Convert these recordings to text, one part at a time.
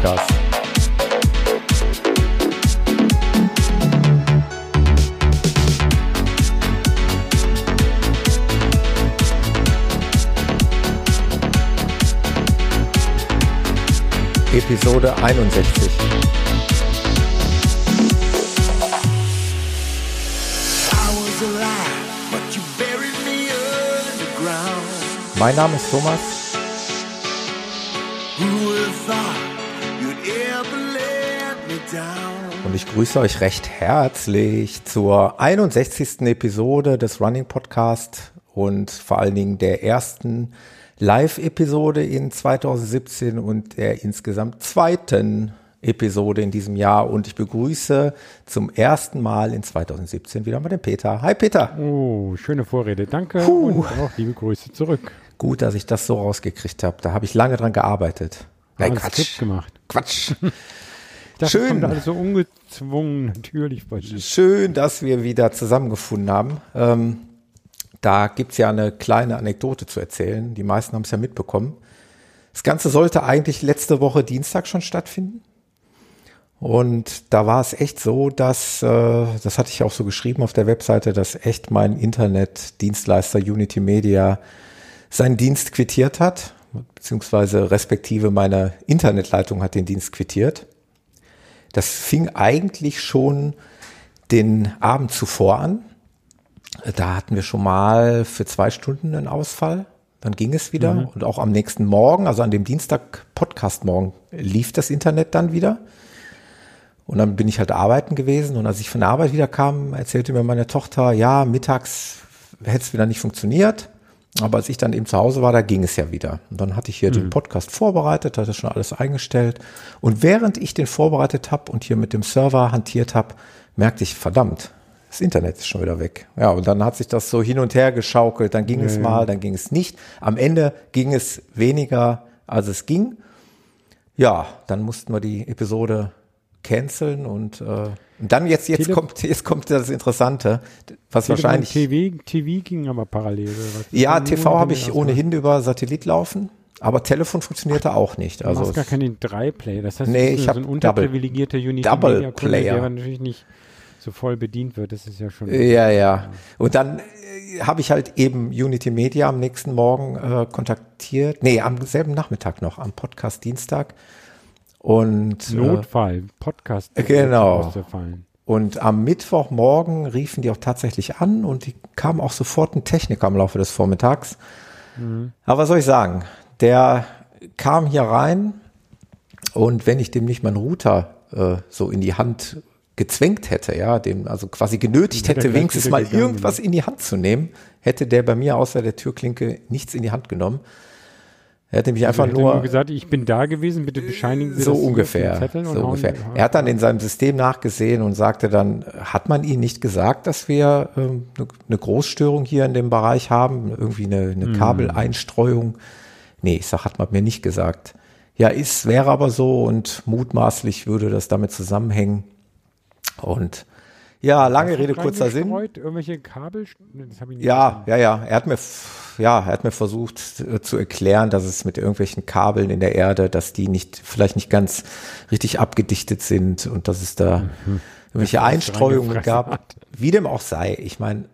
Podcast. Episode 61. Mein Name ist Thomas. Und ich grüße euch recht herzlich zur 61. Episode des Running Podcast und vor allen Dingen der ersten Live-Episode in 2017 und der insgesamt zweiten Episode in diesem Jahr. Und ich begrüße zum ersten Mal in 2017 wieder mal den Peter. Hi Peter. Oh, schöne Vorrede. Danke Puh. und auch liebe Grüße zurück. Gut, dass ich das so rausgekriegt habe. Da habe ich lange dran gearbeitet. Nein, Quatsch. gemacht. Quatsch. Das Schön. alles so ungezwungen natürlich. Schön, dass wir wieder zusammengefunden haben. Ähm, da gibt's ja eine kleine Anekdote zu erzählen. Die meisten haben es ja mitbekommen. Das Ganze sollte eigentlich letzte Woche Dienstag schon stattfinden. Und da war es echt so, dass, äh, das hatte ich auch so geschrieben auf der Webseite, dass echt mein Internetdienstleister Unity Media seinen Dienst quittiert hat, beziehungsweise respektive meine Internetleitung hat den Dienst quittiert. Das fing eigentlich schon den Abend zuvor an. Da hatten wir schon mal für zwei Stunden einen Ausfall. Dann ging es wieder. Mhm. Und auch am nächsten Morgen, also an dem Dienstag Podcast morgen, lief das Internet dann wieder. Und dann bin ich halt arbeiten gewesen. Und als ich von der Arbeit wieder kam, erzählte mir meine Tochter, ja, mittags hätte es wieder nicht funktioniert. Aber als ich dann eben zu Hause war, da ging es ja wieder. Und dann hatte ich hier mhm. den Podcast vorbereitet, hatte schon alles eingestellt. Und während ich den vorbereitet habe und hier mit dem Server hantiert habe, merkte ich, verdammt, das Internet ist schon wieder weg. Ja, und dann hat sich das so hin und her geschaukelt. Dann ging ja, es mal, dann ging es nicht. Am Ende ging es weniger, als es ging. Ja, dann mussten wir die Episode canceln und, äh, und dann jetzt jetzt Tele kommt jetzt kommt das Interessante, was Telefon wahrscheinlich TV TV ging aber parallel. Ja, TV habe ich ohnehin über Satellit laufen. Aber Telefon funktionierte auch nicht. Also du hast gar keinen 3-Play. Das heißt, nee, ich so ein unterprivilegierter Unity Double Media Kunde, Player. der natürlich nicht so voll bedient wird. Das ist ja schon. Ja, ja. Und dann äh, habe ich halt eben Unity Media am nächsten Morgen äh, kontaktiert. Nee, am selben Nachmittag noch, am Podcast Dienstag. Und äh, Notfall, äh, Podcast. Genau. Und am Mittwochmorgen riefen die auch tatsächlich an und die kamen auch sofort ein Techniker im Laufe des Vormittags. Mhm. Aber was soll ich sagen? Der kam hier rein und wenn ich dem nicht meinen Router äh, so in die Hand gezwängt hätte, ja, dem also quasi genötigt hätte, wenigstens mal irgendwas in die Hand zu nehmen, hätte der bei mir außer der Türklinke nichts in die Hand genommen. Er hat nämlich also einfach nur, nur, gesagt, ich bin da gewesen, bitte bescheinigen Sie so das ungefähr, so ungefähr. Er hat dann in seinem System nachgesehen und sagte dann, hat man Ihnen nicht gesagt, dass wir ähm, eine Großstörung hier in dem Bereich haben, irgendwie eine, eine hm. Kabeleinstreuung? Nee, ich sag, hat man mir nicht gesagt. Ja, ist, wäre aber so und mutmaßlich würde das damit zusammenhängen. Und ja, lange Rede, kurzer Sinn. Irgendwelche Kabel? ja, ja, ja. Er hat mir, ja, er hat mir versucht äh, zu erklären, dass es mit irgendwelchen Kabeln in der Erde, dass die nicht, vielleicht nicht ganz richtig abgedichtet sind und dass es da mhm. irgendwelche Einstreuungen gab. Hat. Wie dem auch sei. Ich meine,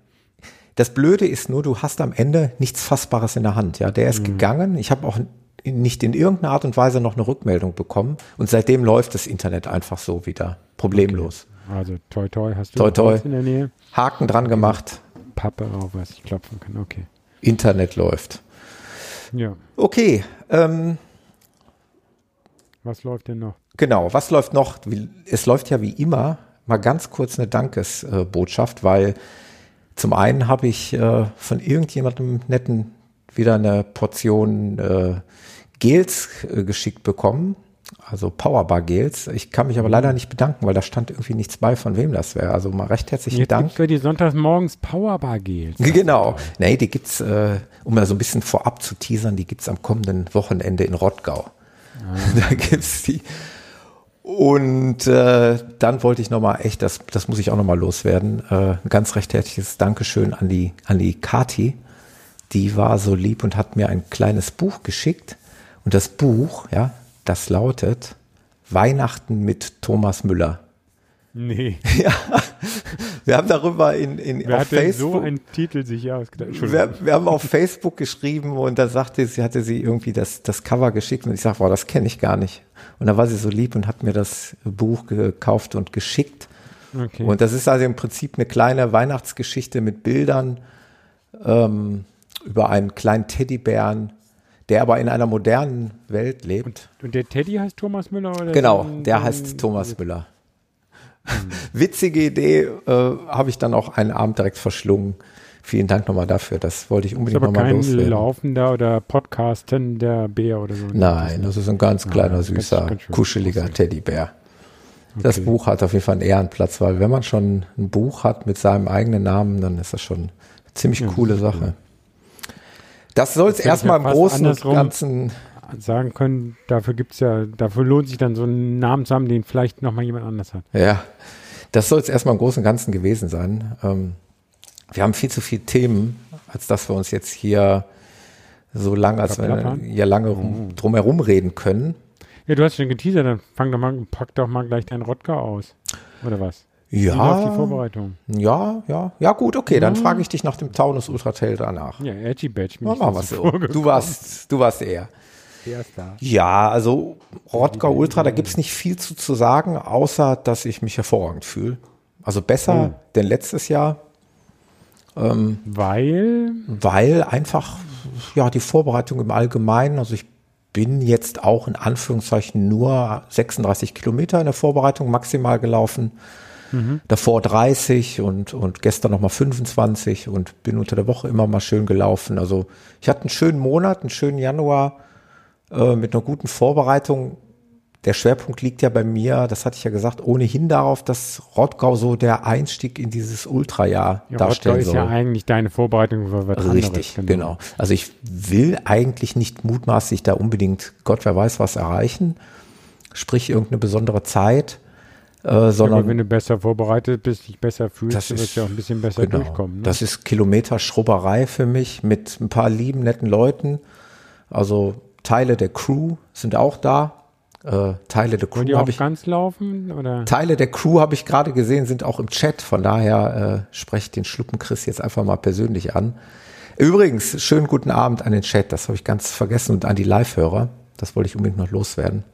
das Blöde ist nur, du hast am Ende nichts Fassbares in der Hand. Ja, der ist mhm. gegangen. Ich habe auch nicht in irgendeiner Art und Weise noch eine Rückmeldung bekommen. Und seitdem läuft das Internet einfach so wieder. Problemlos. Okay. Also toi toi hast du toi, toi. in der Nähe. Haken dran gemacht. Pappe auf was ich klopfen kann, okay. Internet läuft. Ja. Okay. Ähm, was läuft denn noch? Genau, was läuft noch? Es läuft ja wie immer mal ganz kurz eine Dankesbotschaft, weil zum einen habe ich äh, von irgendjemandem netten wieder eine Portion äh, Gels äh, geschickt bekommen also Powerbar Gels. Ich kann mich aber leider nicht bedanken, weil da stand irgendwie nichts bei, von wem das wäre. Also mal recht herzlichen Jetzt Dank. Gibt's für die Sonntagsmorgens Powerbar Gels. Genau. Nee, die gibt's, äh, um mal so ein bisschen vorab zu teasern, die gibt's am kommenden Wochenende in Rottgau. Ah. Da gibt's die. Und äh, dann wollte ich nochmal echt, das, das muss ich auch nochmal loswerden, äh, ein ganz recht herzliches Dankeschön an die, an die Kati. Die war so lieb und hat mir ein kleines Buch geschickt. Und das Buch, ja, Das lautet Weihnachten mit Thomas Müller. Nee. Ja, wir haben darüber in, in Wer auf hat denn Facebook. so einen Titel sich ausgedacht? wir, wir haben auf Facebook geschrieben und da sagte sie, hatte sie irgendwie das, das Cover geschickt und ich sag, boah, das kenne ich gar nicht. Und da war sie so lieb und hat mir das Buch gekauft und geschickt. Okay. Und das ist also im Prinzip eine kleine Weihnachtsgeschichte mit Bildern ähm, über einen kleinen Teddybären, der aber in einer modernen Welt lebt. Und der Teddy heißt Thomas Müller? Oder Genau, ein- der heißt Thomas Müller. Witzige Idee, äh, habe ich dann auch einen Abend direkt verschlungen. Vielen Dank nochmal dafür. Das wollte ich Ist unbedingt aber nochmal kein loswerden. laufender oder podcastender Bär oder so. Nein, das ist ein ganz kleiner, ganz- süßer, ganz schön. kuscheliger Teddybär. Das Okay. Buch hat auf jeden Fall einen Ehrenplatz, weil wenn man schon ein Buch hat mit seinem eigenen Namen, dann ist das schon eine ziemlich Ja, coole das Sache. Das soll es erstmal ja im Großen und Ganzen sagen können, dafür gibt's ja, dafür lohnt sich dann so einen Namen zu haben, den vielleicht nochmal jemand anders hat. Ja, das soll es erstmal im Großen und Ganzen gewesen sein. Ähm, wir haben viel zu viele Themen, als dass wir uns jetzt hier so lange, als wir hier lange rum, drum herum reden können. Ja, du hast schon geteasert, dann fang doch mal, pack doch mal gleich deinen Rodger aus. Oder was? Läuft die Ja, Vorbereitung? ja, ja, ja, gut, okay, dann frage ich dich nach dem Taunus Ultratrail danach. Ja, Edgy Badge. Machen wir was so. Du warst, du warst. Erster. Ja, also Rottgau Ultra, da gibt's nicht viel zu, zu sagen, außer dass ich mich hervorragend fühle. Also besser denn letztes Jahr. Weil, weil einfach ja die Vorbereitung im Allgemeinen, also ich bin jetzt auch in Anführungszeichen nur 36 Kilometer in der Vorbereitung maximal gelaufen. Davor 30 und, und gestern nochmal 25 und bin unter der Woche immer mal schön gelaufen. Also ich hatte einen schönen Monat, einen schönen Januar äh, mit einer guten Vorbereitung. Der Schwerpunkt liegt ja bei mir, das hatte ich ja gesagt, ohnehin darauf, dass Rottgau so der Einstieg in dieses Ultrajahr ja, Rottgau darstellen ist soll. ja eigentlich deine Vorbereitung für was Richtig, anderes. genau. Also ich will eigentlich nicht mutmaßlich da unbedingt Gott wer weiß was erreichen, sprich irgendeine besondere Zeit, äh, Aber wenn sondern du besser vorbereitet bist, dich besser fühlst, Das du wirst ja auch ein bisschen besser genau, durchkommen. Ne? das ist Kilometer Schrubberei für mich mit ein paar lieben, netten Leuten. Also Teile der Crew sind auch da. Äh, Teile der Crew habe ich ganz laufen? Oder? Teile der Crew habe ich gerade gesehen, sind auch im Chat. Von daher äh, spreche ich den Schluppen Chris jetzt einfach mal persönlich an. Übrigens, schönen guten Abend an den Chat. Das habe ich ganz vergessen und an die Live-Hörer. Das wollte ich unbedingt noch loswerden.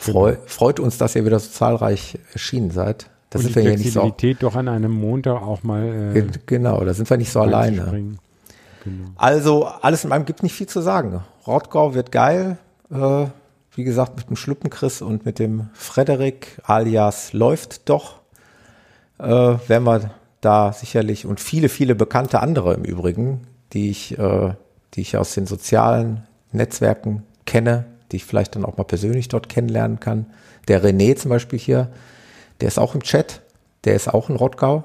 Freu, freut uns, dass ihr wieder so zahlreich erschienen seid. Da Und sind die wir ja nicht so. Flexibilität doch an einem Montag auch mal äh, Ge- Genau, da sind wir nicht so alleine. Genau. Also alles in allem gibt nicht viel zu sagen. Rottgau wird geil. Äh, wie gesagt, mit dem Schluppenchris und mit dem Frederik alias läuft doch. Äh, werden wir da sicherlich und viele, viele bekannte andere im Übrigen, die ich, äh, die ich aus den sozialen Netzwerken kenne, die ich vielleicht dann auch mal persönlich dort kennenlernen kann. Der René zum Beispiel hier, der ist auch im Chat, der ist auch in Rottgau.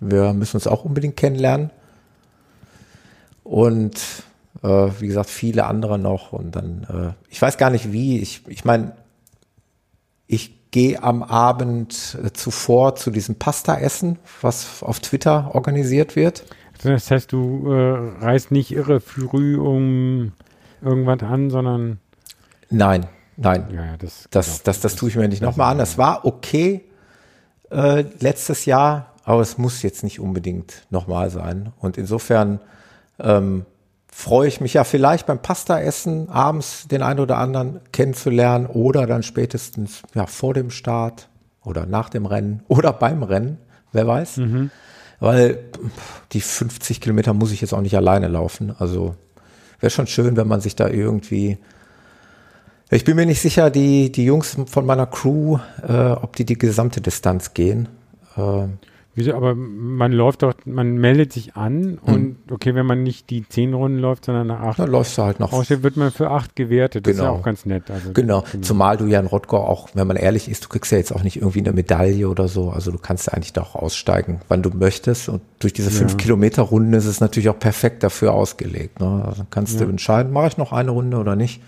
Wir müssen uns auch unbedingt kennenlernen und äh, wie gesagt viele andere noch und dann äh, ich weiß gar nicht wie ich ich meine ich gehe am Abend äh, zuvor zu diesem Pasta essen was auf Twitter organisiert wird Das heißt, du äh, reist nicht irre früh um irgendwas an, sondern nein nein. Ja, das, das das das tue ich mir nicht nochmal an das war okay äh, letztes Jahr aber es muss jetzt nicht unbedingt nochmal sein. Und insofern ähm, freue ich mich ja vielleicht beim Pasta-Essen abends den einen oder anderen kennenzulernen oder dann spätestens ja vor dem Start oder nach dem Rennen oder beim Rennen, wer weiß. Weil pff, die 50 Kilometer muss ich jetzt auch nicht alleine laufen. Also wäre schon schön, wenn man sich da irgendwie ich bin mir nicht sicher, die, die Jungs von meiner Crew, äh, ob die die gesamte Distanz gehen. Äh, Wieso, aber man läuft doch, man meldet sich an Hm. und okay, wenn man nicht die zehn Runden läuft, sondern nach acht da läufst du halt noch aussieht, wird man für acht gewertet. Das ist ja Genau. auch ganz nett. Also, Genau, zumal du ja in Rottgau auch, wenn man ehrlich ist, du kriegst ja jetzt auch nicht irgendwie eine Medaille oder so. Also du kannst ja eigentlich da auch aussteigen, wann du möchtest. Und durch diese fünf Ja. Kilometer Runde ist es natürlich auch perfekt dafür ausgelegt. Ne? Also dann kannst du Ja. entscheiden, mache ich noch eine Runde oder nicht.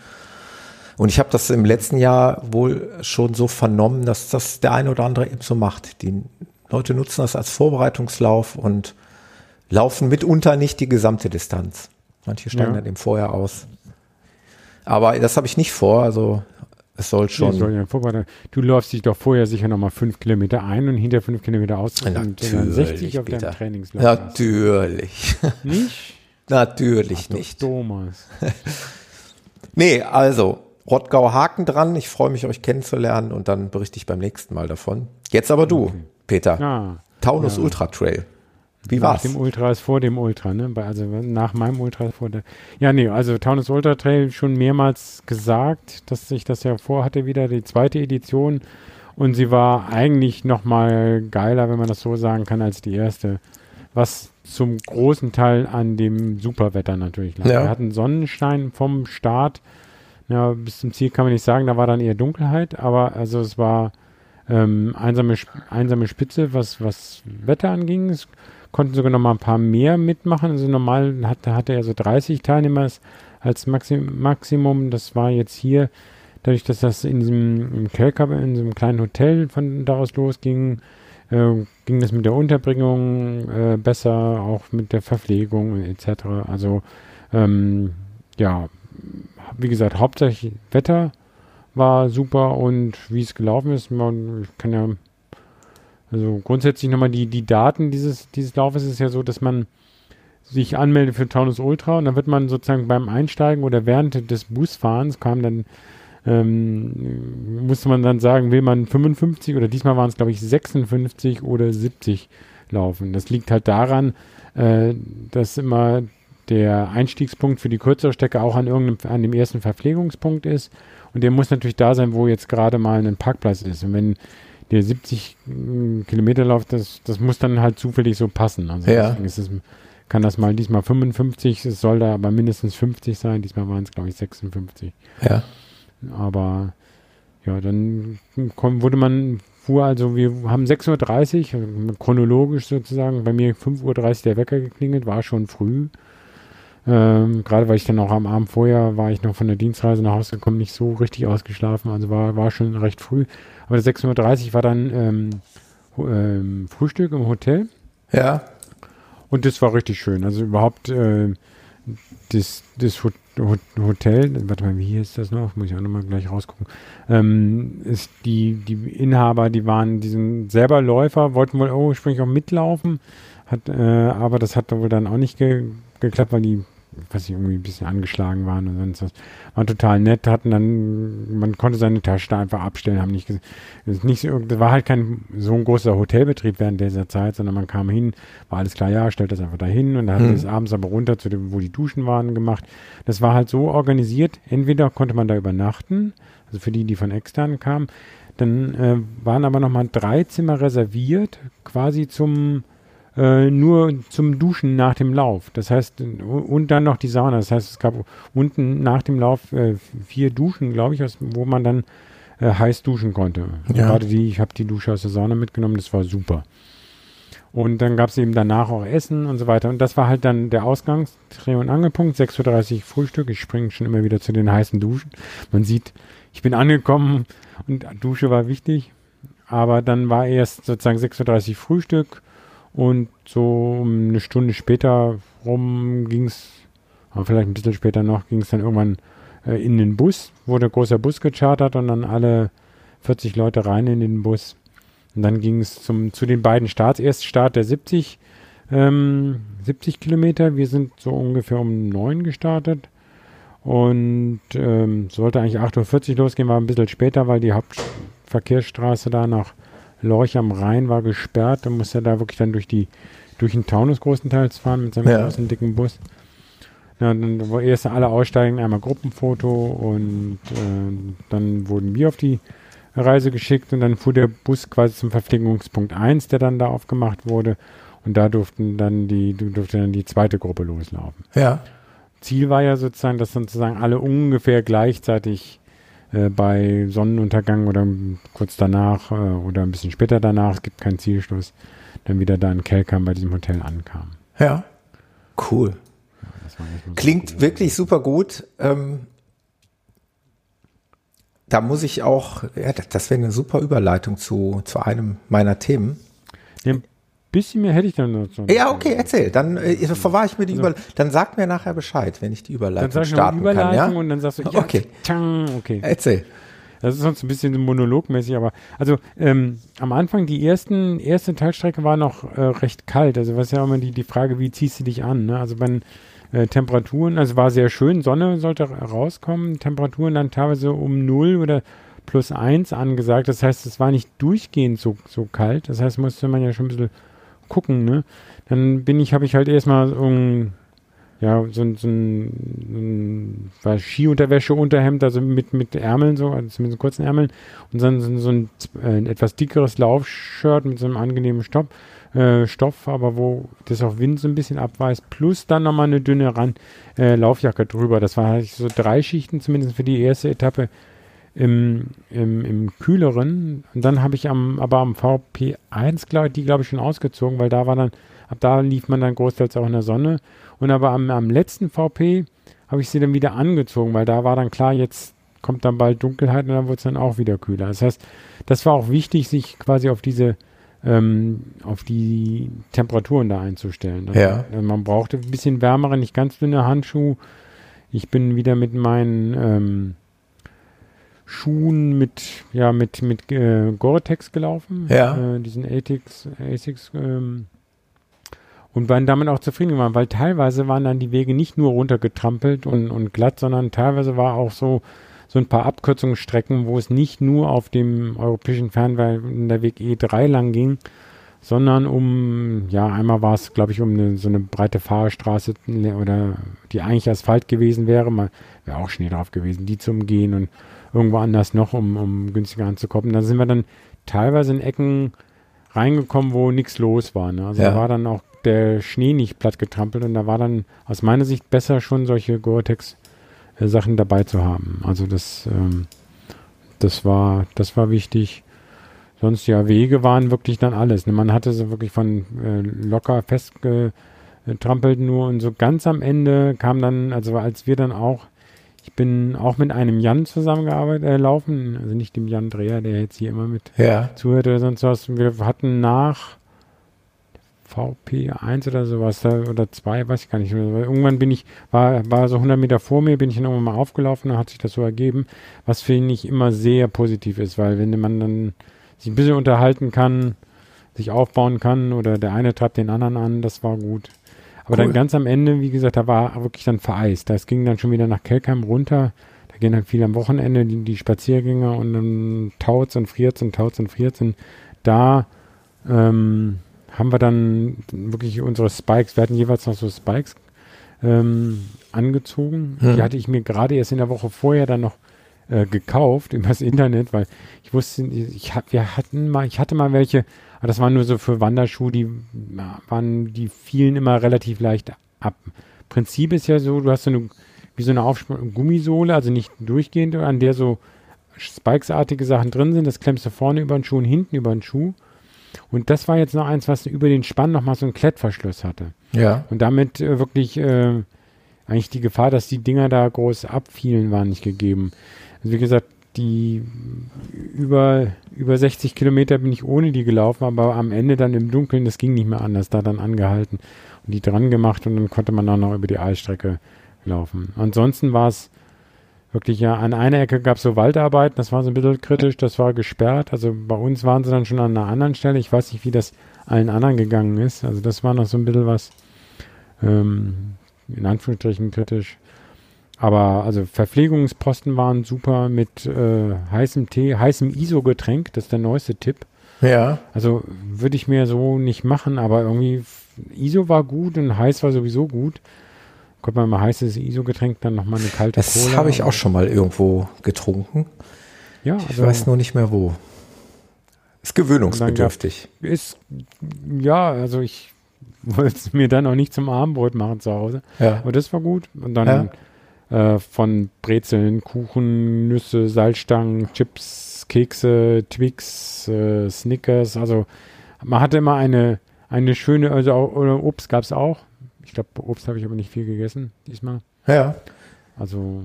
Und ich habe das im letzten Jahr wohl schon so vernommen, dass das der eine oder andere eben so macht. Die Leute nutzen das als Vorbereitungslauf und laufen mitunter nicht die gesamte Distanz. Manche steigen Ja. dann eben vorher aus. Aber das habe ich nicht vor. Also es soll schon. Nee, soll ja du läufst dich doch vorher sicher nochmal fünf Kilometer ein und hinter fünf Kilometer aus und dann 60 auf Peter. deinem Trainingslauf. Natürlich. Nicht? Natürlich Doch, nicht. Thomas. Nee, also Rottgau Haken dran. Ich freue mich, euch kennenzulernen und dann berichte ich beim nächsten Mal davon. Jetzt aber du, Peter. Ja. Taunus Ultra Trail. Wie Nach war's? dem Ultra ist vor dem Ultra, ne? Also nach meinem Ultra ist vor der. Ja, nee, also Taunus Ultra Trail schon mehrmals gesagt, dass ich das ja vorhatte, wieder die zweite Edition. Und sie war eigentlich noch mal geiler, wenn man das so sagen kann, als die erste. Was zum großen Teil an dem Superwetter natürlich lag. Ja. Wir hatten Sonnenschein vom Start. Ja, bis zum Ziel kann man nicht sagen, da war dann eher Dunkelheit, aber also es war ähm, einsame, einsame Spitze, was, was Wetter anging. Es konnten sogar noch mal ein paar mehr mitmachen. Also normal hatte, hatte er so 30 Teilnehmer als- als Maxi Maximum. Das war jetzt hier, dadurch, dass das in diesem im Kelkab, in so kleinen Hotel von da aus losging, äh, ging das mit der Unterbringung äh, besser, auch mit der Verpflegung etc. Also ähm, ja, wie gesagt, hauptsächlich Wetter war super und wie es gelaufen ist, man ich kann ja also grundsätzlich nochmal die, die Daten dieses, dieses Laufes ist ja so, dass man sich anmeldet für Taunus Ultra und dann wird man sozusagen beim Einsteigen oder während des Busfahrens kam dann ähm, musste man dann sagen, will man 55 oder diesmal waren es glaube ich 56 oder 70 laufen. Das liegt halt daran, äh, dass immer der Einstiegspunkt für die kürzere Strecke auch an irgendeinem, an dem ersten Verpflegungspunkt ist. Und der muss natürlich da sein, wo jetzt gerade mal ein Parkplatz ist. Und wenn der 70 mm, Kilometer läuft, das, das muss dann halt zufällig so passen. Also Ja. es, kann das mal diesmal 55, es soll da aber mindestens 50 sein. Diesmal waren es, glaube ich, 56. Ja. Aber ja, dann komm, wurde man, fuhr also, wir haben 6.30 Uhr, chronologisch sozusagen, bei mir 5.30 Uhr der Wecker geklingelt, war schon früh. Ähm, Gerade weil ich dann auch am Abend vorher war ich noch von der Dienstreise nach Hause gekommen, nicht so richtig ausgeschlafen, also war, war schon recht früh. Aber 6.30 Uhr war dann ähm, ähm, Frühstück im Hotel. Ja. Und das war richtig schön. Also überhaupt äh, das, das Ho Ho Hotel, warte mal, wie ist das noch? Muss ich auch nochmal gleich rausgucken. Ähm, ist die, die Inhaber, die waren, die sind selber Läufer, wollten wohl ursprünglich auch mitlaufen, hat, äh, aber das hat wohl dann auch nicht ge geklappt, weil die, weiß ich, irgendwie ein bisschen angeschlagen waren und sonst was. Waren total nett, hatten dann, man konnte seine Tasche da einfach abstellen, haben nicht, ges- das ist nicht so, das war halt kein so ein großer Hotelbetrieb während dieser Zeit, sondern man kam hin, war alles klar, ja, stellt das einfach dahin und dann hat Mhm. man es abends aber runter zu dem, wo die Duschen waren, gemacht. Das war halt so organisiert, entweder konnte man da übernachten, also für die, die von extern kamen, dann äh, waren aber nochmal drei Zimmer reserviert, quasi zum äh, nur zum Duschen nach dem Lauf. Das heißt, und dann noch die Sauna. Das heißt, es gab unten nach dem Lauf äh, vier Duschen, glaube ich, aus, wo man dann äh, heiß duschen konnte. Ja. Gerade die, ich habe die Dusche aus der Sauna mitgenommen, das war super. Und dann gab es eben danach auch Essen und so weiter. Und das war halt dann der Ausgangs-, Dreh- und Angelpunkt. 6.30 Uhr Frühstück. Ich springe schon immer wieder zu den heißen Duschen. Man sieht, ich bin angekommen und Dusche war wichtig. Aber dann war erst sozusagen 6.30 Uhr Frühstück und so eine Stunde später rum ging es, vielleicht ein bisschen später noch, ging es dann irgendwann äh, in den Bus, wurde ein großer Bus gechartert und dann alle 40 Leute rein in den Bus. Und dann ging es zu den beiden Starts. Erst Start der 70, ähm, 70 Kilometer. Wir sind so ungefähr um 9 gestartet. Und ähm, sollte eigentlich 8.40 Uhr losgehen, war ein bisschen später, weil die Hauptverkehrsstraße da nach Lorch am Rhein war gesperrt. Da musste er da wirklich dann durch die durch den Taunus großenteils fahren mit seinem Ja. großen dicken Bus. Ja, dann wo erst alle aussteigen, einmal Gruppenfoto und äh, dann wurden wir auf die Reise geschickt und dann fuhr der Bus quasi zum Verpflegungspunkt 1, der dann da aufgemacht wurde. Und da durften dann die, durfte dann die zweite Gruppe loslaufen. Ja. Ziel war ja sozusagen, dass sozusagen alle ungefähr gleichzeitig äh, bei Sonnenuntergang oder kurz danach äh, oder ein bisschen später danach, es gibt keinen Zielschluss, dann wieder da in Kelkam bei diesem Hotel ankamen. Ja. Cool. So Klingt wirklich super gut. Ähm, da muss ich auch, ja, das, das wäre eine super Überleitung zu, zu einem meiner Themen. Ja, bisschen mehr hätte ich dann noch. Ja, okay, erzähl. Dann äh, verwahre ich mir die also, Überleitung. Dann sag mir nachher Bescheid, wenn ich die Überleitung dann sag starten Überleitung kann. Ja? Und dann sagst du, ja, okay. Tang, okay. Erzähl. Das ist sonst ein bisschen monologmäßig, aber also ähm, am Anfang, die ersten, erste Teilstrecke war noch äh, recht kalt. Also was ja immer die, die Frage, wie ziehst du dich an? Ne? Also wenn äh, Temperaturen, also war sehr schön, Sonne sollte rauskommen, Temperaturen dann teilweise um 0 oder plus 1 angesagt. Das heißt, es war nicht durchgehend so, so kalt. Das heißt, musste man ja schon ein bisschen gucken, ne? Dann bin ich, habe ich halt erstmal so ein, ja, so, ein, so ein, ein Skiunterwäsche, Unterhemd, also mit, mit Ärmeln, so, also so kurzen Ärmeln und dann so, so ein, äh, etwas dickeres Laufshirt mit so einem angenehmen Stopp, äh, Stoff, aber wo das auch Wind so ein bisschen abweist, plus dann nochmal eine dünne Rand, äh, Laufjacke drüber. Das war halt so drei Schichten, zumindest für die erste Etappe im, im, im kühleren. Und dann habe ich am, aber am VP1, glaube die glaube ich schon ausgezogen, weil da war dann, ab da lief man dann großteils auch in der Sonne. Und aber am, am letzten VP habe ich sie dann wieder angezogen, weil da war dann klar, jetzt kommt dann bald Dunkelheit und dann wird es dann auch wieder kühler. Das heißt, das war auch wichtig, sich quasi auf diese ähm, auf die Temperaturen da einzustellen. ja. Also man brauchte ein bisschen wärmere, nicht ganz dünne Handschuhe. Ich bin wieder mit meinen ähm, Schuhen mit, ja, mit, mit äh, Gore-Tex gelaufen. Ja. Äh, diesen ASICS, ASICS ähm, und waren damit auch zufrieden geworden, weil teilweise waren dann die Wege nicht nur runtergetrampelt und, und glatt, sondern teilweise war auch so, so ein paar Abkürzungsstrecken, wo es nicht nur auf dem europäischen Fernwanderweg E3 lang ging, sondern um, ja, einmal war es, glaube ich, um eine, so eine breite Fahrstraße oder die eigentlich Asphalt gewesen wäre, mal wäre auch Schnee drauf gewesen, die zu umgehen und irgendwo anders noch, um, um günstiger anzukommen. Da sind wir dann teilweise in Ecken reingekommen, wo nichts los war. Ne? Also ja. da war dann auch der Schnee nicht platt getrampelt und da war dann aus meiner Sicht besser schon solche Gore-Tex-Sachen äh, dabei zu haben. Also das, ähm, das war, das war wichtig. Sonst ja, Wege waren wirklich dann alles. Ne? Man hatte so wirklich von äh, locker festgetrampelt nur und so ganz am Ende kam dann, also als wir dann auch ich bin auch mit einem Jan zusammengearbeitet, äh, laufen, also nicht dem Jan Dreher, der jetzt hier immer mit ja. zuhört oder sonst was. Wir hatten nach VP1 oder sowas, da, oder 2, weiß ich gar nicht mehr. Irgendwann bin ich, war, war so 100 Meter vor mir, bin ich dann irgendwann mal aufgelaufen, da hat sich das so ergeben, was finde ich immer sehr positiv ist, weil wenn man dann sich ein bisschen unterhalten kann, sich aufbauen kann oder der eine treibt den anderen an, das war gut. Aber cool. dann ganz am Ende, wie gesagt, da war wirklich dann vereist. Das ging dann schon wieder nach Kelkheim runter. Da gehen dann viele am Wochenende die, die Spaziergänger und dann taut's und friert's und taut's und friert's. Und da ähm, haben wir dann wirklich unsere Spikes, wir hatten jeweils noch so Spikes ähm, angezogen. Hm. Die hatte ich mir gerade erst in der Woche vorher dann noch äh, gekauft übers Internet, weil ich wusste, ich, wir hatten mal, ich hatte mal welche, aber das waren nur so für Wanderschuhe, die waren, die fielen immer relativ leicht ab. Prinzip ist ja so, du hast so eine, wie so eine Aufsp Gummisohle, also nicht durchgehend, an der so Spikes-artige Sachen drin sind. Das klemmst du vorne über den Schuh und hinten über den Schuh. Und das war jetzt noch eins, was über den Spann nochmal so einen Klettverschluss hatte. Ja. Und damit äh, wirklich äh, eigentlich die Gefahr, dass die Dinger da groß abfielen, war nicht gegeben. Also wie gesagt, die über, über 60 Kilometer bin ich ohne die gelaufen, aber am Ende dann im Dunkeln, das ging nicht mehr anders, da dann angehalten und die dran gemacht und dann konnte man auch noch über die Eisstrecke laufen. Ansonsten war es wirklich ja, an einer Ecke gab es so Waldarbeiten, das war so ein bisschen kritisch, das war gesperrt. Also bei uns waren sie dann schon an einer anderen Stelle. Ich weiß nicht, wie das allen anderen gegangen ist. Also das war noch so ein bisschen was, ähm, in Anführungsstrichen kritisch. Aber also Verpflegungsposten waren super mit äh, heißem Tee, heißem ISO-Getränk, das ist der neueste Tipp. Ja. Also würde ich mir so nicht machen, aber irgendwie ISO war gut und heiß war sowieso gut. Konnte man mal heißes ISO-Getränk, dann nochmal eine kalte das Cola. Das habe ich auch schon mal irgendwo getrunken. Ja, also ich weiß nur nicht mehr wo. Ist gewöhnungsbedürftig. Ist, ja, also ich wollte es mir dann auch nicht zum Abendbrot machen zu Hause. Ja. Aber das war gut. Und dann ja äh, von Brezeln, Kuchen, Nüsse, Salzstangen, Chips, Kekse, Twix, äh, Snickers. Also man hatte immer eine, eine schöne, also auch, Obst gab es auch. Ich glaube, Obst habe ich aber nicht viel gegessen diesmal. Ja. Also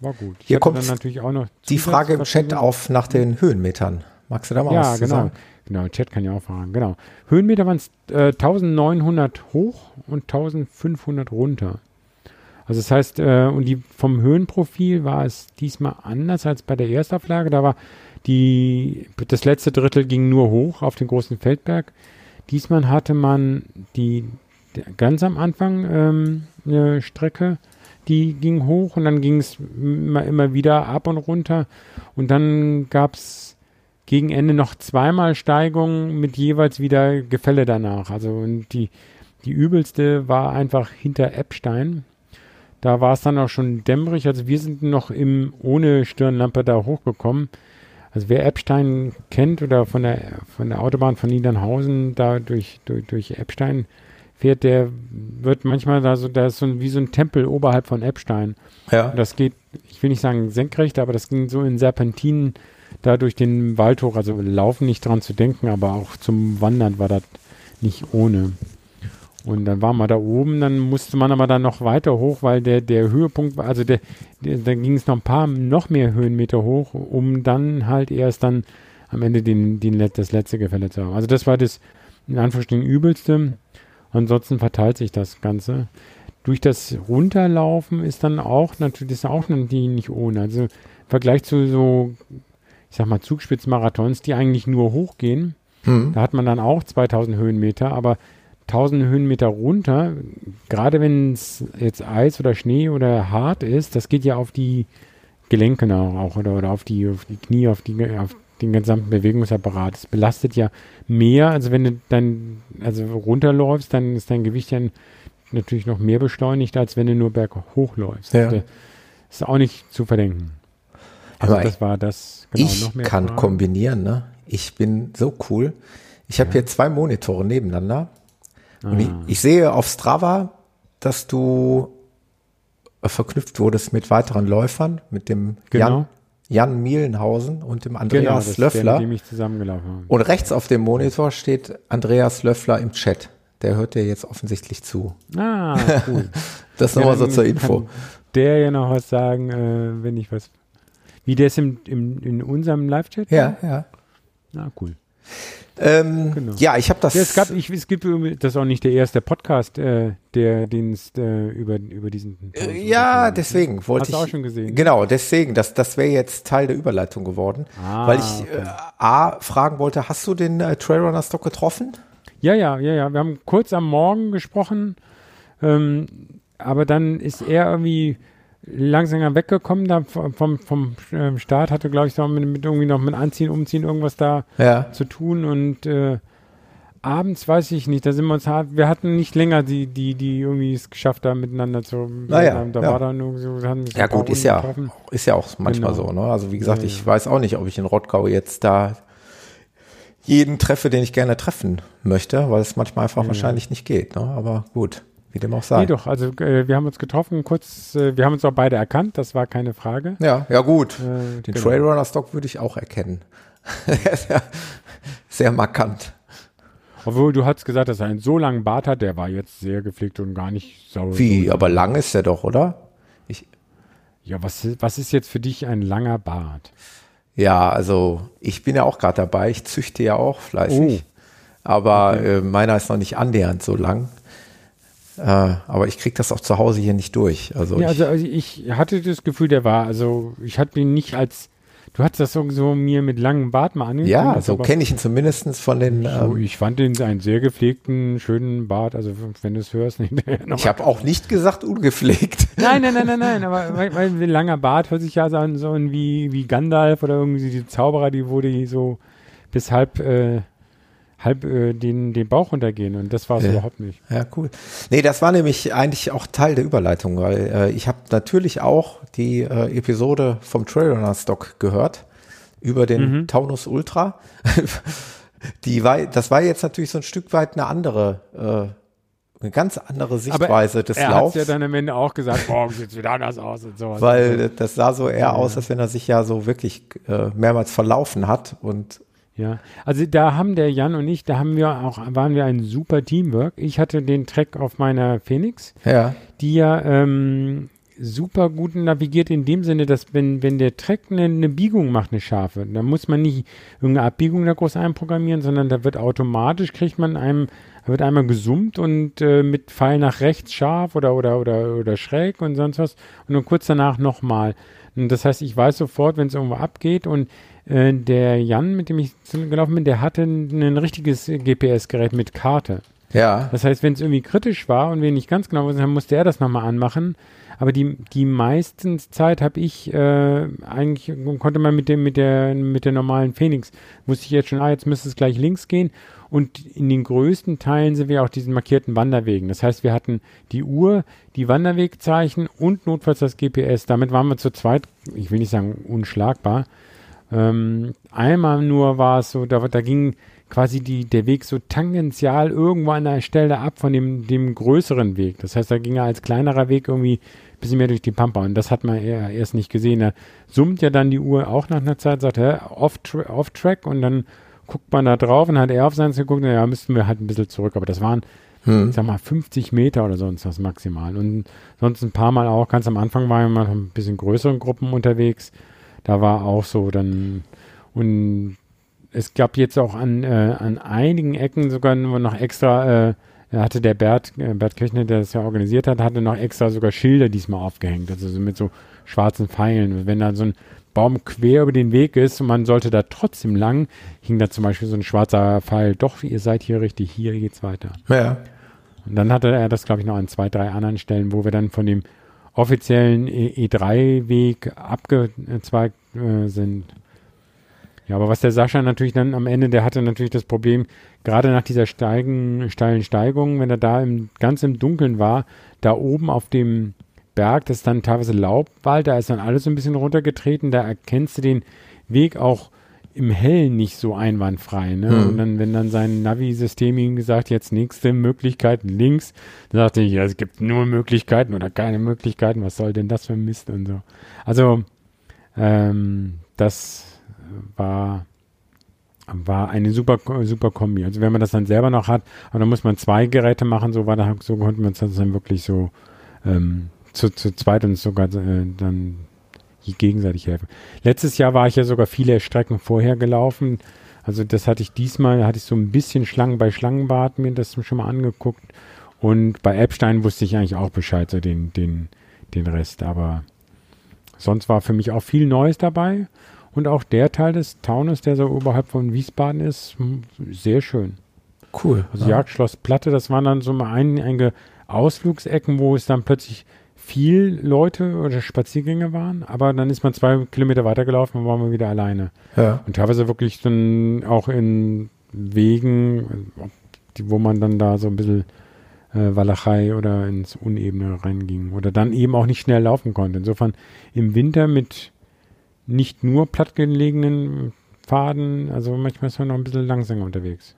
war gut. Ich Hier kommt natürlich auch noch die Frage im Chat auf nach den Höhenmetern. Magst du da mal ja, was genau. sagen? Genau, Chat kann ja auch fragen. Genau. Höhenmeter waren es äh, 1900 hoch und 1500 runter. Also das heißt, äh, und die vom Höhenprofil war es diesmal anders als bei der Erstauflage. Da war die, das letzte Drittel ging nur hoch auf den großen Feldberg. Diesmal hatte man die ganz am Anfang ähm, eine Strecke, die ging hoch und dann ging es immer, immer wieder ab und runter. Und dann gab es gegen Ende noch zweimal Steigungen mit jeweils wieder Gefälle danach. Also und die, die übelste war einfach hinter Eppstein. Da war es dann auch schon dämmerig. Also wir sind noch im ohne Stirnlampe da hochgekommen. Also wer Eppstein kennt oder von der von der Autobahn von Niedernhausen da durch, durch, durch Eppstein fährt, der wird manchmal da so, da ist so ein, wie so ein Tempel oberhalb von Eppstein. Ja. Und das geht, ich will nicht sagen senkrecht, aber das ging so in Serpentinen da durch den Wald hoch. Also laufen nicht dran zu denken, aber auch zum Wandern war das nicht ohne. Und dann waren wir da oben, dann musste man aber dann noch weiter hoch, weil der, der Höhepunkt war, also der, der da ging es noch ein paar, noch mehr Höhenmeter hoch, um dann halt erst dann am Ende den, den, das letzte Gefälle zu haben. Also das war das in Anführungsstrichen übelste. Ansonsten verteilt sich das Ganze. Durch das Runterlaufen ist dann auch natürlich, das ist auch natürlich nicht ohne. Also im Vergleich zu so, ich sag mal, Zugspitzmarathons, die eigentlich nur hochgehen, Hm. da hat man dann auch 2000 Höhenmeter, aber 1000 Höhenmeter runter, gerade wenn es jetzt Eis oder Schnee oder hart ist, das geht ja auf die Gelenke auch oder, oder auf, die, auf die Knie, auf, die, auf den gesamten Bewegungsapparat. Es belastet ja mehr, also wenn du dann also runterläufst, dann ist dein Gewicht ja natürlich noch mehr beschleunigt, als wenn du nur berghoch läufst. Ja. Das ist auch nicht zu verdenken. Also Aber das war das, genau, ich kann Fragen? kombinieren, ne? Ich bin so cool. Ich habe hier zwei Monitore nebeneinander. Und ich, Ah. ich sehe auf Strava, dass du äh, verknüpft wurdest mit weiteren Läufern, mit dem Genau. Jan, Jan Mielenhausen und dem Genau, Andreas der, Löffler. mit dem ich zusammengelaufen habe. Und rechts auf dem Monitor steht Andreas Löffler im Chat. Der hört dir jetzt offensichtlich zu. Ah, cool. Das Ja, nochmal so zur Info. Der ja noch was sagen, äh, wenn ich was. Wie der ist im, im, in unserem Live-Chat? Ja, ja. Na, cool. Ähm, Genau. Ja, ich habe das. Ja, es gab, ich, es gibt, das ist auch nicht der erste Podcast, äh, der den äh, über, über diesen. Äh, ja, deswegen wollte Hast ich. du auch schon gesehen? Genau, deswegen, das, das wäre jetzt Teil der Überleitung geworden. Ah, weil ich okay. äh, A fragen wollte, hast du den äh, Trailrunner Stock getroffen? Ja, ja, ja, ja. Wir haben kurz am Morgen gesprochen, ähm, aber dann ist er irgendwie langsamer weggekommen da vom, vom, ähm, Start, hatte, glaube ich, so mit, mit irgendwie noch mit Anziehen, Umziehen irgendwas da Ja. zu tun und äh, abends weiß ich nicht, da sind wir uns hart, wir hatten nicht länger die, die, die irgendwie es geschafft haben, miteinander zu, Naja, da ja. war dann irgendwie so, haben Ja gut, ist ja, getroffen. ist ja auch manchmal Genau. so. Ne? Also wie gesagt, Ja, ich ja. weiß auch nicht, ob ich in Rottgau jetzt da jeden treffe, den ich gerne treffen möchte, weil es manchmal einfach wahrscheinlich nicht geht. Ne? Aber gut, wie dem auch sei. Nee, doch, also äh, wir haben uns getroffen, kurz, äh, wir haben uns auch beide erkannt, das war keine Frage. Ja, ja gut. Äh, Den genau. Trailrunner Stock würde ich auch erkennen. Ja sehr markant. Obwohl du hast gesagt, dass er einen so langen Bart hat, der war jetzt sehr gepflegt und gar nicht sauer. Wie, aber lang ist der doch, oder? Ich, Ja, was, was ist jetzt für dich ein langer Bart? ja, also ich bin ja auch gerade dabei. Ich züchte ja auch fleißig. Aber äh, meiner ist noch nicht annähernd so lang. Äh, aber ich krieg das auch zu Hause hier nicht durch. Also, Ja, ich, also, also ich hatte das Gefühl, der war, also ich hatte ihn nicht als, du hast das so, so mir mit langem Bart mal angeguckt. ja, so kenne ich ihn zumindest von den. So, Ähm, ich fand ihn einen sehr gepflegten, schönen Bart, also wenn du es hörst, ich habe auch nicht gesagt ungepflegt. Nein, nein, nein, nein, nein, aber weil, weil ein langer Bart hört sich ja so an, so wie, wie Gandalf oder irgendwie die Zauberer, die die so bis halb, äh, halb äh, den, den Bauch runtergehen und das war es Ja. überhaupt nicht. Ja, cool. Nee, das war nämlich eigentlich auch Teil der Überleitung, weil äh, ich habe natürlich auch die äh, Episode vom Trailrunner Stock gehört über den Mhm. Taunus Ultra. die war, das war jetzt natürlich so ein Stück weit eine andere, äh, eine ganz andere Sichtweise des er hat Laufs. ja dann am Ende auch gesagt, morgen sieht es wieder anders aus und sowas. weil das sah so eher aus, als wenn er sich ja so wirklich äh, mehrmals verlaufen hat und Ja, also da haben der Jan und ich, da haben wir auch, waren wir ein super Teamwork. Ich hatte den Track auf meiner Phoenix, ja, die ja ähm, super gut navigiert in dem Sinne, dass wenn, wenn der Track eine, eine Biegung macht, eine scharfe, dann muss man nicht irgendeine Abbiegung da groß einprogrammieren, sondern da wird automatisch, kriegt man einem, wird einmal gesummt und äh, mit Pfeil nach rechts scharf oder, oder, oder, oder schräg und sonst was und dann kurz danach nochmal. Und das heißt, ich weiß sofort, wenn es irgendwo abgeht und äh, der Jan, mit dem ich gelaufen bin, der hatte ein, ein richtiges GPS-Gerät mit Karte. Ja. Das heißt, wenn es irgendwie kritisch war und wir nicht ganz genau wissen, dann musste er das nochmal anmachen. Aber die, die meisten Zeit habe ich äh, eigentlich, konnte man mit dem, mit der, mit der normalen Phoenix, wusste ich jetzt schon, ah, jetzt müsste es gleich links gehen. Und in den größten Teilen sind wir auch diesen markierten Wanderwegen. Das heißt, wir hatten die Uhr, die Wanderwegzeichen und notfalls das GPS. Damit waren wir zu zweit, ich will nicht sagen unschlagbar. Ähm, einmal nur war es so, da, da ging quasi die, der Weg so tangential irgendwo an der Stelle ab von dem, dem größeren Weg. Das heißt, da ging er als kleinerer Weg irgendwie ein bisschen mehr durch die Pampa und das hat man eher, erst nicht gesehen. Da summt ja dann die Uhr auch nach einer Zeit, sagt, hä, off, tra off track und dann guckt man da drauf und hat er auf seins geguckt, ja, müssten wir halt ein bisschen zurück. Aber das waren, hm. ich sag mal, 50 Meter oder sonst was maximal. Und sonst ein paar Mal auch, ganz am Anfang waren wir mal ein bisschen größeren Gruppen unterwegs. Da war auch so dann, und es gab jetzt auch an, äh, an einigen Ecken sogar noch extra, äh, hatte der Bert, äh, Bert Kirchner, der das ja organisiert hat, hatte noch extra sogar Schilder diesmal aufgehängt, also so mit so schwarzen Pfeilen. Wenn da so ein Baum quer über den Weg ist und man sollte da trotzdem lang, hing da zum Beispiel so ein schwarzer Pfeil, doch, ihr seid hier richtig, hier geht's weiter. Ja. Und dann hatte er das, glaube ich, noch an zwei, drei anderen Stellen, wo wir dann von dem offiziellen E3-Weg abgezweigt äh, sind. Ja, aber was der Sascha natürlich dann am Ende, der hatte natürlich das Problem, gerade nach dieser steigen, steilen Steigung, wenn er da im, ganz im Dunkeln war, da oben auf dem Berg, das ist dann teilweise Laubwald, da ist dann alles so ein bisschen runtergetreten, da erkennst du den Weg auch im Hellen nicht so einwandfrei. Ne? Hm. Und dann, wenn dann sein Navi-System ihm gesagt, jetzt nächste Möglichkeit links, dann sagte ich, ja, es gibt nur Möglichkeiten oder keine Möglichkeiten, was soll denn das für Mist und so. Also, ähm, das war, war eine super, super Kombi. Also wenn man das dann selber noch hat, aber dann muss man zwei Geräte machen, so war da, so konnte man es dann wirklich so ähm, zu, zu zweit und sogar äh, dann gegenseitig helfen. Letztes Jahr war ich ja sogar viele Strecken vorher gelaufen. Also das hatte ich diesmal, hatte ich so ein bisschen Schlangen bei Schlangenbad mir das schon mal angeguckt. Und bei Epstein wusste ich eigentlich auch Bescheid, so den, den, den Rest. Aber sonst war für mich auch viel Neues dabei. Und auch der Teil des Taunus, der so oberhalb von Wiesbaden ist, sehr schön. Cool. Also ja. Jagdschloss Platte, das waren dann so mal ein, einige Ausflugsecken, wo es dann plötzlich viel Leute oder Spaziergänge waren, aber dann ist man zwei Kilometer weitergelaufen und waren wir wieder alleine. Ja. Und teilweise wirklich dann auch in Wegen, wo man dann da so ein bisschen äh, Walachei oder ins Unebene reinging oder dann eben auch nicht schnell laufen konnte. Insofern im Winter mit nicht nur plattgelegenen Pfaden, also manchmal ist man noch ein bisschen langsamer unterwegs.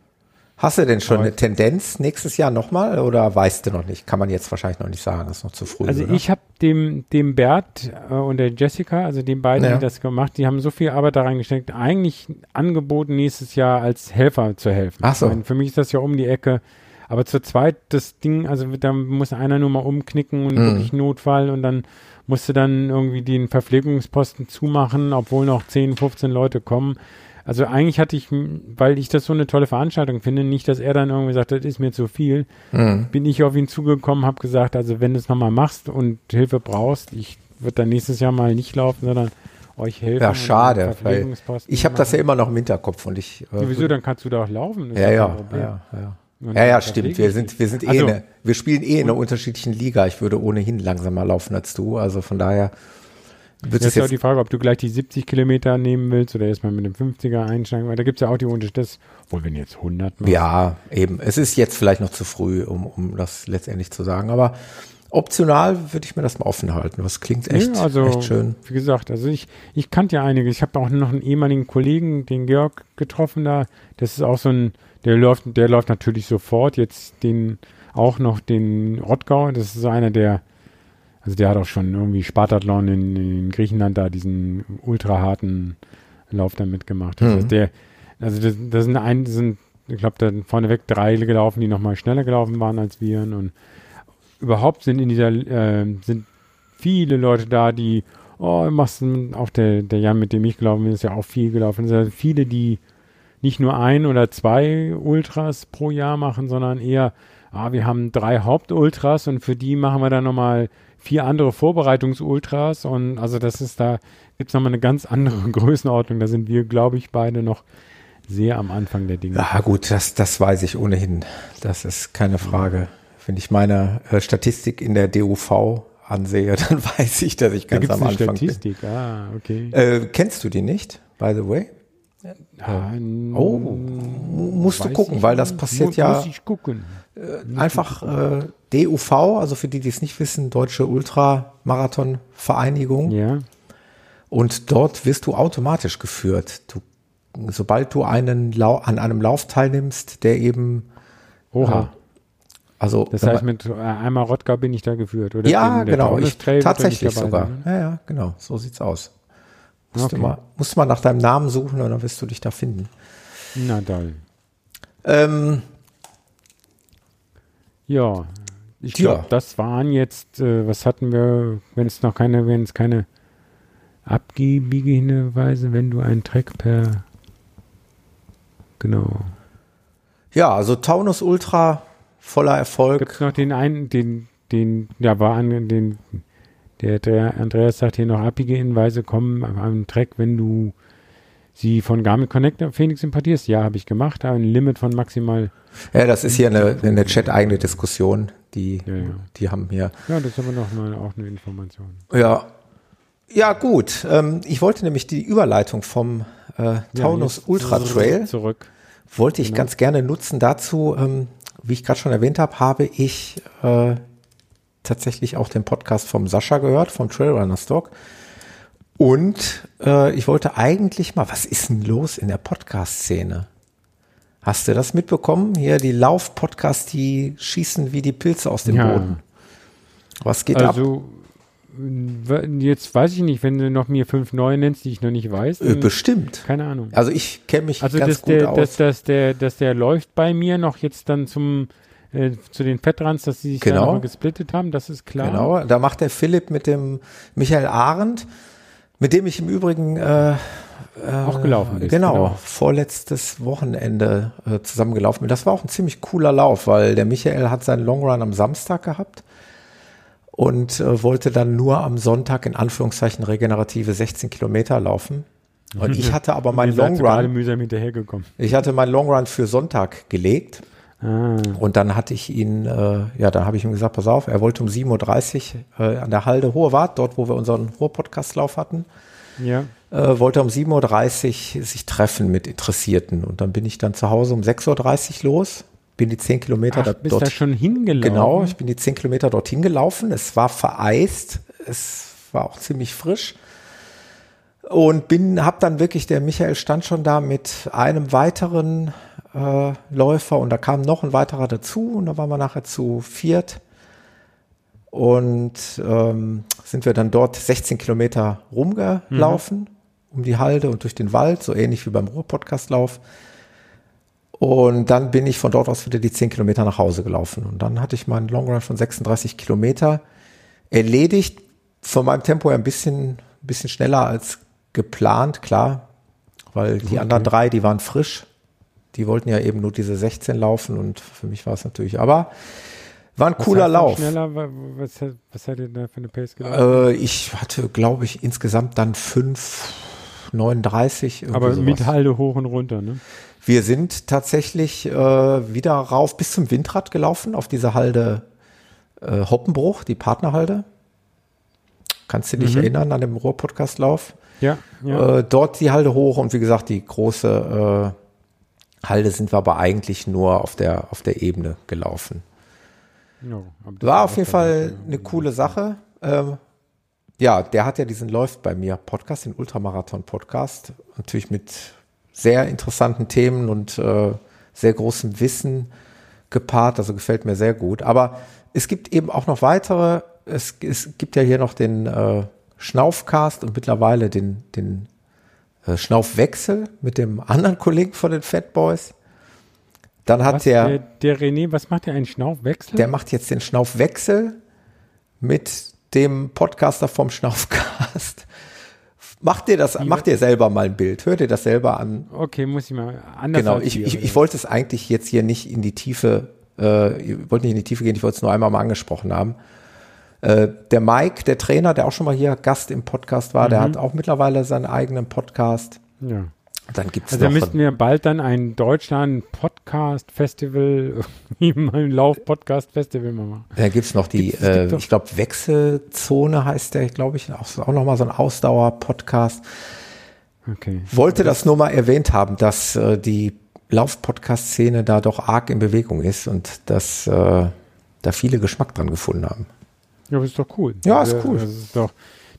Hast du denn schon eine Tendenz nächstes Jahr nochmal oder weißt du noch nicht? Kann man jetzt wahrscheinlich noch nicht sagen, ist noch zu früh. Also oder? ich habe dem, dem Bert äh, und der Jessica, also den beiden, ja. die das gemacht, die haben so viel Arbeit da reingesteckt, eigentlich angeboten, nächstes Jahr als Helfer zu helfen. Ach so. Meine, für mich ist das ja um die Ecke. Aber zu zweit das Ding, also da muss einer nur mal umknicken und mhm. wirklich Notfall und dann musste dann irgendwie den Verpflegungsposten zumachen, obwohl noch 10, 15 Leute kommen. Also eigentlich hatte ich, weil ich das so eine tolle Veranstaltung finde, nicht, dass er dann irgendwie sagt, das ist mir zu viel, mhm. bin ich auf ihn zugekommen, habe gesagt, also wenn du es nochmal machst und Hilfe brauchst, ich würde dann nächstes Jahr mal nicht laufen, sondern euch helfen. Ja, schade, weil ich habe das ja immer noch im Hinterkopf und ich. Äh, ja, wieso, dann kannst du da auch laufen. Ja, ja, ja, ja. Ja, ja, stimmt. Wir sind, wir sind eh, also, eine, wir spielen eh in einer unterschiedlichen Liga. Ich würde ohnehin langsamer laufen als du. Also von daher wird es jetzt. auch die Frage, ob du gleich die 70 Kilometer nehmen willst oder erstmal mit dem 50er einsteigen, weil da gibt es ja auch die Unterschiede. Wohl, wenn jetzt 100 machst. Ja, eben. Es ist jetzt vielleicht noch zu früh, um, um das letztendlich zu sagen. Aber optional würde ich mir das mal offen halten. Das klingt echt, ja, also, echt schön. Wie gesagt, also ich, ich kannte ja einige. Ich habe auch noch einen ehemaligen Kollegen, den Georg, getroffen da. Das ist auch so ein der läuft, der läuft natürlich sofort. Jetzt den auch noch den Rottgau. Das ist so einer der, also der hat auch schon irgendwie Spartathlon in, in Griechenland da diesen ultra harten Lauf da mitgemacht. Mhm. Also der, also das, das sind ein, das sind, ich glaube, da vorneweg drei gelaufen, die nochmal schneller gelaufen waren als wir. Und überhaupt sind in dieser, äh, sind viele Leute da, die, oh, machst du, auch der, der Jan, mit dem ich gelaufen bin, ist ja auch viel gelaufen. Es sind viele, die nicht nur ein oder zwei Ultras pro Jahr machen, sondern eher, ah, wir haben drei Hauptultras und für die machen wir dann nochmal vier andere Vorbereitungsultras und also das ist da, gibt es nochmal eine ganz andere Größenordnung. Da sind wir, glaube ich, beide noch sehr am Anfang der Dinge. Ja gut, das, das weiß ich ohnehin. Das ist keine Frage. Wenn ich meine äh, Statistik in der DUV ansehe, dann weiß ich, dass ich ganz da am eine Anfang Statistik, ah, okay. bin. Äh, kennst du die nicht, by the way? Ah, Oh, mu- musst du gucken, weil das passiert Mu- ja Muss ich gucken. Einfach äh, DUV, also für die, die es nicht wissen, Deutsche Ultramarathon-Vereinigung. Ja. Und dort wirst du automatisch geführt. Du, sobald du einen Lau an einem Lauf teilnimmst, der eben, Oha. also Das heißt, mit äh, einmal Rotka bin ich da geführt, oder? ja, genau, ich, tatsächlich dabei sogar. ne? Ja, ja, genau, so sieht's aus. Musst, Okay. du mal, musst du mal nach deinem Namen suchen und dann wirst du dich da finden. Na toll. Ähm, Ja, ich Ja. glaube, das waren jetzt, äh, was hatten wir, wenn es noch keine, wenn es keine abgiebige Hinweise, wenn du einen Track per, genau. ja, also Taunus Ultra, voller Erfolg. Gibt es noch den einen, den, den, ja, war an, den, der, der Andreas sagt hier noch abbiege Hinweise kommen am- am Track, wenn du sie von Garmin Connect Phoenix importierst. Ja, habe ich gemacht, ein Limit von maximal, Ja, das ist hier eine, eine Chat-eigene Diskussion, die, Ja, ja. die haben hier. ja, das ist aber noch mal auch eine Information. Ja, ja gut. Ähm, ich wollte nämlich die Überleitung vom äh, Taunus Ja, Ultra Trail Zurück. wollte ich Genau. ganz gerne nutzen. Dazu, ähm, wie ich gerade schon erwähnt habe, habe ich äh, tatsächlich auch den Podcast vom Sascha gehört, vom Trailrunner Stock. Und äh, ich wollte eigentlich mal, was ist denn los in der Podcast-Szene? Hast du das mitbekommen? Hier die Lauf-Podcasts, die schießen wie die Pilze aus dem Ja. Boden. Was geht ab? Also, w- jetzt weiß ich nicht, wenn du noch mir fünf neue nennst, die ich noch nicht weiß. Äh, Bestimmt. keine Ahnung. Also ich kenne mich Also, ganz dass gut der, aus. dass, dass, der, dass der läuft bei mir noch jetzt dann zum äh, zu den Fettruns, dass sie sich Genau. da gesplittet haben, das ist klar. Genau, da macht der Philipp mit dem Michael Arendt, mit dem ich im Übrigen äh, Auch gelaufen bist. genau, vorletztes Wochenende äh, zusammengelaufen bin. Das war auch ein ziemlich cooler Lauf, weil der Michael hat seinen Longrun am Samstag gehabt und äh, wollte dann nur am Sonntag in Anführungszeichen regenerative 16 Kilometer laufen. Und ich hatte aber meinen Longrun, ich hatte meinen Longrun für Sonntag gelegt. Ah, Und dann hatte ich ihn, äh, ja, dann habe ich ihm gesagt, pass auf, er wollte um 7.30 Uhr äh, an der Halde Hohe Wart, dort wo wir unseren Ruhr-Podcast-Lauf hatten, ja. äh, wollte um 7.30 Uhr sich treffen mit Interessierten. Und dann bin ich dann zu Hause um 6.30 Uhr los, bin die 10 Kilometer Ach, da, bist dort. da schon hingelaufen? Genau, ich bin die 10 Kilometer dorthin gelaufen. Es war vereist, es war auch ziemlich frisch. Und bin, hab dann wirklich, der Michael stand schon da mit einem weiteren äh, Läufer und da kam noch ein weiterer dazu und da waren wir nachher zu viert. Und ähm, sind wir dann dort 16 Kilometer rumgelaufen um die Halde und durch den Wald, so ähnlich wie beim Ruhr-Podcast-Lauf. Und dann bin ich von dort aus wieder die 10 Kilometer nach Hause gelaufen. Und dann hatte ich meinen Longrun von 36 Kilometer erledigt. Von meinem Tempo her ein bisschen, bisschen schneller als geplant, klar. Weil die anderen drei, die waren frisch. Die wollten ja eben nur diese 16 laufen und für mich war es natürlich, aber war ein Was cooler Lauf. Schneller, Wa- was, was hat ihr da für eine Pace gelaufen? Äh, ich hatte, glaube ich, insgesamt dann 5,39. irgendwie Aber mit sowas. Halde hoch und runter, ne? Wir sind tatsächlich äh, wieder rauf bis zum Windrad gelaufen, auf diese Halde äh, Hoppenbruch, die Partnerhalde. Kannst du dich Mhm. erinnern an dem Ruhr-Podcast-Lauf? Ja, ja. Äh, dort die Halde hoch und wie gesagt, die große äh, Halde sind wir aber eigentlich nur auf der, auf der Ebene gelaufen. ja War auf jeden Fall eine coole Sache. Ähm, ja, der hat ja diesen Läuft bei mir Podcast, den Ultramarathon-Podcast. Natürlich mit sehr interessanten Themen und äh, sehr großem Wissen gepaart. Also gefällt mir sehr gut. Aber es gibt eben auch noch weitere. Es, es gibt ja hier noch den äh, Schnaufcast und mittlerweile den, den Schnaufwechsel mit dem anderen Kollegen von den Fat Boys. Dann hat Was, der der, der René, was macht der? Einen Schnaufwechsel? der macht jetzt den Schnaufwechsel mit dem Podcaster vom Schnaufcast. Mach dir das, mach dir selber mal ein Bild. Hör dir das selber an. Okay, muss ich mal anders. Genau, ich, ich, ich wollte es eigentlich jetzt hier nicht in die Tiefe, äh, ich wollte nicht in die Tiefe gehen, ich wollte es nur einmal mal angesprochen haben. Äh, der Mike, der Trainer, der auch schon mal hier Gast im Podcast war, mhm. der hat auch mittlerweile seinen eigenen Podcast. Ja. Dann gibt's also noch müssten wir bald dann ein Deutschland-Podcast-Festival, ein Lauf-Podcast-Festival machen. Da gibt's noch die, gibt's, äh, ich glaube, Wechselzone heißt der, glaube ich, auch, auch nochmal so ein Ausdauer-Podcast. Okay. Wollte das nur mal erwähnt haben, dass äh, die Lauf-Podcast-Szene da doch arg in Bewegung ist und dass äh, da viele Geschmack dran gefunden haben. Ja, das ist doch cool. Ja, ist cool. Das ist doch,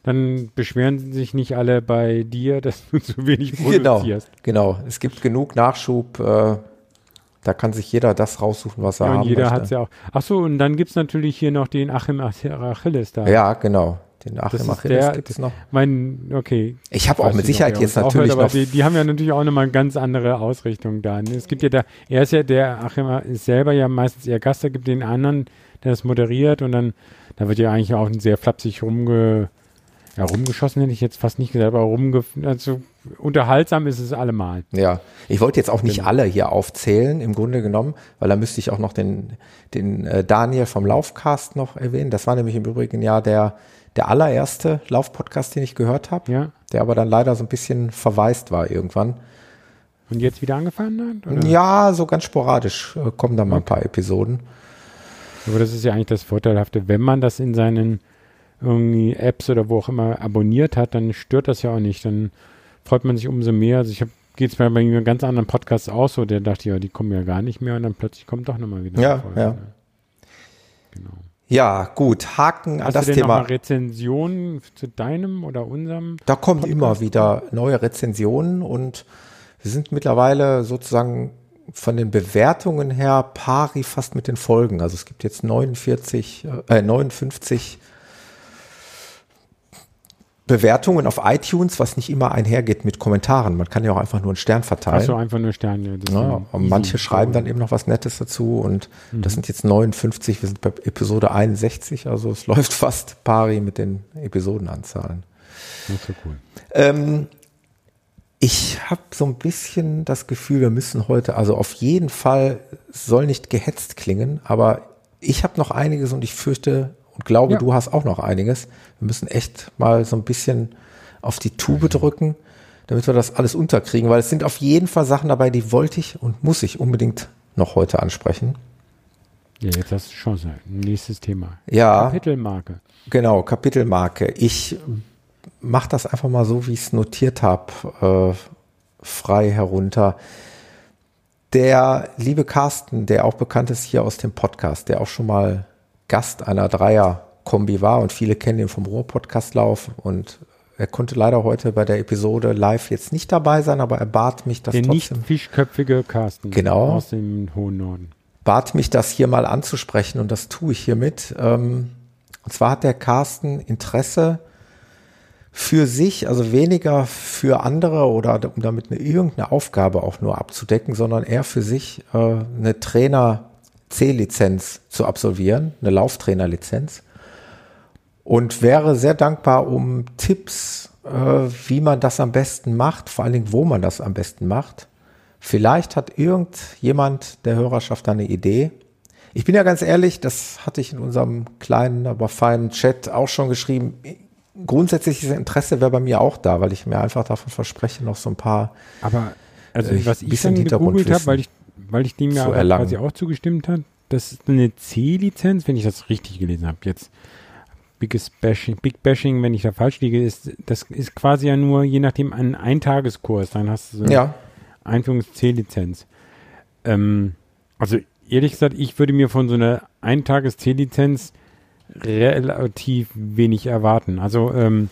dann beschweren sich nicht alle bei dir, dass du zu wenig genau, produzierst. Genau, genau. Es gibt genug Nachschub. Äh, da kann sich jeder das raussuchen, was er ja, und haben jeder hat es ja auch. Ach so, und dann gibt es natürlich hier noch den Achim Achilles da. Ja, genau. Den Achim Achilles gibt es noch. Mein, okay. Ich habe auch mit Sicherheit noch, jetzt natürlich hört, noch. Die, die, haben ja natürlich auch nochmal eine ganz andere Ausrichtung da. Es gibt ja da, er ist ja der Achim ist selber ja meistens eher Gast, da gibt den anderen, der das moderiert und dann, da wird ja eigentlich auch sehr flapsig rumge, ja, rumgeschossen hätte ich jetzt fast nicht gesagt, aber rumge also unterhaltsam ist es allemal. Ja, ich wollte jetzt auch nicht alle hier aufzählen, im Grunde genommen, weil da müsste ich auch noch den, den äh, Daniel vom Laufcast noch erwähnen. Das war nämlich im Übrigen ja der, der allererste Laufpodcast, den ich gehört habe, ja. der aber dann leider so ein bisschen verwaist war irgendwann. Und jetzt wieder angefangen hat? Oder? Ja, so ganz sporadisch äh, kommen da mal okay. ein paar Episoden. Aber das ist ja eigentlich das Vorteilhafte, wenn man das in seinen irgendwie Apps oder wo auch immer abonniert hat, dann stört das ja auch nicht. Dann freut man sich umso mehr. Also ich habe geht es mir bei einem ganz anderen Podcast auch so, der dachte, ja, die kommen ja gar nicht mehr und dann plötzlich kommt doch nochmal wieder. Ja, Folge, ja. Ne? Genau. Ja, gut, Haken Hast an das du denn Thema. Noch Rezensionen zu deinem oder unserem? Da kommen Podcast? immer wieder neue Rezensionen und wir sind mittlerweile sozusagen von den Bewertungen her pari fast mit den Folgen. Also es gibt jetzt 49, äh, 59 Bewertungen auf iTunes, was nicht immer einhergeht mit Kommentaren. Man kann ja auch einfach nur einen Stern verteilen. Achso, einfach nur Sterne. Ja, manche schreiben dann eben noch was Nettes dazu und mhm. das sind jetzt 59, wir sind bei Episode 61, also es läuft fast pari mit den Episodenanzahlen. Nicht so cool. Ähm, ich habe so ein bisschen das Gefühl, wir müssen heute, also auf jeden Fall soll nicht gehetzt klingen, aber ich habe noch einiges und ich fürchte, und glaube, ja. du hast auch noch einiges. Wir müssen echt mal so ein bisschen auf die Tube drücken, damit wir das alles unterkriegen, weil es sind auf jeden Fall Sachen dabei, die wollte ich und muss ich unbedingt noch heute ansprechen. Ja, jetzt hast du Chance. Nächstes Thema. Ja. Kapitelmarke. Genau, Kapitelmarke. Ich mache das einfach mal so, wie ich es notiert habe, äh, frei herunter. Der liebe Carsten, der auch bekannt ist hier aus dem Podcast, der auch schon mal Gast einer Dreier-Kombi war und viele kennen ihn vom Ruhr-Podcastlauf und er konnte leider heute bei der Episode live jetzt nicht dabei sein, aber er bat mich, das der trotzdem. nicht fischköpfige Carsten genau, aus dem hohen Norden. Bat mich, das hier mal anzusprechen und das tue ich hiermit. Ähm, und zwar hat der Carsten Interesse für sich, also weniger für andere oder um damit eine, irgendeine Aufgabe auch nur abzudecken, sondern eher für sich äh, eine Trainer C-Lizenz zu absolvieren, eine Lauftrainerlizenz. Und wäre sehr dankbar um Tipps, äh, wie man das am besten macht, vor allen Dingen, wo man das am besten macht. Vielleicht hat irgendjemand der Hörerschaft da eine Idee. Ich bin ja ganz ehrlich, das hatte ich in unserem kleinen, aber feinen Chat auch schon geschrieben. Grundsätzliches Interesse wäre bei mir auch da, weil ich mir einfach davon verspreche, noch so ein paar. Aber also äh, was ich dann gegoogelt habe, weil ich weil ich dem ja quasi auch zugestimmt habe, das ist eine C-Lizenz, wenn ich das richtig gelesen habe. Jetzt Biggest Bashing, Big Bashing, wenn ich da falsch liege, ist, das ist quasi ja nur je nachdem ein Eintageskurs. Dann hast du so eine ja. Einführungs-C-Lizenz. Ähm, also ehrlich gesagt, ich würde mir von so einer Eintages-C-Lizenz relativ wenig erwarten. Also ähm,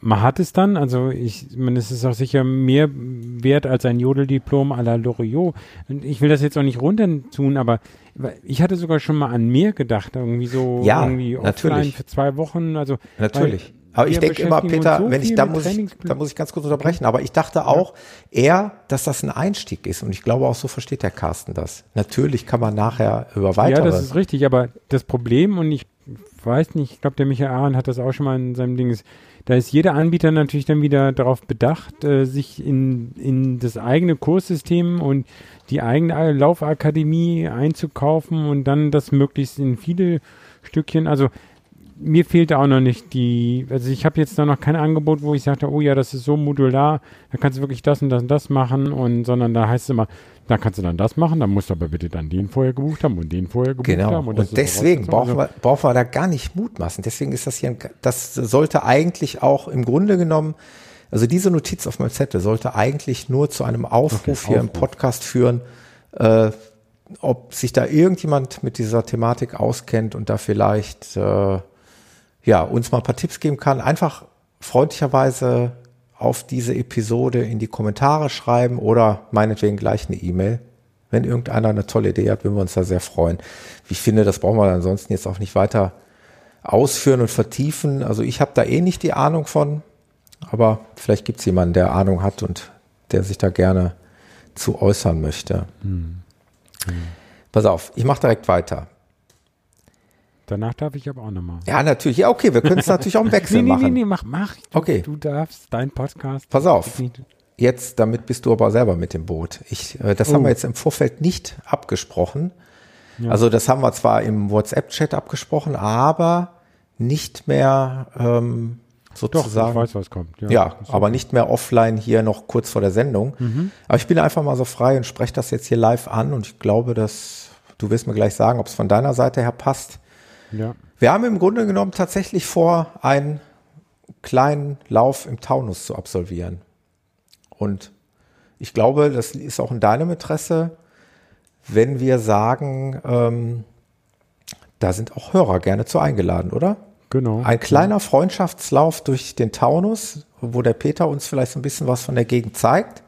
man hat es dann, also ich meine, es ist auch sicher mehr wert als ein Jodeldiplom à la Loriot. Ich will das jetzt auch nicht runter tun, aber ich hatte sogar schon mal an mehr gedacht, irgendwie so ja, irgendwie natürlich. für zwei Wochen. Also natürlich. Aber ich denke immer, Peter, so wenn ich da muss ich, da muss ich ganz kurz unterbrechen. Aber ich dachte auch eher, dass das ein Einstieg ist. Und ich glaube auch so versteht der Carsten das. Natürlich kann man nachher über weitere. Ja, das ist richtig. Aber das Problem und ich weiß nicht, ich glaube, der Michael Ahren hat das auch schon mal in seinem Ding. Da ist jeder Anbieter natürlich dann wieder darauf bedacht, äh, sich in, in das eigene Kurssystem und die eigene Laufakademie einzukaufen und dann das möglichst in viele Stückchen. Also mir fehlt auch noch nicht die, also ich habe jetzt da noch kein Angebot, wo ich sagte, oh ja, das ist so modular, da kannst du wirklich das und das und das machen und sondern da heißt es immer, da kannst du dann das machen, dann musst du aber bitte dann den vorher gebucht haben und den vorher gebucht genau. haben. Und, und deswegen brauchen wir, brauchen wir da gar nicht mutmaßen. Deswegen ist das hier, ein, das sollte eigentlich auch im Grunde genommen, also diese Notiz auf meinem Zettel sollte eigentlich nur zu einem Aufruf okay, hier Aufruf. im Podcast führen, äh, ob sich da irgendjemand mit dieser Thematik auskennt und da vielleicht äh, ja uns mal ein paar Tipps geben kann. Einfach freundlicherweise auf diese Episode in die Kommentare schreiben oder meinetwegen gleich eine E-Mail. Wenn irgendeiner eine tolle Idee hat, würden wir uns da sehr freuen. Ich finde, das brauchen wir ansonsten jetzt auch nicht weiter ausführen und vertiefen. Also ich habe da eh nicht die Ahnung von, aber vielleicht gibt es jemanden, der Ahnung hat und der sich da gerne zu äußern möchte. Hm. Hm. Pass auf, ich mache direkt weiter. Danach darf ich aber auch nochmal. Ja, natürlich. Ja, okay, wir können es natürlich auch im Wechsel nee, nee, machen. Nee, nee, mach, mach. Du, okay. Du darfst, dein Podcast. Pass auf. Jetzt, damit bist du aber selber mit dem Boot. Ich, äh, das oh. haben wir jetzt im Vorfeld nicht abgesprochen. Ja. Also das haben wir zwar im WhatsApp-Chat abgesprochen, aber nicht mehr ähm, sozusagen. Doch, ich weiß, was kommt. Ja, ja aber nicht mehr offline hier noch kurz vor der Sendung. Mhm. Aber ich bin einfach mal so frei und spreche das jetzt hier live an und ich glaube, dass du wirst mir gleich sagen, ob es von deiner Seite her passt. Ja. Wir haben im Grunde genommen tatsächlich vor, einen kleinen Lauf im Taunus zu absolvieren. Und ich glaube, das ist auch in deinem Interesse, wenn wir sagen, ähm, da sind auch Hörer gerne zu eingeladen, oder? Genau. Ein kleiner Freundschaftslauf durch den Taunus, wo der Peter uns vielleicht so ein bisschen was von der Gegend zeigt.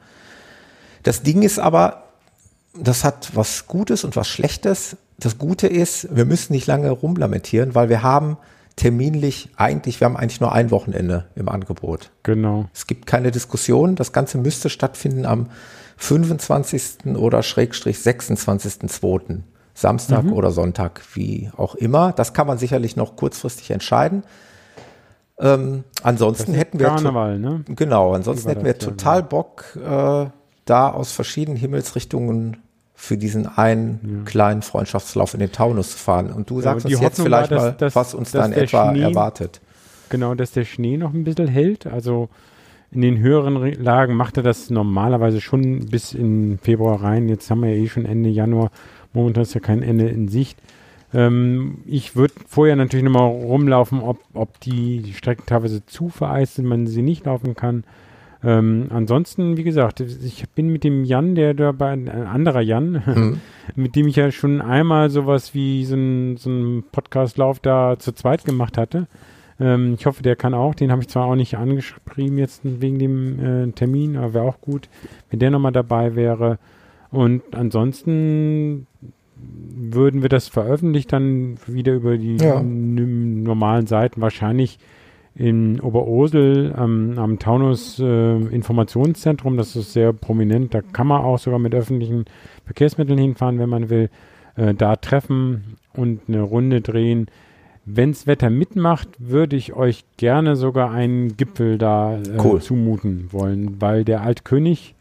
Das Ding ist aber, das hat was Gutes und was Schlechtes. Das Gute ist, wir müssen nicht lange rumlamentieren, weil wir haben terminlich eigentlich, wir haben eigentlich nur ein Wochenende im Angebot. Genau. Es gibt keine Diskussion. Das Ganze müsste stattfinden am 25. oder Schrägstrich 26.2. Samstag mhm. oder Sonntag, wie auch immer. Das kann man sicherlich noch kurzfristig entscheiden. Ähm, ansonsten hätten wir Karneval, ne? genau, ansonsten hätten wir total Bock, äh, da aus verschiedenen Himmelsrichtungen für diesen einen ja. kleinen Freundschaftslauf in den Taunus zu fahren. Und du sagst ja, uns jetzt vielleicht war, dass, mal, dass, was uns dann etwa Schnee, erwartet. Genau, dass der Schnee noch ein bisschen hält. Also in den höheren Lagen macht er das normalerweise schon bis in Februar rein. Jetzt haben wir ja eh schon Ende Januar. Momentan ist ja kein Ende in Sicht. Ähm, ich würde vorher natürlich nochmal rumlaufen, ob, ob die Strecken teilweise zu vereist sind, man sie nicht laufen kann. Ähm, ansonsten, wie gesagt, ich bin mit dem Jan, der dabei, ein anderer Jan, mhm. mit dem ich ja schon einmal sowas wie so ein, so ein Podcastlauf da zu zweit gemacht hatte. Ähm, ich hoffe, der kann auch. Den habe ich zwar auch nicht angeschrieben jetzt wegen dem äh, Termin, aber wäre auch gut, wenn der nochmal dabei wäre. Und ansonsten würden wir das veröffentlicht dann wieder über die ja. normalen Seiten wahrscheinlich in Oberursel ähm, am Taunus äh, Informationszentrum. Das ist sehr prominent. Da kann man auch sogar mit öffentlichen Verkehrsmitteln hinfahren, wenn man will. Äh, da treffen und eine Runde drehen. Wenns Wetter mitmacht, würde ich euch gerne sogar einen Gipfel da äh, cool. zumuten wollen, weil der Altkönig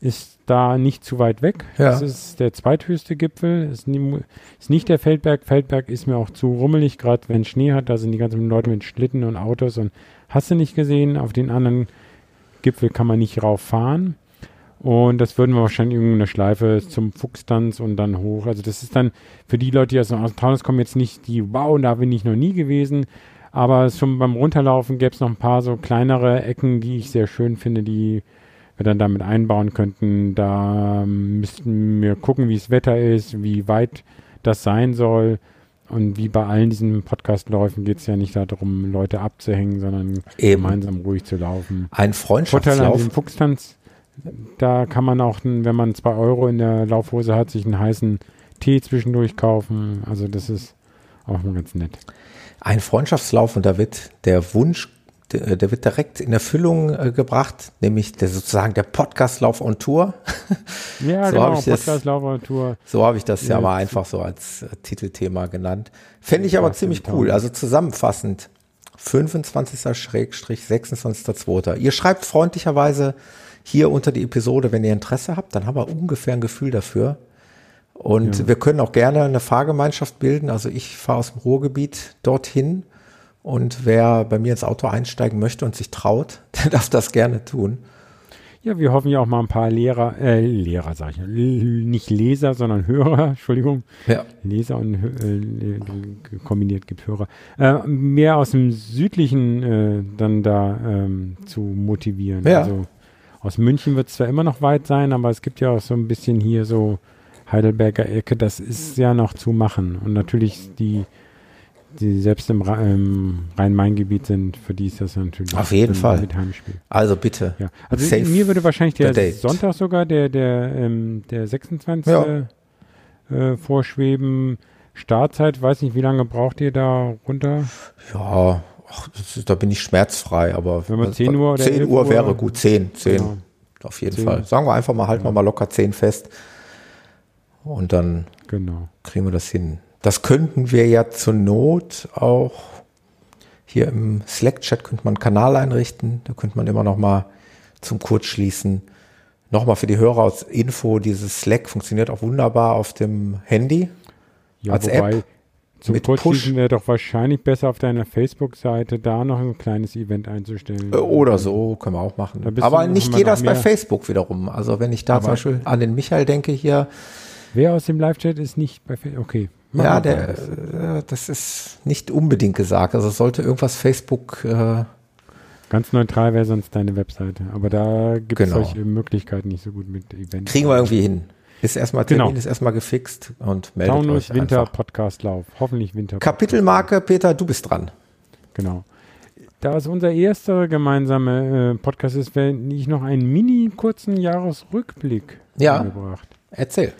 ist da nicht zu weit weg. Ja. Das ist der zweithöchste Gipfel. Ist, nie, ist nicht der Feldberg. Feldberg ist mir auch zu rummelig, gerade wenn Schnee hat. Da sind die ganzen Leute mit Schlitten und Autos und hast du nicht gesehen. Auf den anderen Gipfel kann man nicht rauffahren. Und das würden wir wahrscheinlich irgendeine Schleife zum Fuchstanz und dann hoch. Also das ist dann für die Leute, die aus dem Taunus kommen, jetzt nicht die, wow, da bin ich noch nie gewesen. Aber schon beim Runterlaufen gäbe es noch ein paar so kleinere Ecken, die ich sehr schön finde, die wir dann damit einbauen könnten. Da müssten wir gucken, wie das Wetter ist, wie weit das sein soll. Und wie bei allen diesen Podcast-Läufen geht es ja nicht darum, Leute abzuhängen, sondern Eben. gemeinsam ruhig zu laufen. Ein Freundschaftslauf. Vorteil an dem Fuchstanz, da kann man auch, wenn man zwei Euro in der Laufhose hat, sich einen heißen Tee zwischendurch kaufen. Also das ist auch mal ganz nett. Ein Freundschaftslauf und da wird der Wunsch der, der wird direkt in Erfüllung äh, gebracht, nämlich der sozusagen der Podcast Lauf on Tour. Ja, So genau, hab ich das- Podcast Lauf on Tour. So habe ich das ja Ja, mal einfach so als äh, Titelthema genannt. Fände ich aber Ja, ziemlich cool. Also zusammenfassend 25.-26.2. Ihr schreibt freundlicherweise hier unter die Episode, wenn ihr Interesse habt, dann haben wir ungefähr ein Gefühl dafür. Und wir können auch gerne eine Fahrgemeinschaft bilden. Also ich fahre aus dem Ruhrgebiet dorthin und wer bei mir ins Auto einsteigen möchte und sich traut, der darf das gerne tun. Ja, wir hoffen ja auch mal ein paar Lehrer, äh, Lehrer sage ich, l- nicht Leser, sondern Hörer, Entschuldigung, Ja. Leser und äh, g- kombiniert gibt Hörer, äh, mehr aus dem südlichen äh, dann da ähm, zu motivieren. Ja. Also aus München wird es zwar immer noch weit sein, aber es gibt ja auch so ein bisschen hier so Heidelberger Ecke, das ist ja noch zu machen. Und natürlich die, die selbst im, Rhe- im Rhein-Main-Gebiet sind, für die ist das natürlich Auf jeden Fall. mit Heimspiel. Also bitte. Ja, also Save mir würde wahrscheinlich der. Sonntag sogar der, der, ähm, der 26. Ja. Äh, vorschweben. Startzeit, weiß nicht, wie lange braucht ihr da runter? Ja, ach, ist, da bin ich schmerzfrei, aber Wenn man 10 Uhr oder 10 11 Uhr wäre gut, 10, 10, Genau. auf jeden 10. Fall. Sagen wir einfach mal, halten wir mal locker 10 fest und dann Genau. kriegen wir das hin. Das könnten wir ja zur Not auch hier im Slack-Chat könnte man einen Kanal einrichten, da könnte man immer noch mal zum Kurzschließen Nochmal für die Hörer als Info, dieses Slack funktioniert auch wunderbar auf dem Handy. Ja, Als wobei App zum mit Kurzschließen wäre doch wahrscheinlich besser auf deiner Facebook-Seite da noch ein kleines Event einzustellen. Äh, Oder so, können wir auch machen. Aber nicht jeder ist bei Facebook wiederum. Also wenn ich da Aber- zum Beispiel an den Michael denke hier, Wer aus dem Live-Chat ist nicht bei Facebook? Okay. Machen ja, der, äh, das ist nicht unbedingt gesagt. Also sollte irgendwas Facebook, äh, Ganz neutral wäre sonst deine Webseite. Aber da gibt es Genau. solche Möglichkeiten nicht so gut mit Events. kriegen wir irgendwie hin. Ist erstmal Termin, Genau. ist erstmal gefixt und meldet Taunus euch Winter einfach. Podcast Lauf. Hoffentlich Winter. Kapitelmarke, Peter, du bist dran. Genau. Da es unser erster gemeinsamer äh, Podcast ist, werde ich noch einen mini kurzen Jahresrückblick Ja. angebracht. Erzähl.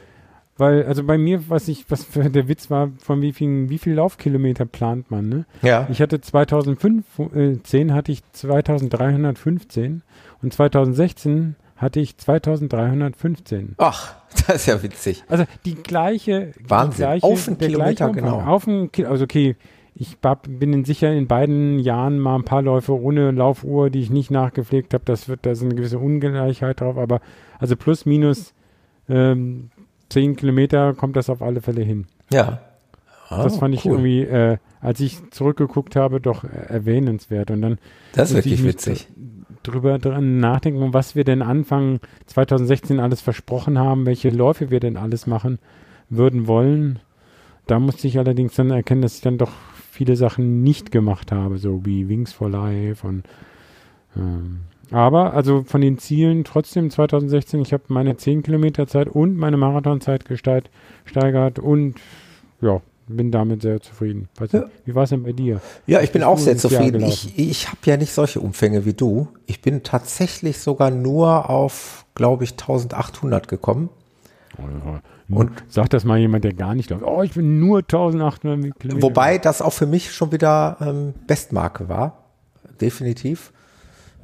Weil, also bei mir, was ich, was für der Witz war, von wie vielen, wie viel Laufkilometer plant man, ne? Ja. Ich hatte 2010 hatte ich 2315 und 2016 hatte ich 2315. Ach, das ist ja witzig. Also die gleiche, Wahnsinn. Die gleiche, Auf einen Kilometer, genau. Auf einen also okay, ich bin in sicher in beiden Jahren mal ein paar Läufe ohne Laufuhr, die ich nicht nachgepflegt habe. Das wird, da ist eine gewisse Ungleichheit drauf, aber also plus minus ähm, 10 Kilometer kommt das auf alle Fälle hin. Ja. Ah, das fand ich cool. irgendwie, äh, als ich zurückgeguckt habe, doch äh, erwähnenswert. Und dann Das ist wirklich witzig. drüber dran nachdenken, was wir denn Anfang 2016 alles versprochen haben, welche Läufe wir denn alles machen würden wollen. Da musste ich allerdings dann erkennen, dass ich dann doch viele Sachen nicht gemacht habe, so wie Wings for Life und ähm, aber also von den Zielen trotzdem 2016, ich habe meine 10 Kilometer Zeit und meine Marathonzeit gesteigert und ja, bin damit sehr zufrieden. Ja. Wie war es denn bei dir? Ja, ich bin auch sehr zufrieden. Ich, ich habe ja nicht solche Umfänge wie du. Ich bin tatsächlich sogar nur auf, glaube ich, 1800 gekommen. Und sagt das mal jemand, der gar nicht läuft. Oh, ich bin nur 1800 Kilometer. Wobei das auch für mich schon wieder ähm, Bestmarke war. Definitiv.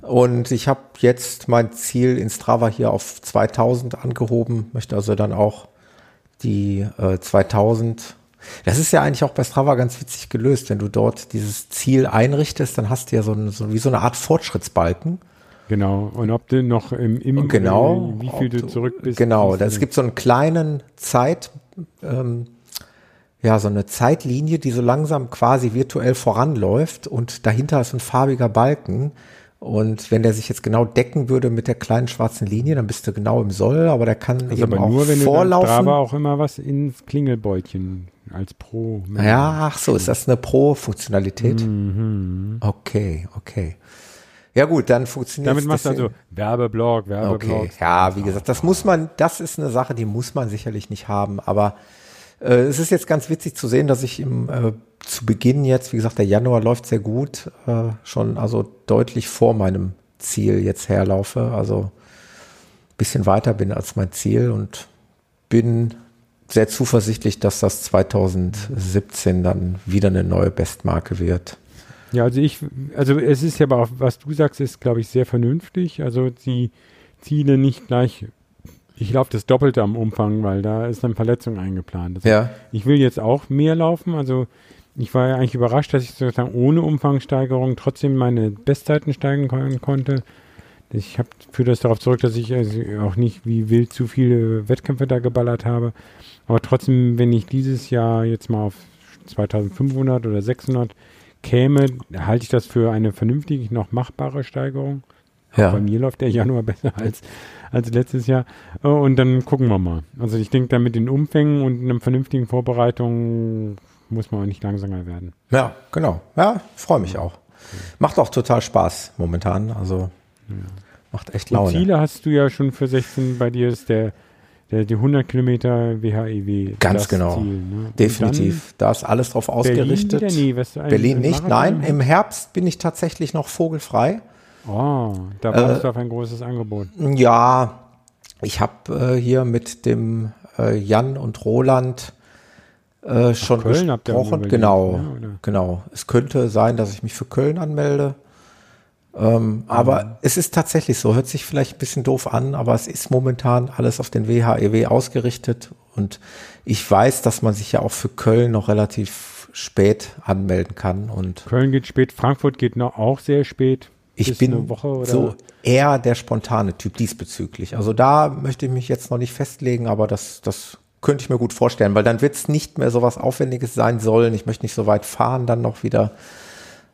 Und ich habe jetzt mein Ziel in Strava hier auf 2000 angehoben, möchte also dann auch die äh, 2000. Das ist ja eigentlich auch bei Strava ganz witzig gelöst. Wenn du dort dieses Ziel einrichtest, dann hast du ja so, ein, so wie so eine Art Fortschrittsbalken. Genau. Und ob du noch im, im Genau. äh, wie viel ob du zurück bist. Genau, du das dann. gibt so einen kleinen Zeit, ähm, ja, so eine Zeitlinie, die so langsam quasi virtuell voranläuft und dahinter ist ein farbiger Balken. Und wenn der sich jetzt genau decken würde mit der kleinen schwarzen Linie, dann bist du genau im Soll, aber der kann ist eben aber auch nur, wenn du dann vorlaufen. Strava auch immer was ins Klingelbeutchen als Pro. Ja, ach so, ist das eine Pro-Funktionalität? Mhm. Okay, okay. Ja gut, dann funktioniert Damit machst du also Werbeblog, Werbeblog. Okay, ja, wie gesagt, das muss man, das ist eine Sache, die muss man sicherlich nicht haben, aber äh, es ist jetzt ganz witzig zu sehen, dass ich im äh, zu Beginn jetzt, wie gesagt, der Januar läuft sehr gut, äh, schon also deutlich vor meinem Ziel jetzt herlaufe, also bisschen weiter bin als mein Ziel und bin sehr zuversichtlich, dass das 2017 dann wieder eine neue Bestmarke wird. Ja, also ich, also es ist ja aber auch, was du sagst, ist, glaube ich, sehr vernünftig. Also die Ziele nicht gleich, ich laufe das Doppelte am Umfang, weil da ist eine Verletzung eingeplant. Also Ja. Ich will jetzt auch mehr laufen. Also ich war ja eigentlich überrascht, dass ich sozusagen ohne Umfangsteigerung trotzdem meine Bestzeiten steigen kon konnte. Ich habe führe das darauf zurück, dass ich also auch nicht wie wild zu viele Wettkämpfe da geballert habe. Aber trotzdem, wenn ich dieses Jahr jetzt mal auf 2500 oder 600 käme, halte ich das für eine vernünftig noch machbare Steigerung. Ja. Bei mir läuft der Januar besser als, als letztes Jahr. Äh, Und dann gucken wir mal. Also ich denke, da mit den Umfängen und einer vernünftigen Vorbereitung muss man auch nicht langsamer werden. Ja, genau. Ja, freue mich auch. Macht auch total Spaß momentan. Also macht echt Und Laune. Ziele hast du ja schon für 16, bei dir ist der, der die 100 Kilometer WHEW. Ganz das genau. Ziel, ne? Und Definitiv. Da ist alles drauf Berlin ausgerichtet. wieder? Nee, ein- Berlin nicht. Nein, im Herbst bin ich tatsächlich noch vogelfrei. Oh, da Äh, wartest du auf ein großes Angebot. Ja, ich habe äh, hier mit dem äh, Jan und Roland äh, schon Köln habt ihr gesprochen. Genau, ne, oder? genau. Es könnte sein, dass ich mich für Köln anmelde. Ähm, aber es ist tatsächlich so, hört sich vielleicht ein bisschen doof an, aber es ist momentan alles auf den WHEW ausgerichtet und ich weiß, dass man sich ja auch für Köln noch relativ spät anmelden kann und Köln geht spät, Frankfurt geht noch auch sehr spät. ich bin so eher der spontane Typ diesbezüglich. Also da möchte ich mich jetzt noch nicht festlegen, aber das, das könnte ich mir gut vorstellen, weil dann wird es nicht mehr so was Aufwendiges sein sollen. Ich möchte nicht so weit fahren dann noch wieder,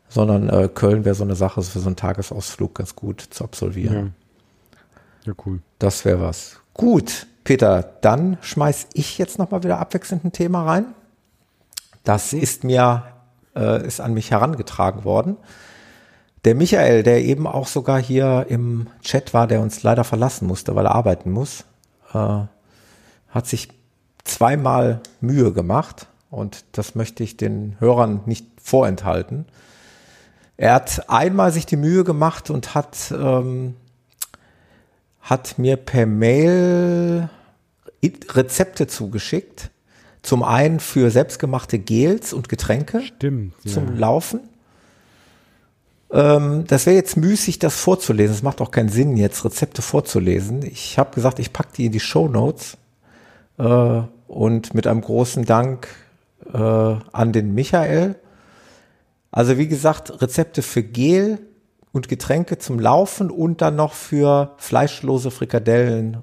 sondern äh, Köln wäre so eine Sache für so einen Tagesausflug ganz gut zu absolvieren. Ja. ja, cool. Das wäre was. Gut, Peter, dann schmeiß ich jetzt noch mal wieder abwechselnd ein Thema rein. Das ist mir, äh, ist an mich herangetragen worden. Der Michael, der eben auch sogar hier im Chat war, der uns leider verlassen musste, weil er arbeiten muss, äh, hat sich zweimal Mühe gemacht und das möchte ich den Hörern nicht vorenthalten. Er hat einmal sich die Mühe gemacht und hat ähm, hat mir per Mail Rezepte zugeschickt. Zum einen für selbstgemachte Gels und Getränke Stimmt. Ja. zum Laufen. Ähm, das wäre jetzt müßig, das vorzulesen. Es macht auch keinen Sinn, jetzt Rezepte vorzulesen. Ich habe gesagt, ich packe die in die Show Notes äh, und mit einem großen Dank äh, an den Michael. Also wie gesagt, Rezepte für Gel und Getränke zum Laufen und dann noch für fleischlose Frikadellen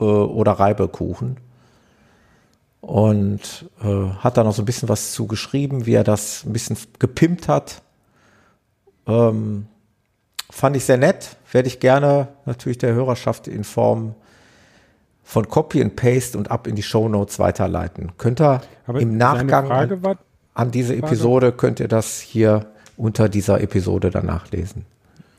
äh, oder Reibekuchen. Und äh, hat da noch so ein bisschen was zu geschrieben, wie er das ein bisschen gepimpt hat. Ähm, fand ich sehr nett. Werde ich gerne natürlich der Hörerschaft in Form von Copy and Paste und ab in die Show Notes weiterleiten. Könnt ihr Aber im Nachgang an, war, an diese Episode, könnt ihr das hier unter dieser Episode dann nachlesen.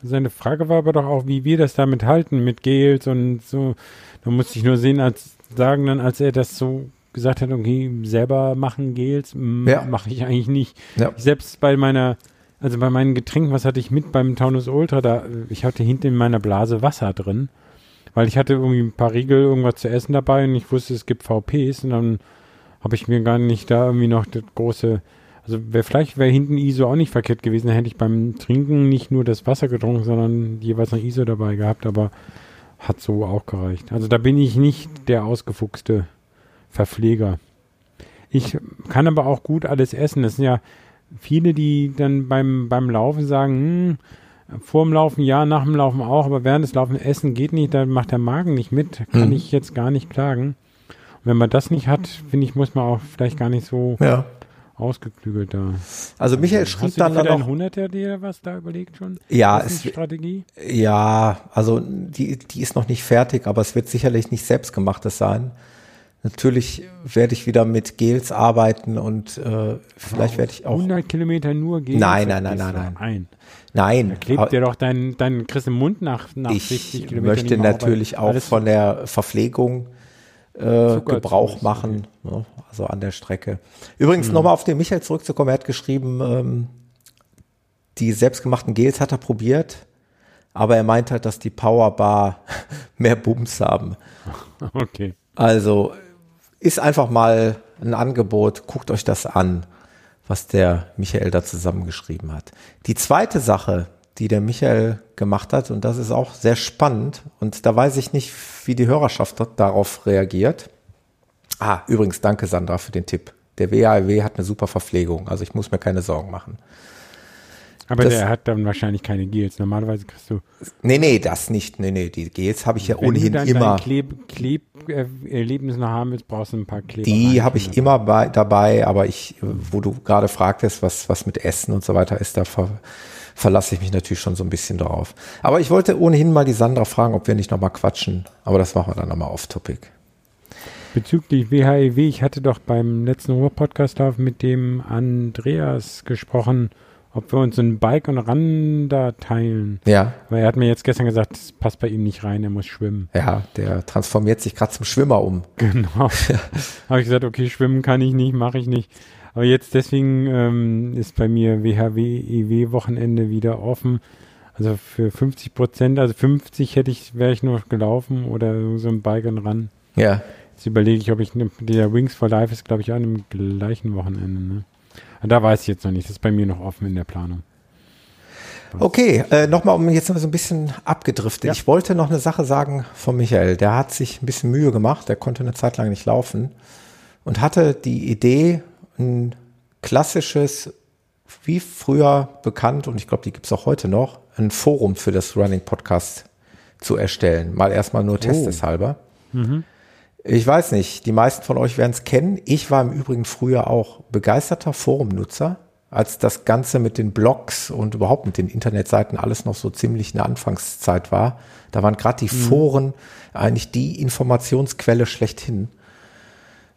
seine Frage war aber doch auch, wie wir das damit halten, mit Gels und so. Da musste ich nur sehen, als sagen dann, als er das so gesagt hat, okay, selber machen Gels, mm, Ja. mache ich eigentlich nicht. Ja. Selbst bei meiner, also bei meinen Getränken, was hatte ich mit beim Taunus Ultra, da, ich hatte hinten in meiner Blase Wasser drin, weil ich hatte irgendwie ein paar Riegel, irgendwas zu essen dabei und ich wusste, es gibt VPs und dann habe ich mir gar nicht da irgendwie noch das große, also wär, vielleicht wäre hinten ISO auch nicht verkehrt gewesen, dann hätte ich beim Trinken nicht nur das Wasser getrunken, sondern jeweils noch ISO dabei gehabt, aber hat so auch gereicht. Also da bin ich nicht der ausgefuchste Verpfleger. Ich kann aber auch gut alles essen. Das sind ja viele, die dann beim, beim Laufen sagen, hm, vor dem Laufen ja, nach dem Laufen auch, aber während des Laufen essen geht nicht, da macht der Magen nicht mit. Kann Mhm. ich jetzt gar nicht klagen. Und wenn man das nicht hat, finde ich, muss man auch vielleicht gar nicht so Ja. ausgeklügelt da. Also Michael schrieb Hast du dann, für dann noch, Hunderter dir was da überlegt schon? Ja, ist es- Strategie? ja, also die, die ist noch nicht fertig, aber es wird sicherlich nicht selbstgemachtes sein. Natürlich werde ich wieder mit Gels arbeiten und äh, vielleicht werde ich auch. 100 Kilometer nur gehen? Nein, nein, nein, nein, nein. Nein. Nein, Da klebt dir doch dein, dein Chris im Mund nach, nach 60 ich möchte natürlich auch alles- von der Verpflegung äh, Gebrauch machen, ne, also an der Strecke. Übrigens Mhm. nochmal auf den Michael zurückzukommen, er hat geschrieben, ähm, die selbstgemachten Gels hat er probiert, aber er meint halt, dass die Powerbar mehr Bums haben. Okay. Also ist einfach mal ein Angebot, guckt euch das an. Was der Michael da zusammengeschrieben hat. Die zweite Sache, die der Michael gemacht hat, und das ist auch sehr spannend, und da weiß ich nicht, wie die Hörerschaft darauf reagiert. Ah, übrigens, danke Sandra für den Tipp. Der WAW hat eine super Verpflegung, also ich muss mir keine Sorgen machen. Aber das, der hat dann wahrscheinlich keine Gels. Normalerweise kriegst du. Nee, nee, das nicht. Nee, nee, die Gels habe ich ja ohnehin wenn du dann immer. Kleb, Kleb äh, Erlebnis noch haben willst, brauchst du ein paar Kleber. Die habe ich immer bei, dabei, aber ich, wo du gerade fragtest, was, was mit Essen und so weiter ist, da ver, verlasse ich mich natürlich schon so ein bisschen darauf. Aber ich wollte ohnehin mal die Sandra fragen, ob wir nicht nochmal quatschen. Aber das machen wir dann nochmal off-topic. Bezüglich WHEW, e ich hatte doch beim letzten Ruhr-Podcast mit dem Andreas gesprochen, ob wir uns ein Bike und Run da teilen. Ja. Weil er hat mir jetzt gestern gesagt, das passt bei ihm nicht rein, er muss schwimmen. Ja, der transformiert sich gerade zum Schwimmer um. Genau. Habe ich gesagt, okay, schwimmen kann ich nicht, mache ich nicht. Aber jetzt deswegen ähm, ist bei mir WHW EW Wochenende wieder offen. Also für 50 Prozent, also 50 hätte ich, wäre ich nur gelaufen oder so ein Bike und Run. Ja. Jetzt überlege ich, ob ich, der Wings for Life ist, glaube ich, auch an dem gleichen Wochenende. Ne? Da weiß ich jetzt noch nicht. Das ist bei mir noch offen in der Planung. Okay, äh, nochmal, um jetzt noch so ein bisschen abgedriftet. Ja. Ich wollte noch eine Sache sagen von Michael. Der hat sich ein bisschen Mühe gemacht. Der konnte eine Zeit lang nicht laufen und hatte die Idee, ein klassisches, wie früher bekannt, und ich glaube, die gibt es auch heute noch, ein Forum für das Running Podcast zu erstellen. Mal erstmal nur testeshalber. Oh. Mhm. Ich weiß nicht, die meisten von euch werden es kennen. Ich war im Übrigen früher auch begeisterter Forumnutzer, als das Ganze mit den Blogs und überhaupt mit den Internetseiten alles noch so ziemlich in der Anfangszeit war. Da waren gerade die mhm. Foren eigentlich die Informationsquelle schlechthin.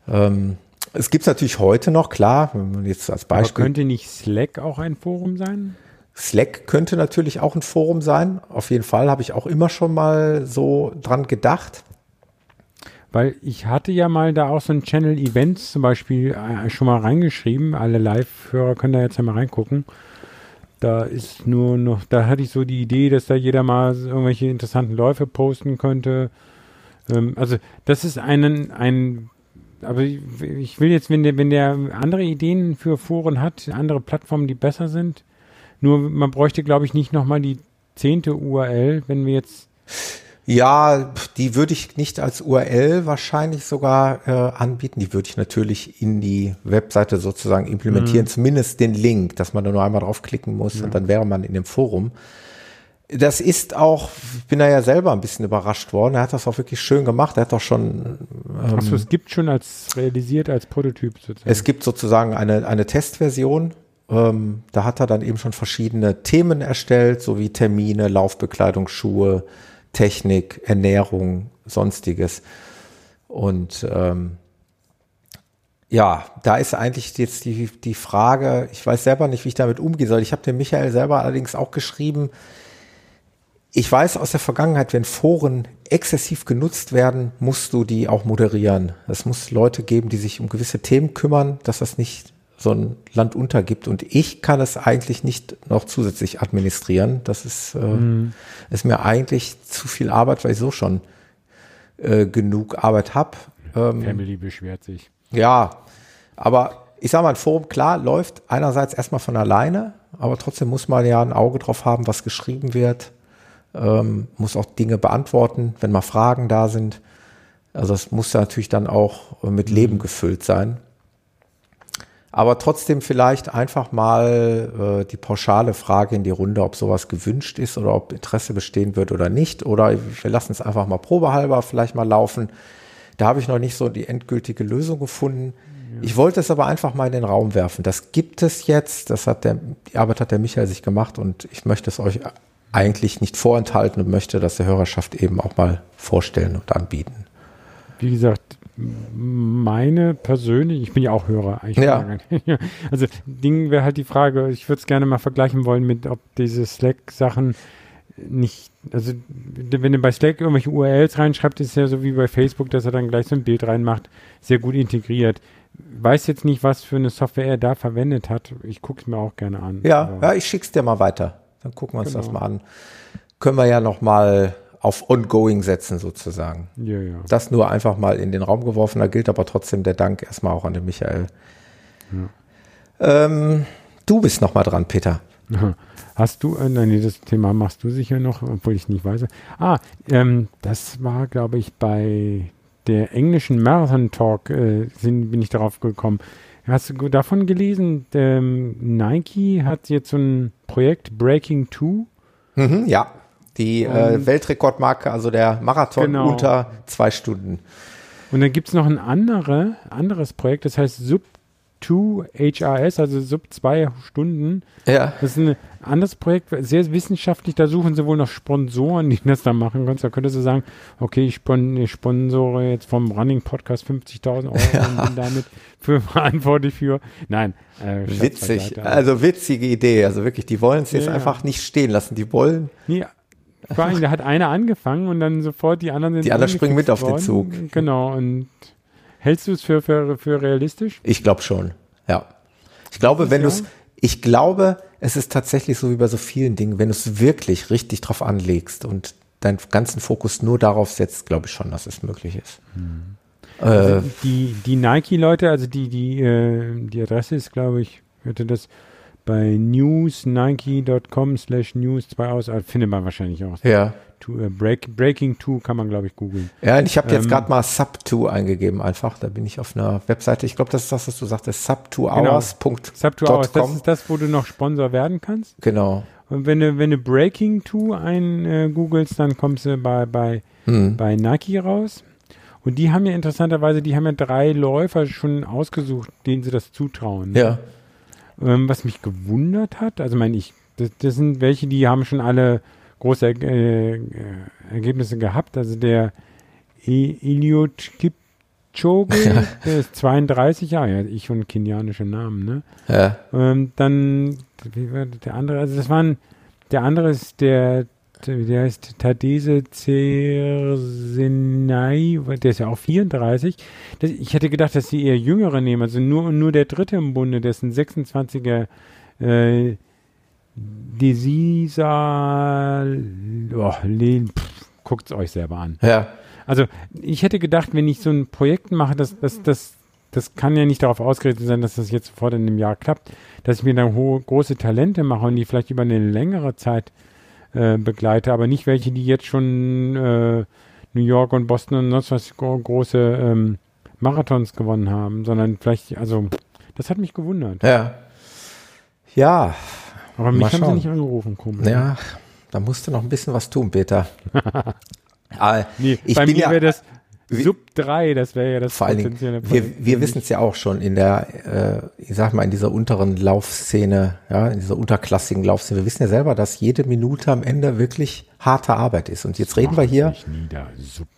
Ähm, es gibt es natürlich heute noch, klar, wenn man jetzt als Beispiel. Aber könnte nicht Slack auch ein Forum sein? Slack könnte natürlich auch ein Forum sein. Auf jeden Fall habe ich auch immer schon mal so dran gedacht. Weil ich hatte ja mal da auch so ein Channel Events zum Beispiel äh, schon mal reingeschrieben. Alle Live-Hörer können da jetzt ja mal reingucken. Da ist nur noch, da hatte ich so die Idee, dass da jeder mal irgendwelche interessanten Läufe posten könnte. Ähm, also das ist einen, ein, aber ich will jetzt, wenn der, wenn der andere Ideen für Foren hat, andere Plattformen, die besser sind, nur man bräuchte, glaube ich, nicht nochmal die zehnte URL, wenn wir jetzt ja, die würde ich nicht als URL wahrscheinlich sogar äh, anbieten. Die würde ich natürlich in die Webseite sozusagen implementieren, mhm. zumindest den Link, dass man da nur einmal draufklicken muss ja. und dann wäre man in dem Forum. Das ist auch, ich bin da ja selber ein bisschen überrascht worden. Er hat das auch wirklich schön gemacht. Er hat doch schon. Ähm, Achso, es gibt schon als realisiert als Prototyp sozusagen. Es gibt sozusagen eine, eine Testversion. Ähm, da hat er dann eben schon verschiedene Themen erstellt, sowie Termine, Laufbekleidung, Schuhe, Technik, Ernährung, sonstiges. Und ähm, ja, da ist eigentlich jetzt die, die Frage, ich weiß selber nicht, wie ich damit umgehen soll. Ich habe dem Michael selber allerdings auch geschrieben, ich weiß aus der Vergangenheit, wenn Foren exzessiv genutzt werden, musst du die auch moderieren. Es muss Leute geben, die sich um gewisse Themen kümmern, dass das nicht so ein Land untergibt. Und ich kann es eigentlich nicht noch zusätzlich administrieren. Das ist, äh, mhm. ist mir eigentlich zu viel Arbeit, weil ich so schon äh, genug Arbeit habe. Ähm, Family beschwert sich. Ja, aber ich sage mal, ein Forum, klar, läuft einerseits erstmal von alleine, aber trotzdem muss man ja ein Auge drauf haben, was geschrieben wird, ähm, muss auch Dinge beantworten, wenn mal Fragen da sind. Also es muss ja natürlich dann auch mit Leben mhm. gefüllt sein aber trotzdem vielleicht einfach mal äh, die pauschale Frage in die Runde, ob sowas gewünscht ist oder ob Interesse bestehen wird oder nicht. Oder wir lassen es einfach mal probehalber vielleicht mal laufen. Da habe ich noch nicht so die endgültige Lösung gefunden. Ja. Ich wollte es aber einfach mal in den Raum werfen. Das gibt es jetzt. Das hat der, die Arbeit hat der Michael sich gemacht und ich möchte es euch eigentlich nicht vorenthalten und möchte das der Hörerschaft eben auch mal vorstellen und anbieten. Wie gesagt, meine persönlich, ich bin ja auch Hörer. ja. Also Ding wäre halt die Frage, ich würde es gerne mal vergleichen wollen mit, ob diese Slack-Sachen nicht, also wenn du bei Slack irgendwelche URLs reinschreibt, ist ja so wie bei Facebook, dass er dann gleich so ein Bild reinmacht, sehr gut integriert. Weiß jetzt nicht, was für eine Software er da verwendet hat. Ich gucke es mir auch gerne an. Ja, ja ich schick's dir mal weiter. Dann gucken wir uns genau. das mal an. Können wir ja noch mal auf ongoing setzen sozusagen. Ja, ja. Das nur einfach mal in den Raum geworfen. Da gilt aber trotzdem der Dank erstmal auch an den Michael. Ja. Ähm, du bist noch mal dran, Peter. Hast du, äh, nein, das Thema machst du sicher noch, obwohl ich nicht weiß. Ah, ähm, das war, glaube ich, bei der englischen Marathon Talk äh, sind, bin ich darauf gekommen. Hast du davon gelesen? Ähm, Nike hat jetzt so ein Projekt Breaking Two. Mhm, ja, die äh, Weltrekordmarke, also der Marathon Genau. unter zwei Stunden. Und dann gibt es noch ein andere, anderes Projekt, das heißt Sub 2 HRS, also Sub 2 Stunden. Ja, Das ist ein anderes Projekt, sehr wissenschaftlich. Da suchen sie wohl noch Sponsoren, die das da machen können. Da könntest du sagen, okay, ich, spon ich sponsore jetzt vom Running Podcast 50.000 Euro und bin damit für verantwortlich für. Nein, äh, witzig. Also witzige Idee. Also wirklich, die wollen es jetzt Ja, ja. einfach nicht stehen lassen. Die wollen, Nee, vor allem, da hat einer angefangen und dann sofort die anderen sind Die anderen springen mit auf den. Zug. Genau. Und hältst du es für, für, für realistisch? ich glaube schon. Ja. Ich glaube, wenn du es, ja? ich glaube, es ist tatsächlich so wie bei so vielen Dingen, wenn du es wirklich richtig drauf anlegst und deinen ganzen Fokus nur darauf setzt, glaube ich schon, dass es möglich ist. Äh, Die, die Nike-Leute, also die, die, äh, die Adresse ist, glaube ich, hörte das bei newsnike.com slash news 2 aus, also findet man wahrscheinlich auch. ja. To, äh, break, Breaking 2 kann man, glaube ich, googeln. Ja, und ich habe jetzt Ähm, gerade mal Sub2 eingegeben einfach. Da bin ich auf einer Webseite. Ich glaube, das ist das, was du sagtest. Sub 2 Sub2hours.com. Hours, das ist das, wo du noch Sponsor werden kannst. Genau. Und wenn du, wenn du Breaking 2 ein äh, googelst, dann kommst du bei, bei, Hm. bei Nike raus. Und die haben ja interessanterweise, die haben ja drei Läufer schon ausgesucht, denen sie das zutrauen. ne? Ja. Ähm, was mich gewundert hat, also meine ich, das, das sind welche, die haben schon alle große äh, äh, Ergebnisse gehabt. Also der e Eliud Kipchoge, der ist 32 Jahre, ja, ich und kenianische Namen, ne? Ja. Ähm, dann, wie war der andere? Also das waren, der andere ist der, der, der heißt Tadese Cersenai, der ist ja auch 34. Das, ich hätte gedacht, dass sie eher Jüngere nehmen, also nur, nur der dritte im Bunde, der ist ein 26er, äh, Desisa, oh, Le- pff, guckt's euch selber an. Ja. Also ich hätte gedacht, wenn ich so ein Projekt mache, das, das, das, das kann ja nicht darauf ausgerichtet sein, dass das jetzt sofort in einem Jahr klappt, dass ich mir dann hohe, große Talente mache und die vielleicht über eine längere Zeit äh, begleite, aber nicht welche, die jetzt schon äh, New York und Boston und sonst was gro große ähm, Marathons gewonnen haben, sondern vielleicht, also das hat mich gewundert. Ja. Ja. Aber mich haben sie nicht angerufen, komisch. Ja. Da musst du noch ein bisschen was tun, Peter. Aber Nee, ich bei bin mir ja, wäre das Sub 3, das wäre ja das vor allen Dingen, wir, wir wissen es ja auch schon in der, äh, ich sag mal, in dieser unteren Laufszene, ja, in dieser unterklassigen Laufszene. Wir wissen ja selber, dass jede Minute am Ende wirklich harte Arbeit ist. Und jetzt reden wir hier, nieder,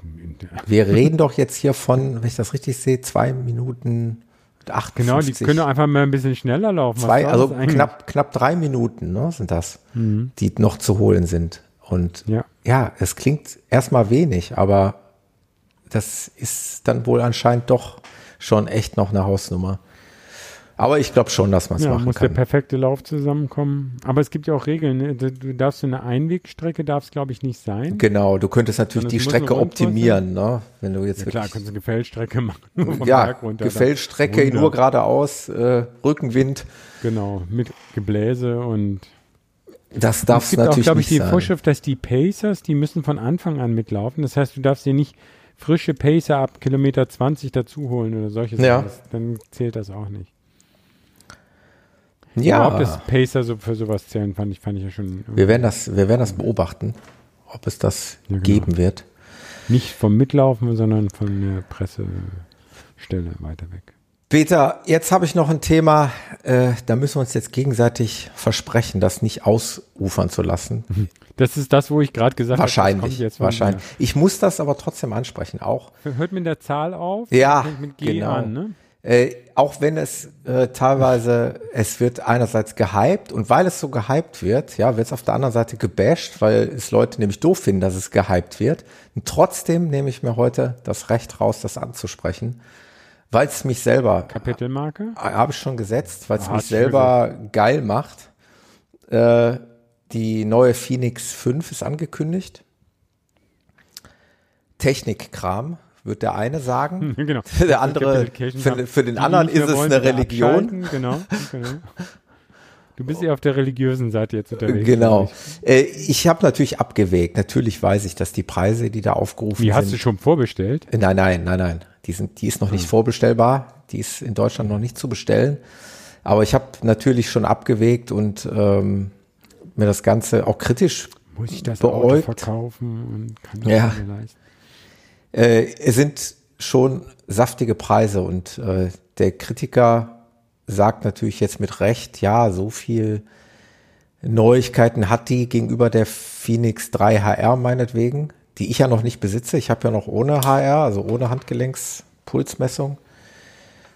wir reden doch jetzt hier von, wenn ich das richtig sehe, zwei Minuten Genau, 58. die können einfach mal ein bisschen schneller laufen. Zwei, also knapp, knapp drei Minuten ne, sind das, die noch zu holen sind. Und Ja. ja, es klingt erstmal wenig, aber das ist dann wohl anscheinend doch schon echt noch eine Hausnummer. Aber ich glaube schon, dass man es Ja, machen muss der kann. perfekte Lauf zusammenkommen. Aber es gibt ja auch Regeln. Ne? Du, darfst eine Einwegstrecke, darf es glaube ich nicht sein. Genau, du könntest natürlich Sondern die muss Strecke optimieren, ne? wenn du jetzt Ja, klar, kannst du eine Gefällstrecke machen. ja, runter. Gefällstrecke nur geradeaus, äh, Rückenwind, Genau, mit Gebläse und das darf es es gibt auch, natürlich glaube ich, nicht die sein. Vorschrift, dass die Pacers, die müssen von Anfang an mitlaufen. Das heißt, du darfst dir nicht frische Pacer ab Kilometer 20 dazu holen oder solche Ja. Das- Dann zählt das auch nicht. Ja, Überhaupt, dass Pacer so für sowas zählen, fand ich, fand ich ja schon wir werden das, wir werden das beobachten, ob es das Ja, genau. geben wird. nicht vom Mitlaufen, sondern von der Pressestelle weiter weg. Peter, jetzt habe ich noch ein Thema, äh, da müssen wir uns jetzt gegenseitig versprechen, das nicht ausufern zu lassen. Das ist das, wo ich gerade gesagt habe, Wahrscheinlich, jetzt von wahrscheinlich. Ich muss das aber trotzdem ansprechen, auch. mir. Hört mit der Zahl auf? Ja, Fängt mit G genau. an, ne? Äh, auch wenn es äh, teilweise, es wird einerseits gehypt und weil es so gehypt wird, ja, wird es auf der anderen Seite gebasht, weil es Leute nämlich doof finden, dass es gehypt wird. Und trotzdem nehme ich mir heute das Recht raus, das anzusprechen, weil es mich selber Kapitelmarke? habe ich schon gesetzt, weil es Ah, mich selber geil macht. Äh, die neue Phoenix 5 ist angekündigt. Technikkram, wird der eine sagen. genau. Der andere, für, für den anderen ist es eine Religion. Genau, genau. Du bist eher auf der religiösen Seite jetzt unterwegs. Genau. Äh, ich habe natürlich abgewägt. Natürlich weiß ich, dass die Preise, die da aufgerufen die sind. Die hast du schon vorbestellt? Äh, nein, nein, nein, nein. Die, sind, die ist noch nicht hm. vorbestellbar. Die ist in Deutschland noch nicht zu bestellen. Aber ich habe natürlich schon abgewägt und ähm, mir das Ganze auch kritisch Muss ich das beäugt. Auto verkaufen und kann das ja. mir leisten? Äh, es sind schon saftige Preise und äh, der Kritiker sagt natürlich jetzt mit Recht, ja, so viel Neuigkeiten hat die gegenüber der Phoenix 3 HR meinetwegen, die ich ja noch nicht besitze. Ich habe ja noch ohne HR, also ohne Handgelenkspulsmessung,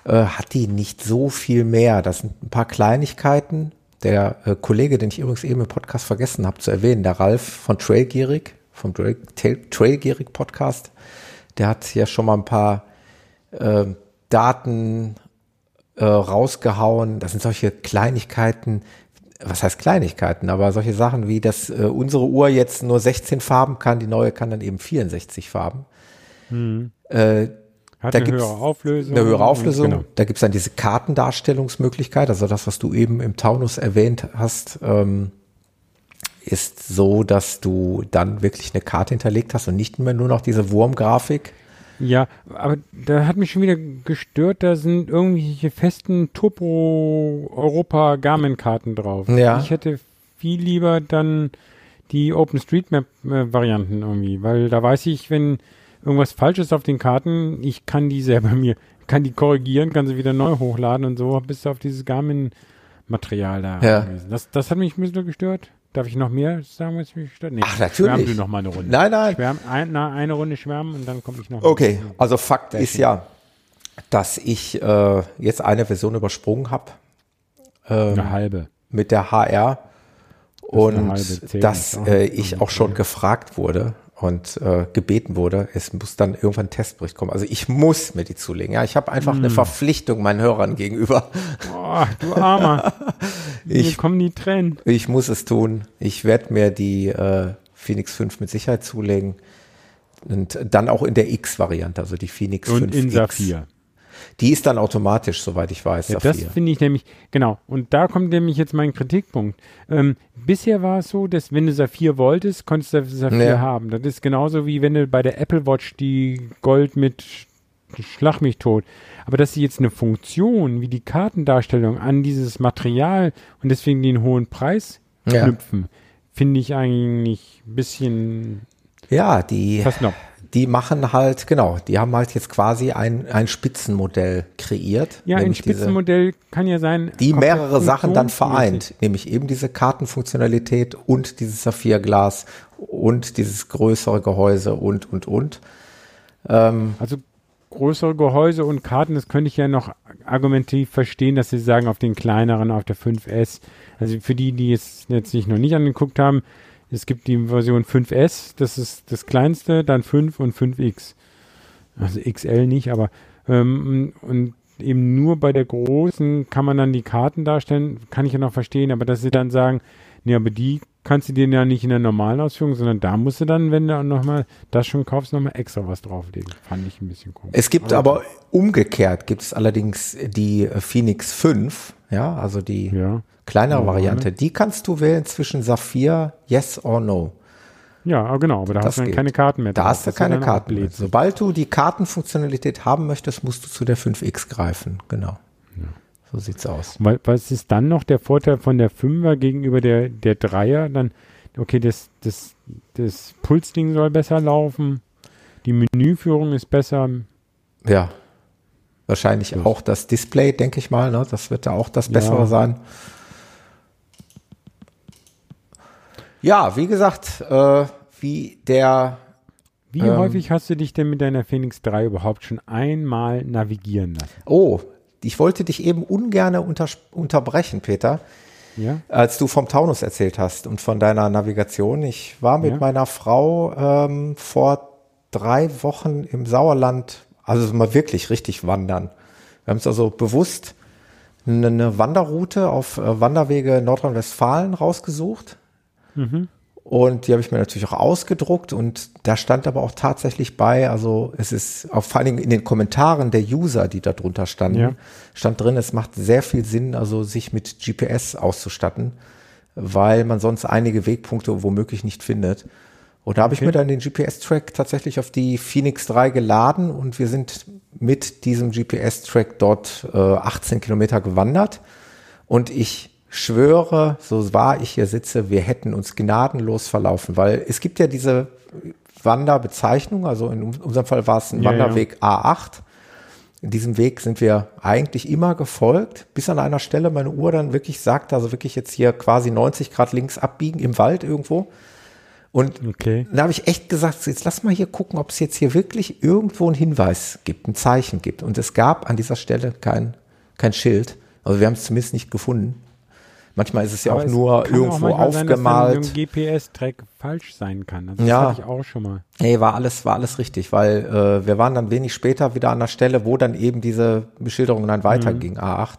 äh, hat die nicht so viel mehr. Das sind ein paar Kleinigkeiten. Der äh, Kollege, den ich übrigens eben im Podcast vergessen habe zu erwähnen, der Ralf von Trailgierig, vom Trailgierig Podcast, der hat ja schon mal ein paar äh, Daten äh, rausgehauen. Das sind solche Kleinigkeiten, was heißt Kleinigkeiten, aber solche Sachen wie, dass äh, unsere Uhr jetzt nur 16 Farben kann, die neue kann dann eben 64 Farben. Hm. Äh, Hat da eine höhere Auflösung. eine höhere Auflösung. Genau. Da gibt's dann diese Kartendarstellungsmöglichkeit, also das, was du eben im Taunus erwähnt hast, ähm, ist so, dass du dann wirklich eine Karte hinterlegt hast und nicht mehr nur noch diese Wurmgrafik. Ja, aber da hat mich schon wieder gestört, da sind irgendwelche festen Turbo Europa Garmin Karten drauf. Ja. Ich hätte viel lieber dann die OpenStreetMap äh, Varianten irgendwie, weil da weiß ich, wenn irgendwas falsch ist auf den Karten, ich kann die selber mir, kann die korrigieren, kann sie wieder neu hochladen und so bist du auf dieses Garmin Material da Ja. gewesen. Das, das hat mich ein bisschen gestört. Darf ich noch mehr sagen, was mich stört? Nee, Ach, natürlich. Schwärmen du noch mal eine Runde. Nein, nein. Schwärm, ein, na, eine Runde schwärmen und dann komme ich noch. Okay, also Fakt ist ja, dass ich äh, jetzt eine Version übersprungen habe ähm, Eine halbe. mit der HR und halbe, dass äh, ich auch schon gefragt wurde und äh, gebeten wurde, es muss dann irgendwann ein Testbericht kommen. Also ich muss mir die zulegen. Ja, ich habe einfach Hm. eine Verpflichtung meinen Hörern gegenüber. Oh, du Armer. Ich- kommen die Tränen. Ich muss es tun. Ich werde mir die äh, Phoenix 5 mit Sicherheit zulegen. Und dann auch in der X-Variante, also die Phoenix Und 5 in X. Saphir. Die ist dann automatisch, soweit ich weiß, Ja, das finde ich nämlich, genau. Und da kommt nämlich jetzt mein Kritikpunkt. Ähm, bisher war es so, dass wenn du Saphir wolltest, konntest du Saphir Ja. haben. Das ist genauso wie wenn du bei der Apple Watch die Gold mit Sch- Schlag mich tot. Aber dass sie jetzt eine Funktion wie die Kartendarstellung an dieses Material und deswegen den hohen Preis Ja. knüpfen, finde ich eigentlich ein bisschen Ja, die, versnobt. Die machen halt, genau, die haben halt jetzt quasi ein, ein Spitzenmodell kreiert. Ja, ein nämlich diese- Spitzenmodell kann ja sein. die mehrere Sachen dann vereint, nämlich eben diese Kartenfunktionalität und dieses Saphirglas und dieses größere Gehäuse und, und, und. Ähm, Also größere Gehäuse und Karten, das könnte ich ja noch argumentativ verstehen, dass sie sagen, auf den kleineren, auf der 5S. Also für die, die es jetzt sich noch nicht angeguckt haben, es gibt die Version 5S, das ist das kleinste, dann 5 und 5X. Also XL nicht, aber ähm, und eben nur bei der großen kann man dann die Karten darstellen, kann ich ja noch verstehen, aber dass sie dann sagen, nee, aber die kannst du dir ja nicht in der normalen Ausführung, sondern da musst du dann, wenn du nochmal das schon kaufst, nochmal extra was drauflegen. Fand ich ein bisschen komisch. Es gibt aber umgekehrt, gibt es allerdings die Phoenix 5, ja, also die Ja. kleinere Ja, Variante. Die kannst du wählen zwischen Saphir, Yes or No. Ja, genau, aber da Das hast du dann geht. keine Karten mehr. Da hast du keine Karten mehr. Sobald du die Kartenfunktionalität haben möchtest, musst du zu der 5X greifen. Genau. So sieht's aus. Weil, was ist dann noch der Vorteil von der 5er gegenüber der, der 3er? Dann, okay, das, das, das Pulsding soll besser laufen, die Menüführung ist besser. Ja. Wahrscheinlich Ja. auch das Display, denke ich mal. Ne? Das wird da auch das Bessere Ja. sein. Ja, wie gesagt, äh, wie der Wie Ähm. häufig hast du dich denn mit deiner Phoenix 3 überhaupt schon einmal navigieren lassen? Oh, ich wollte dich eben ungerne unter, unterbrechen, Peter, Ja? als du vom Taunus erzählt hast und von deiner Navigation. Ich war mit Ja. meiner Frau ähm, vor drei Wochen im Sauerland, also mal wirklich richtig wandern. Wir haben uns also bewusst eine, eine Wanderroute auf äh, Wanderwege Nordrhein-Westfalen rausgesucht. Mhm. Und die habe ich mir natürlich auch ausgedruckt und da stand aber auch tatsächlich bei, also es ist auch vor allen Dingen in den Kommentaren der User, die da drunter standen, ja. stand drin, es macht sehr viel Sinn, also sich mit GPS auszustatten, weil man sonst einige Wegpunkte womöglich nicht findet. Und da habe okay. ich mir dann den GPS-Track tatsächlich auf die Phoenix 3 geladen und wir sind mit diesem GPS-Track dort äh, 18 Kilometer gewandert. Und ich schwöre, so wahr ich hier sitze, wir hätten uns gnadenlos verlaufen, weil es gibt ja diese Wanderbezeichnung, also in unserem Fall war es ein ja, Wanderweg ja. A8. In diesem Weg sind wir eigentlich immer gefolgt, bis an einer Stelle meine Uhr dann wirklich sagt, also wirklich jetzt hier quasi 90 Grad links abbiegen im Wald irgendwo. Und okay. da habe ich echt gesagt, jetzt lass mal hier gucken, ob es jetzt hier wirklich irgendwo einen Hinweis gibt, ein Zeichen gibt. Und es gab an dieser Stelle kein, kein Schild. Also wir haben es zumindest nicht gefunden. Manchmal ist es ja Aber auch nur irgendwo auch aufgemalt. Sein, GPS-Track falsch sein kann. Also das ja. hatte ich auch schon mal. Nee, war alles, war alles richtig, weil äh, wir waren dann wenig später wieder an der Stelle, wo dann eben diese Beschilderung dann weiterging, mhm. A8.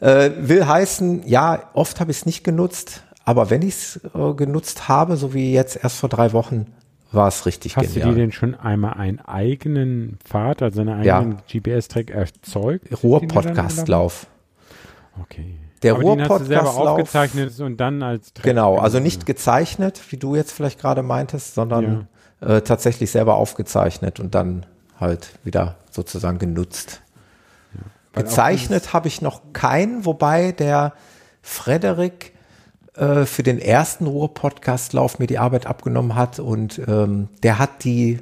Äh, will heißen, ja, oft habe ich es nicht genutzt, aber wenn ich es äh, genutzt habe, so wie jetzt erst vor drei Wochen, war es richtig Hast genial. Hast du dir denn schon einmal einen eigenen Pfad, also einen eigenen ja. GPS-Track erzeugt? Ruhr-Podcast-Lauf. Okay. Der Ruhr-Podcast aufgezeichnet und dann als Track Genau, also nicht gezeichnet, wie du jetzt vielleicht gerade meintest, sondern ja. äh, tatsächlich selber aufgezeichnet und dann halt wieder sozusagen genutzt. Ja. Gezeichnet habe ich noch keinen, wobei der Frederik äh, für den ersten Ruhr-Podcast-Lauf mir die Arbeit abgenommen hat und ähm, der hat die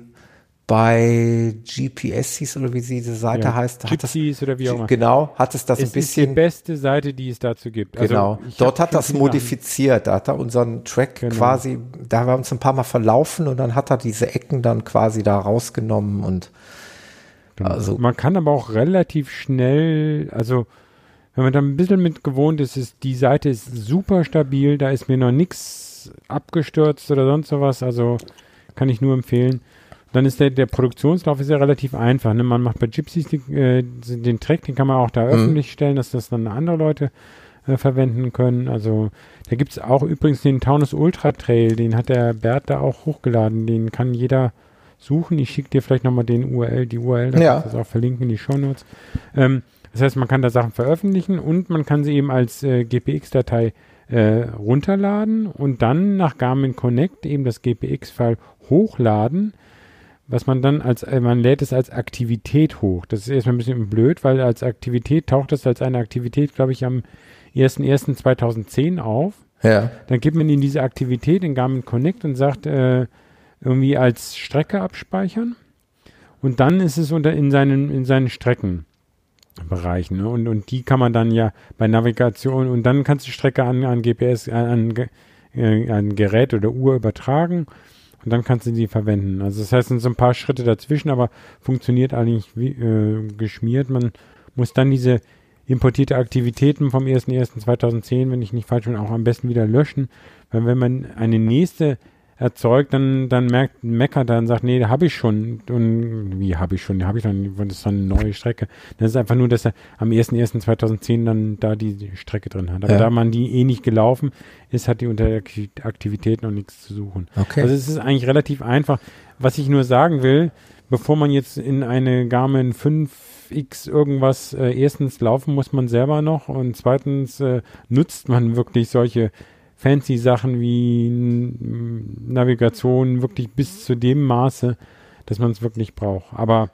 bei GPS hieß oder wie sie diese Seite ja, heißt. Gypsies oder wie auch immer. Genau, hat es das es ein bisschen. Ist die beste Seite, die es dazu gibt. Also genau. Dort hat das modifiziert. Da hat er unseren Track genau. quasi, da haben wir uns ein paar Mal verlaufen und dann hat er diese Ecken dann quasi da rausgenommen und genau. also. Man kann aber auch relativ schnell, also wenn man da ein bisschen mit gewohnt ist, ist die Seite ist super stabil, da ist mir noch nichts abgestürzt oder sonst sowas, also kann ich nur empfehlen. Dann ist der, der Produktionslauf ist ja relativ einfach. Ne? Man macht bei Gypsies die, äh, den Track, den kann man auch da mhm. öffentlich stellen, dass das dann andere Leute äh, verwenden können. Also da gibt es auch übrigens den Taunus Ultra Trail, den hat der Bert da auch hochgeladen. Den kann jeder suchen. Ich schicke dir vielleicht nochmal den URL, die URL, da ja. kannst du das auch verlinken in die Shownotes. Ähm, das heißt, man kann da Sachen veröffentlichen und man kann sie eben als äh, GPX-Datei äh, runterladen und dann nach Garmin Connect eben das GPX-File hochladen was man dann als, äh, man lädt es als Aktivität hoch. Das ist erstmal ein bisschen blöd, weil als Aktivität taucht es als eine Aktivität, glaube ich, am 1.1.2010 auf. Ja. Dann gibt man in diese Aktivität in Garmin Connect und sagt, äh, irgendwie als Strecke abspeichern. Und dann ist es unter in seinen, in seinen Streckenbereichen. Ne? Und, und die kann man dann ja bei Navigation und dann kannst du Strecke an, an GPS, an, an, äh, an Gerät oder Uhr übertragen und dann kannst du die verwenden. Also das heißt, sind so ein paar Schritte dazwischen, aber funktioniert eigentlich wie äh, geschmiert. Man muss dann diese importierte Aktivitäten vom 01.01.2010, wenn ich nicht falsch bin, auch am besten wieder löschen. Weil wenn man eine nächste erzeugt, dann, dann merkt, meckert er und sagt, nee, habe ich schon. Und wie habe ich schon? Habe ich dann, das ist dann eine neue Strecke. Das ist einfach nur, dass er am 01.01.2010 dann da die Strecke drin hat. Aber ja. da man die eh nicht gelaufen ist, hat die unter der Aktivität noch nichts zu suchen. Okay. Also es ist eigentlich relativ einfach. Was ich nur sagen will, bevor man jetzt in eine Garmin 5X irgendwas, äh, erstens laufen muss man selber noch und zweitens äh, nutzt man wirklich solche fancy Sachen wie Navigation wirklich bis zu dem Maße, dass man es wirklich braucht. Aber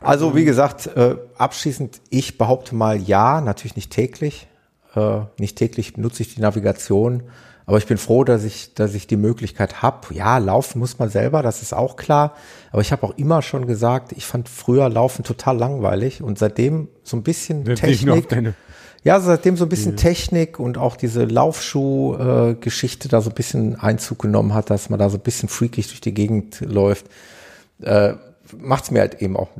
also wie gesagt, äh, abschließend, ich behaupte mal ja, natürlich nicht täglich. Äh, nicht täglich nutze ich die Navigation, aber ich bin froh, dass ich, dass ich die Möglichkeit habe. Ja, laufen muss man selber, das ist auch klar. Aber ich habe auch immer schon gesagt, ich fand früher Laufen total langweilig und seitdem so ein bisschen Technik. Ja, seitdem so ein bisschen mhm. Technik und auch diese Laufschuh-Geschichte äh, da so ein bisschen Einzug genommen hat, dass man da so ein bisschen freakig durch die Gegend läuft, äh, macht es mir halt eben auch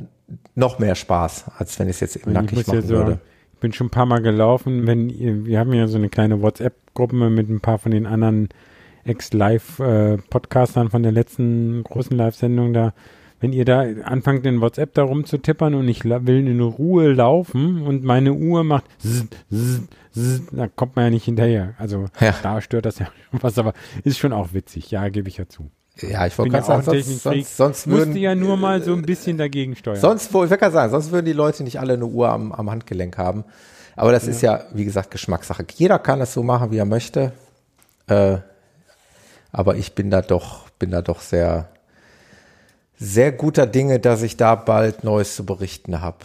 noch mehr Spaß, als wenn ich es jetzt eben nackig machen würde. Ich bin schon ein paar Mal gelaufen, wenn wir haben ja so eine kleine WhatsApp-Gruppe mit ein paar von den anderen Ex-Live-Podcastern von der letzten großen Live-Sendung da wenn ihr da anfangt, in WhatsApp da rumzutippern und ich will in Ruhe laufen und meine Uhr macht zzz, zzz, zzz, da kommt man ja nicht hinterher. Also ja. da stört das ja was, aber ist schon auch witzig. Ja, gebe ich ja zu. Ja, ich wollte gerade sagen, sonst, sonst, sonst würden, musste ja nur mal so ein bisschen dagegen steuern. Sonst, ich gerade sagen, sonst würden die Leute nicht alle eine Uhr am, am Handgelenk haben. Aber das ja. ist ja, wie gesagt, Geschmackssache. Jeder kann es so machen, wie er möchte. Äh, aber ich bin da doch, bin da doch sehr, sehr guter Dinge, dass ich da bald Neues zu berichten habe.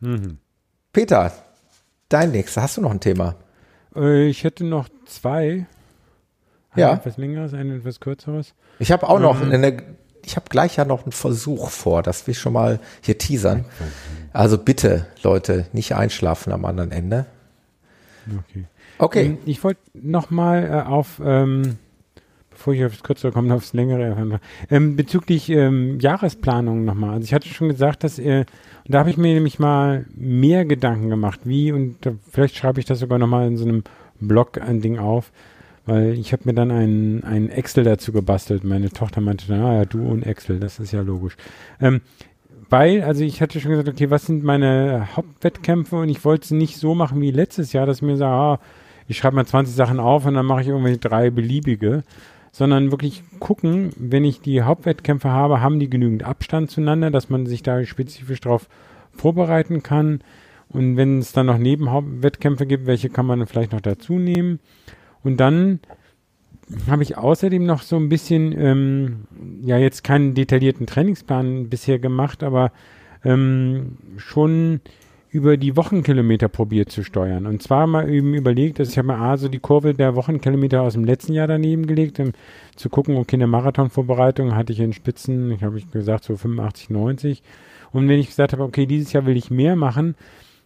Mhm. Peter, dein nächster, hast du noch ein Thema? Äh, ich hätte noch zwei. Ein ja. etwas längeres, ein etwas kürzeres. Ich habe auch noch ähm, eine, ich habe gleich ja noch einen Versuch vor, das will ich schon mal hier teasern. Also bitte, Leute, nicht einschlafen am anderen Ende. Okay. Okay. Ähm, ich wollte noch mal äh, auf, ähm, bevor ich aufs Kürzere komme, aufs Längere, ähm, bezüglich ähm, Jahresplanung nochmal. Also ich hatte schon gesagt, dass, äh, und da habe ich mir nämlich mal mehr Gedanken gemacht, wie, und äh, vielleicht schreibe ich das sogar nochmal in so einem Blog ein Ding auf, weil ich habe mir dann ein, ein Excel dazu gebastelt. Meine Tochter meinte dann, ah ja, du und Excel, das ist ja logisch. Ähm, weil, also ich hatte schon gesagt, okay, was sind meine Hauptwettkämpfe und ich wollte es nicht so machen wie letztes Jahr, dass ich mir sage, ah, ich schreibe mal 20 Sachen auf und dann mache ich irgendwelche drei beliebige, sondern wirklich gucken, wenn ich die Hauptwettkämpfe habe, haben die genügend Abstand zueinander, dass man sich da spezifisch darauf vorbereiten kann. Und wenn es dann noch Nebenwettkämpfe gibt, welche kann man vielleicht noch dazu nehmen? Und dann habe ich außerdem noch so ein bisschen, ähm, ja, jetzt keinen detaillierten Trainingsplan bisher gemacht, aber ähm, schon über die Wochenkilometer probiert zu steuern. Und zwar mal eben überlegt, dass ich habe mir A, so die Kurve der Wochenkilometer aus dem letzten Jahr daneben gelegt, um zu gucken, okay, in der Marathonvorbereitung hatte ich in Spitzen, ich habe gesagt, so 85, 90. Und wenn ich gesagt habe, okay, dieses Jahr will ich mehr machen,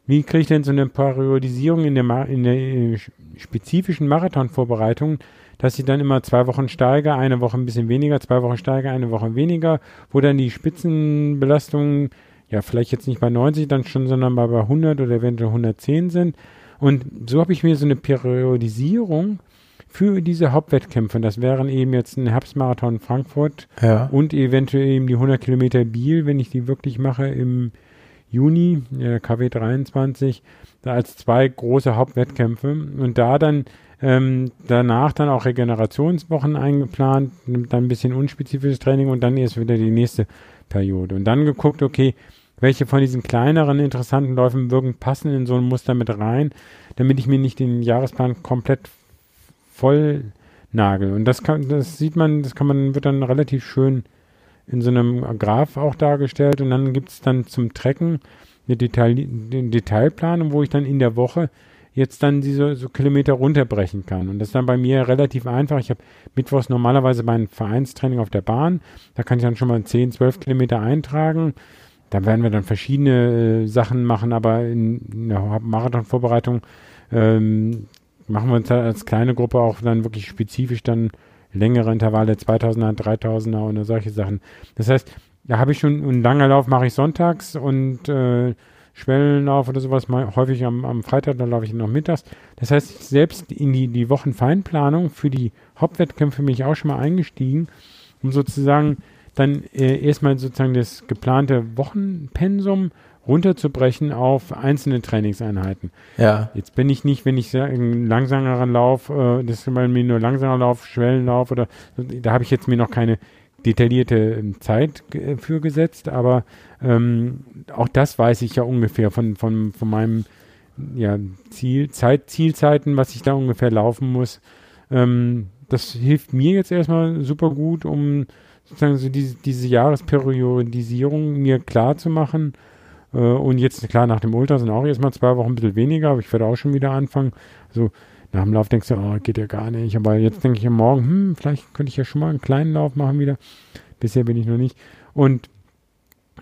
wie kriege ich denn so eine Periodisierung in der, in der äh, spezifischen Marathonvorbereitung, dass ich dann immer zwei Wochen steige, eine Woche ein bisschen weniger, zwei Wochen steige, eine Woche weniger, wo dann die Spitzenbelastungen ja vielleicht jetzt nicht bei 90 dann schon, sondern bei 100 oder eventuell 110 sind. Und so habe ich mir so eine Periodisierung für diese Hauptwettkämpfe, das wären eben jetzt ein Herbstmarathon Frankfurt ja. und eventuell eben die 100 Kilometer Biel, wenn ich die wirklich mache im Juni, äh, KW 23, da als zwei große Hauptwettkämpfe und da dann ähm, danach dann auch Regenerationswochen eingeplant, dann ein bisschen unspezifisches Training und dann erst wieder die nächste Periode. Und dann geguckt, okay, welche von diesen kleineren interessanten Läufen wirken, passen in so ein Muster mit rein, damit ich mir nicht den Jahresplan komplett voll nagel. Und das kann, das sieht man, das kann man, wird dann relativ schön in so einem Graph auch dargestellt und dann gibt es dann zum Trecken eine Detail, eine Detailplanung, wo ich dann in der Woche jetzt dann diese so Kilometer runterbrechen kann. Und das ist dann bei mir relativ einfach. Ich habe mittwochs normalerweise mein Vereinstraining auf der Bahn. Da kann ich dann schon mal 10, 12 Kilometer eintragen. Da werden wir dann verschiedene äh, Sachen machen, aber in, in der Marathonvorbereitung ähm, machen wir uns als kleine Gruppe auch dann wirklich spezifisch dann längere Intervalle, 2000er, 3000er und solche Sachen. Das heißt, da habe ich schon, einen langen Lauf mache ich sonntags und äh, Schwellenlauf oder sowas mal häufig am, am Freitag, da laufe ich noch mittags. Das heißt, selbst in die, die Wochenfeinplanung für die Hauptwettkämpfe bin ich auch schon mal eingestiegen, um sozusagen dann äh, erstmal sozusagen das geplante Wochenpensum runterzubrechen auf einzelne Trainingseinheiten. Ja. Jetzt bin ich nicht, wenn ich einen langsameren Lauf, äh, das ist bei mir nur langsamer Lauf, Schwellenlauf oder da habe ich jetzt mir noch keine detaillierte ähm, Zeit äh, für gesetzt, aber ähm, auch das weiß ich ja ungefähr von, von, von meinem ja, Ziel, Zeit, Zielzeiten, was ich da ungefähr laufen muss. Ähm, das hilft mir jetzt erstmal super gut, um sozusagen so diese, diese Jahresperiodisierung mir klar zu machen. Äh, und jetzt, klar, nach dem Ultra sind auch erstmal zwei Wochen ein bisschen weniger, aber ich werde auch schon wieder anfangen. Also nach dem Lauf denkst du, oh, geht ja gar nicht. Aber jetzt denke ich am Morgen, hm, vielleicht könnte ich ja schon mal einen kleinen Lauf machen wieder. Bisher bin ich noch nicht. Und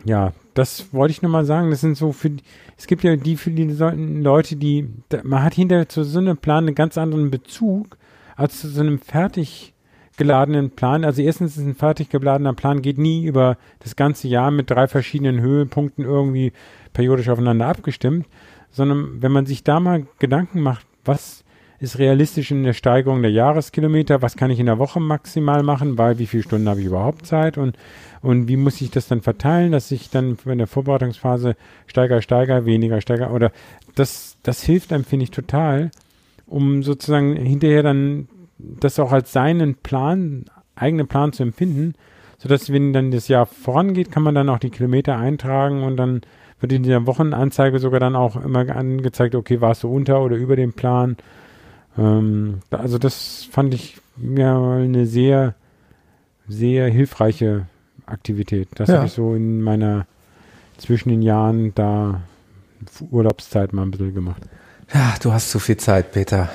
ja, das wollte ich nochmal sagen. Das sind so für, es gibt ja die für die Leute, die, man hat hinter zu so einem Plan einen ganz anderen Bezug als zu so einem fertig geladenen Plan. Also erstens ist ein fertig geladener Plan geht nie über das ganze Jahr mit drei verschiedenen Höhepunkten irgendwie periodisch aufeinander abgestimmt, sondern wenn man sich da mal Gedanken macht, was ist realistisch in der Steigerung der Jahreskilometer, was kann ich in der Woche maximal machen, weil wie viele Stunden habe ich überhaupt Zeit und, und wie muss ich das dann verteilen, dass ich dann in der Vorbereitungsphase steiger, steiger, weniger, steiger oder das, das hilft einem, finde ich, total, um sozusagen hinterher dann das auch als seinen Plan, eigenen Plan zu empfinden, sodass wenn dann das Jahr vorangeht, kann man dann auch die Kilometer eintragen und dann wird in der Wochenanzeige sogar dann auch immer angezeigt, okay, warst du unter oder über dem Plan. Ähm, also das fand ich mir eine sehr, sehr hilfreiche Aktivität. Das ja. habe ich so in meiner zwischen den Jahren da Urlaubszeit mal ein bisschen gemacht. Ja, du hast zu viel Zeit, Peter.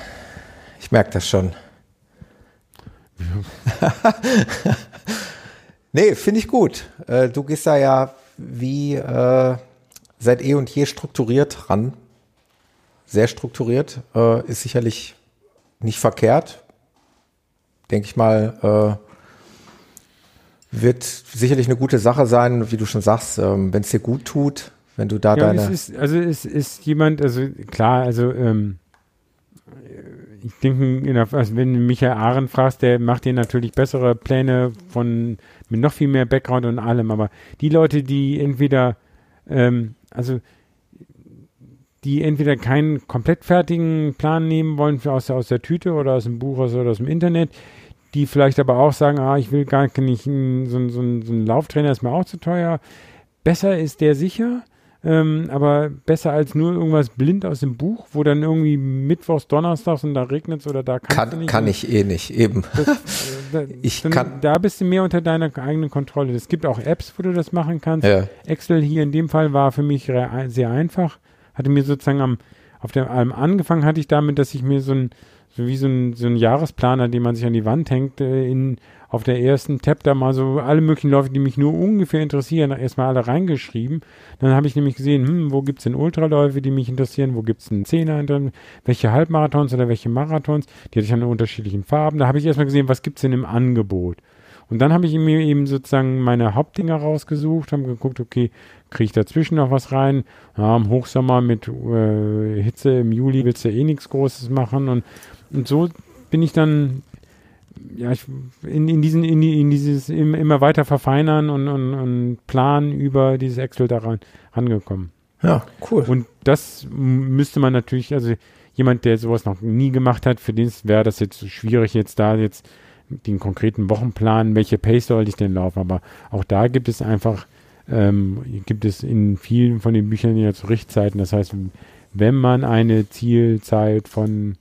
Ich merke das schon. Nee, finde ich gut. Äh, du gehst da ja wie äh, seit eh und je strukturiert ran. Sehr strukturiert. Äh, ist sicherlich nicht verkehrt. Denke ich mal, äh, wird sicherlich eine gute Sache sein, wie du schon sagst, ähm, wenn es dir gut tut, wenn du da ja, deine. Es ist, also es ist jemand, also klar, also ähm, ich denke, also wenn du Michael Ahren fragst, der macht dir natürlich bessere Pläne von mit noch viel mehr Background und allem, aber die Leute, die entweder ähm, also die entweder keinen komplett fertigen Plan nehmen wollen aus, aus der Tüte oder aus dem Buch oder aus dem Internet, die vielleicht aber auch sagen, ah, ich will gar nicht, so, so, so ein Lauftrainer ist mir auch zu teuer. Besser ist der sicher, ähm, aber besser als nur irgendwas blind aus dem Buch, wo dann irgendwie Mittwochs, Donnerstags und da regnet es oder da kann, nicht. Kann ich eh nicht, eben. Das, äh, da, ich dann, kann. Da bist du mehr unter deiner eigenen Kontrolle. Es gibt auch Apps, wo du das machen kannst. Ja. Excel hier in dem Fall war für mich sehr einfach. Hatte mir sozusagen am, auf dem Alm angefangen hatte ich damit, dass ich mir so ein, so wie so ein, so ein Jahresplaner, den man sich an die Wand hängt, äh, in, auf der ersten Tab da mal so alle möglichen Läufe, die mich nur ungefähr interessieren, erstmal alle reingeschrieben. Dann habe ich nämlich gesehen, hm, wo gibt es denn Ultraläufe, die mich interessieren, wo gibt es einen Zehner, welche Halbmarathons oder welche Marathons, die hatte ich an unterschiedlichen Farben. Da habe ich erstmal gesehen, was gibt es denn im Angebot. Und dann habe ich mir eben sozusagen meine Hauptdinger rausgesucht, habe geguckt, okay, kriege ich dazwischen noch was rein? Ja, im Hochsommer mit äh, Hitze im Juli willst du eh nichts Großes machen und, und so bin ich dann ja, ich, in, in, diesen, in, in dieses immer weiter verfeinern und, und, und planen über dieses Excel daran rangekommen. Ja, cool. Und das müsste man natürlich, also jemand, der sowas noch nie gemacht hat, für den wäre das jetzt schwierig, jetzt da jetzt den konkreten Wochenplan, welche Pace soll ich denn laufen, aber auch da gibt es einfach, ähm, gibt es in vielen von den Büchern ja zu Richtzeiten, das heißt, wenn man eine Zielzeit von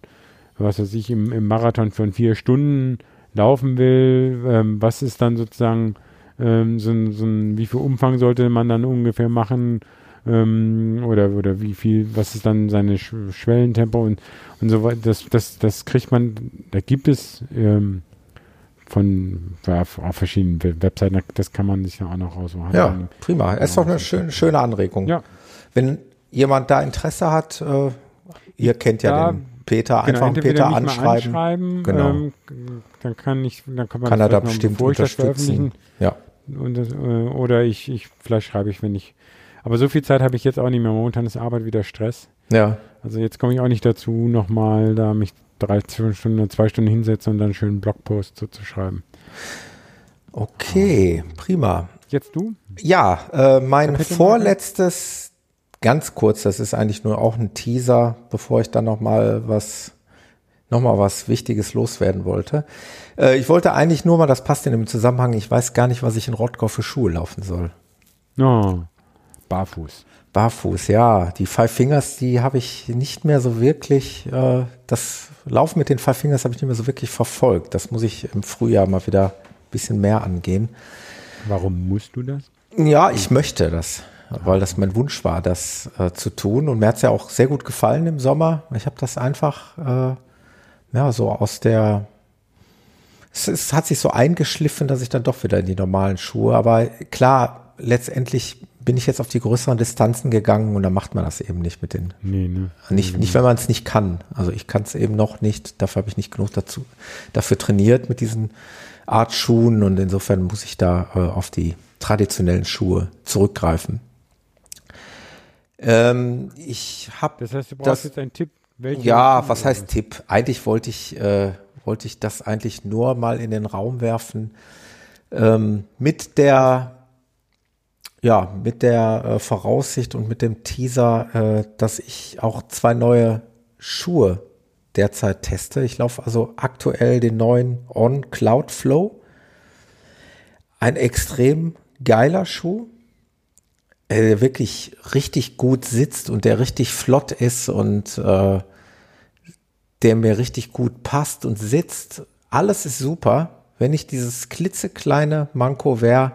was weiß ich, im, im Marathon von vier Stunden laufen will, ähm, was ist dann sozusagen ähm, so, ein, so ein, wie viel Umfang sollte man dann ungefähr machen ähm, oder, oder wie viel, was ist dann seine Sch Schwellentempo und, und so weiter, das, das, das kriegt man, da gibt es ähm, von ja, auf verschiedenen Webseiten, das kann man sich ja auch noch rausmachen. Ja, prima. Es ist doch eine schöne, schöne Anregung. Ja. Wenn jemand da Interesse hat, äh, ihr kennt ja da, den Peter genau, einfach Peter anschreiben. anschreiben. Genau. Ähm, dann kann ich, dann kann man kann er da bestimmt unterstützen. Ja. Das, äh, oder ich, ich, vielleicht schreibe ich, wenn ich. Aber so viel Zeit habe ich jetzt auch nicht mehr. Momentan ist Arbeit wieder Stress. Ja. Also jetzt komme ich auch nicht dazu, nochmal da mich drei Stunden, zwei Stunden hinsetzen und dann einen schönen Blogpost so zu schreiben. Okay, prima. Jetzt du? Ja, äh, mein vorletztes ganz kurz, das ist eigentlich nur auch ein Teaser, bevor ich dann nochmal was, noch mal was Wichtiges loswerden wollte. Äh, ich wollte eigentlich nur mal, das passt in dem Zusammenhang, ich weiß gar nicht, was ich in Rottgau für Schuhe laufen soll. Oh, barfuß. Barfuß, ja. Die Five Fingers, die habe ich nicht mehr so wirklich, äh, das Laufen mit den Five Fingers habe ich nicht mehr so wirklich verfolgt. Das muss ich im Frühjahr mal wieder ein bisschen mehr angehen. Warum musst du das? Ja, ich möchte das weil das mein Wunsch war, das äh, zu tun. Und mir hat es ja auch sehr gut gefallen im Sommer. Ich habe das einfach, äh, ja, so aus der, es, es, hat sich so eingeschliffen, dass ich dann doch wieder in die normalen Schuhe. Aber klar, letztendlich bin ich jetzt auf die größeren Distanzen gegangen und da macht man das eben nicht mit den. Nee, ne? Nicht, nicht wenn man es nicht kann. Also ich kann es eben noch nicht. Dafür habe ich nicht genug dazu, dafür trainiert mit diesen Art Schuhen und insofern muss ich da äh, auf die traditionellen Schuhe zurückgreifen. Ähm, ich habe. Das heißt, du brauchst das, jetzt einen Tipp Ja, was heißt Tipp? Eigentlich wollte ich, äh, wollte ich das eigentlich nur mal in den Raum werfen. Ähm, mit der, ja, mit der äh, Voraussicht und mit dem Teaser, äh, dass ich auch zwei neue Schuhe derzeit teste. Ich laufe also aktuell den neuen On Cloud Flow. Ein extrem geiler Schuh, äh, der wirklich richtig gut sitzt und der richtig flott ist und äh, der mir richtig gut passt und sitzt. Alles ist super. Wenn ich dieses klitzekleine Manko wäre,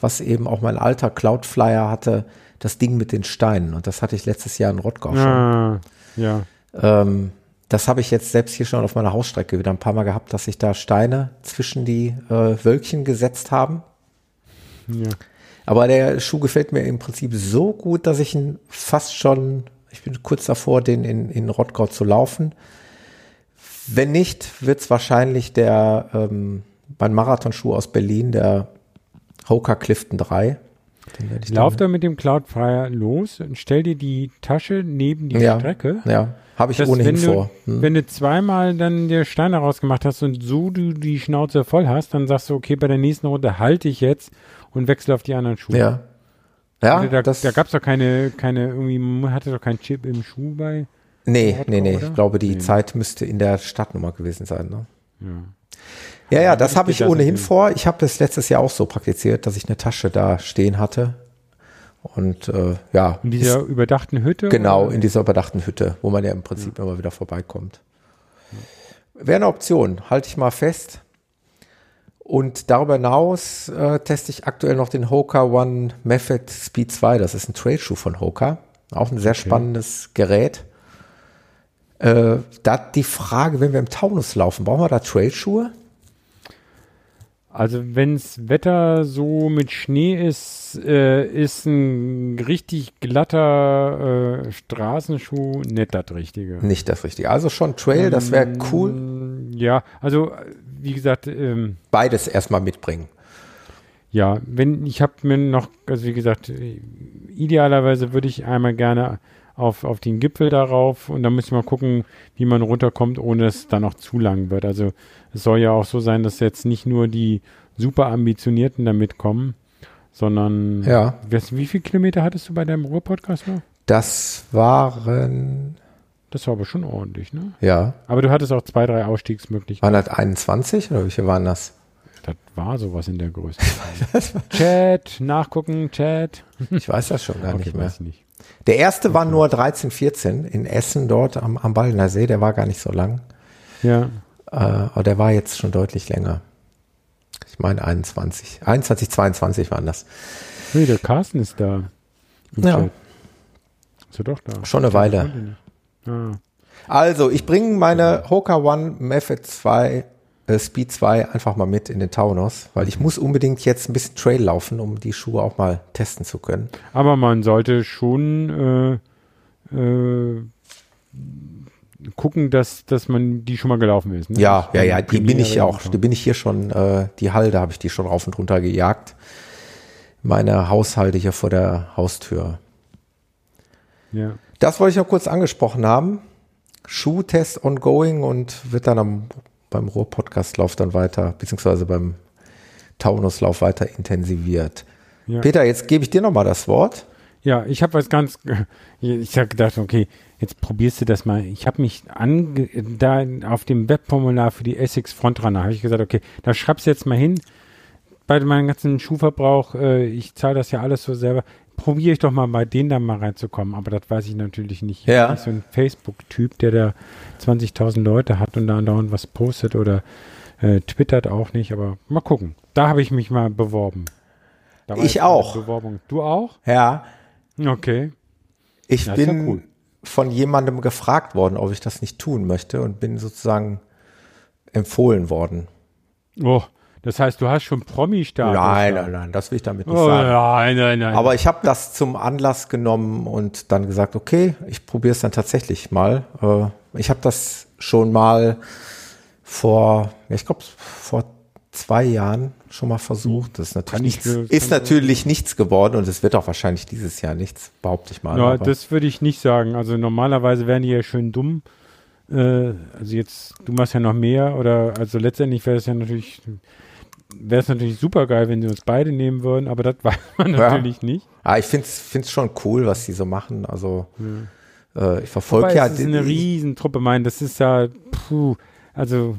was eben auch mein alter Cloudflyer hatte, das Ding mit den Steinen. Und das hatte ich letztes Jahr in Rottgau schon. Ah, ja. Ähm, das habe ich jetzt selbst hier schon auf meiner Hausstrecke wieder ein paar Mal gehabt, dass sich da Steine zwischen die äh, Wölkchen gesetzt haben. ja. Aber der Schuh gefällt mir im Prinzip so gut, dass ich ihn fast schon, ich bin kurz davor, den in, in Rottgau zu laufen. Wenn nicht, wird es wahrscheinlich der ähm, mein Marathonschuh aus Berlin, der Hoka Clifton 3. Den werde ich Lauf da mit dem Cloudflyer los und stell dir die Tasche neben die ja, Strecke. Ja, habe ich dass ohnehin wenn du, vor. Hm. Wenn du zweimal dann der Steine rausgemacht hast und so du die Schnauze voll hast, dann sagst du, okay, bei der nächsten Runde halte ich jetzt und wechsle auf die anderen Schuhe. Ja. Ja, Oder da, das, da gab es doch keine, keine, irgendwie, man hatte doch keinen Chip im Schuh bei. nee, Rottgau, nee, nee. oder? Ich glaube, die Nee. Zeit müsste in der Stadtnummer gewesen sein. Ne? Ja. Ja, ja, das habe ich ohnehin vor. Ich habe das letztes Jahr auch so praktiziert, dass ich eine Tasche da stehen hatte. Und äh, ja, In dieser ist, überdachten Hütte? genau oder? in dieser überdachten Hütte, wo man ja im Prinzip immer wieder vorbeikommt. Wäre eine Option, halte ich mal fest. Und darüber hinaus äh, teste ich aktuell noch den Hoka One Method Speed 2. Das ist ein Trailschuh von Hoka. Auch ein sehr spannendes Gerät. Äh, da die Frage, wenn wir im Taunus laufen, brauchen wir da Trailschuhe? Also wenn's Wetter so mit Schnee ist, äh, ist ein richtig glatter äh, Straßenschuh nicht das Richtige. Nicht das Richtige. Also schon Trail, das wäre cool. Mm, Ja, also wie gesagt, ähm, Beides erstmal mitbringen. ja, wenn ich habe mir noch, also wie gesagt, idealerweise würde ich einmal gerne auf, auf den Gipfel darauf und dann müssen wir gucken, wie man runterkommt, ohne dass es dann auch zu lang wird. Also es soll ja auch so sein, dass jetzt nicht nur die super ambitionierten da mitkommen, sondern Ja. Du, wie viele Kilometer hattest du bei deinem Ruhr-Podcast noch? Das waren, Das war aber schon ordentlich, ne? ja, Aber du hattest auch zwei, drei Ausstiegsmöglichkeiten. waren das 21 oder wie viele waren das? Das war sowas in der Größe. Chat, nachgucken, Chat. Ich weiß das schon gar Okay, nicht mehr. weiß ich nicht. Der erste war nur 13, 14 in Essen dort am, am Baldener See. Der war gar nicht so lang. Ja, Äh, aber der war jetzt schon deutlich länger. Ich meine 21. 21, 22 waren das. nee, der Carsten ist da. im Ja. Chat. Ist er doch da? Schon eine Weile. Ah, Also, ich bringe meine Hoka One Method 2, äh, Speed 2 einfach mal mit in den Taunus, weil ich muss unbedingt jetzt ein bisschen Trail laufen, um die Schuhe auch mal testen zu können. Aber man sollte schon äh, äh, gucken, dass, dass man die schon mal gelaufen ist. Ne? Ja, ja, ja, die bin ich auch, die bin ich hier schon, äh, die Halde habe ich die schon rauf und runter gejagt. Meine Haushalte hier vor der Haustür. Ja. Das wollte ich noch kurz angesprochen haben. Schuhtest ongoing und wird dann am, beim Ruhr-Podcast-Lauf dann weiter, beziehungsweise beim Taunuslauf weiter intensiviert. Ja. Peter, jetzt gebe ich dir nochmal das Wort. Ja, ich habe was ganz, ich habe gedacht, okay, jetzt probierst du das mal. Ich habe mich ange, da auf dem Webformular für die Essex Frontrunner habe ich gesagt, okay, da schreibst du jetzt mal hin. Bei meinem ganzen Schuhverbrauch, äh, ich zahle das ja alles so selber. Probiere ich doch mal bei denen da mal reinzukommen, aber das weiß ich natürlich nicht. Ich bin Ja. nicht so ein Facebook-Typ, der da 20.000 Leute hat und da andauernd was postet oder äh, twittert auch nicht, aber mal gucken. Da habe ich mich mal beworben. Ich auch. Bewerbung. Du auch? Ja, Okay. ich Ja, ist ja bin cool. von jemandem gefragt worden, ob ich das nicht tun möchte und bin sozusagen empfohlen worden. Oh, das heißt, du hast schon Promi-Status. nein, da. nein, nein, das will ich damit nicht Oh, sagen. nein, nein, nein. Aber ich habe das zum Anlass genommen und dann gesagt, okay, ich probiere es dann tatsächlich mal. Äh, ich habe das schon mal vor, ich glaube vor zwei Jahren schon mal versucht. Das ist natürlich, ich nichts, ist natürlich nichts geworden und es wird auch wahrscheinlich dieses Jahr nichts, behaupte ich mal. Ja, aber- das würde ich nicht sagen. Also normalerweise wären die ja schön dumm. Äh, also jetzt, du machst ja noch mehr oder also letztendlich wäre es ja natürlich, wäre es natürlich super geil, wenn sie uns beide nehmen würden, aber das weiß man Ja. natürlich nicht. Ah, ich finde es schon cool, was die so machen. Also äh, ich verfolge ja. es ist eine Riesentruppe, mein, das ist ja, puh, also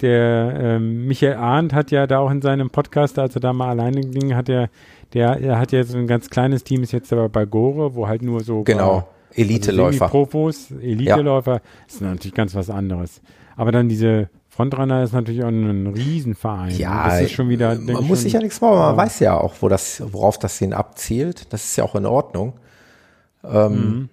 der ähm, Michael Arndt hat ja da auch in seinem Podcast, als er da mal alleine ging, hat er, der, er hat ja so ein ganz kleines Team, ist jetzt aber bei Gore, wo halt nur so genau, Eliteläufer. Also Profos, Eliteläufer, ist natürlich ganz was anderes. Aber dann diese Frontrunner ist natürlich auch ein Riesenverein. ja, das ist schon wieder. man ich, muss sich ja nichts machen, man weiß ja auch, wo das, worauf das hin abzielt. Das ist ja auch in Ordnung. Ähm,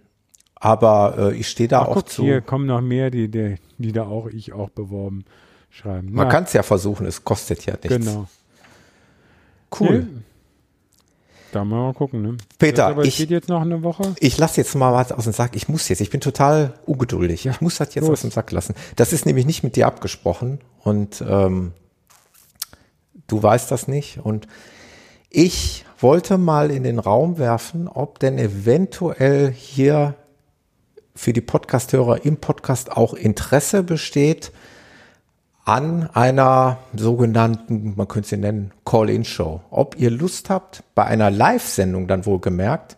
Aber äh, ich stehe da Mhm. Ach, auch guck, zu. hier kommen noch mehr, die, die, die da auch ich auch beworben schreiben. Man kann es ja versuchen, es kostet ja nichts. Genau. Cool. Da mal, mal gucken, ne? Peter, ich- steht jetzt noch eine Woche. Ich lasse jetzt mal was aus dem Sack. Ich muss jetzt. Ich bin total ungeduldig. ich muss das jetzt los. aus dem Sack lassen. Das ist nämlich nicht mit dir abgesprochen und ähm, du weißt das nicht. Und ich wollte mal in den Raum werfen, ob denn eventuell hier für die Podcasthörer im Podcast auch Interesse besteht an einer sogenannten, man könnte sie nennen, Call-in-Show. Ob ihr Lust habt, bei einer Live-Sendung dann wohl gemerkt,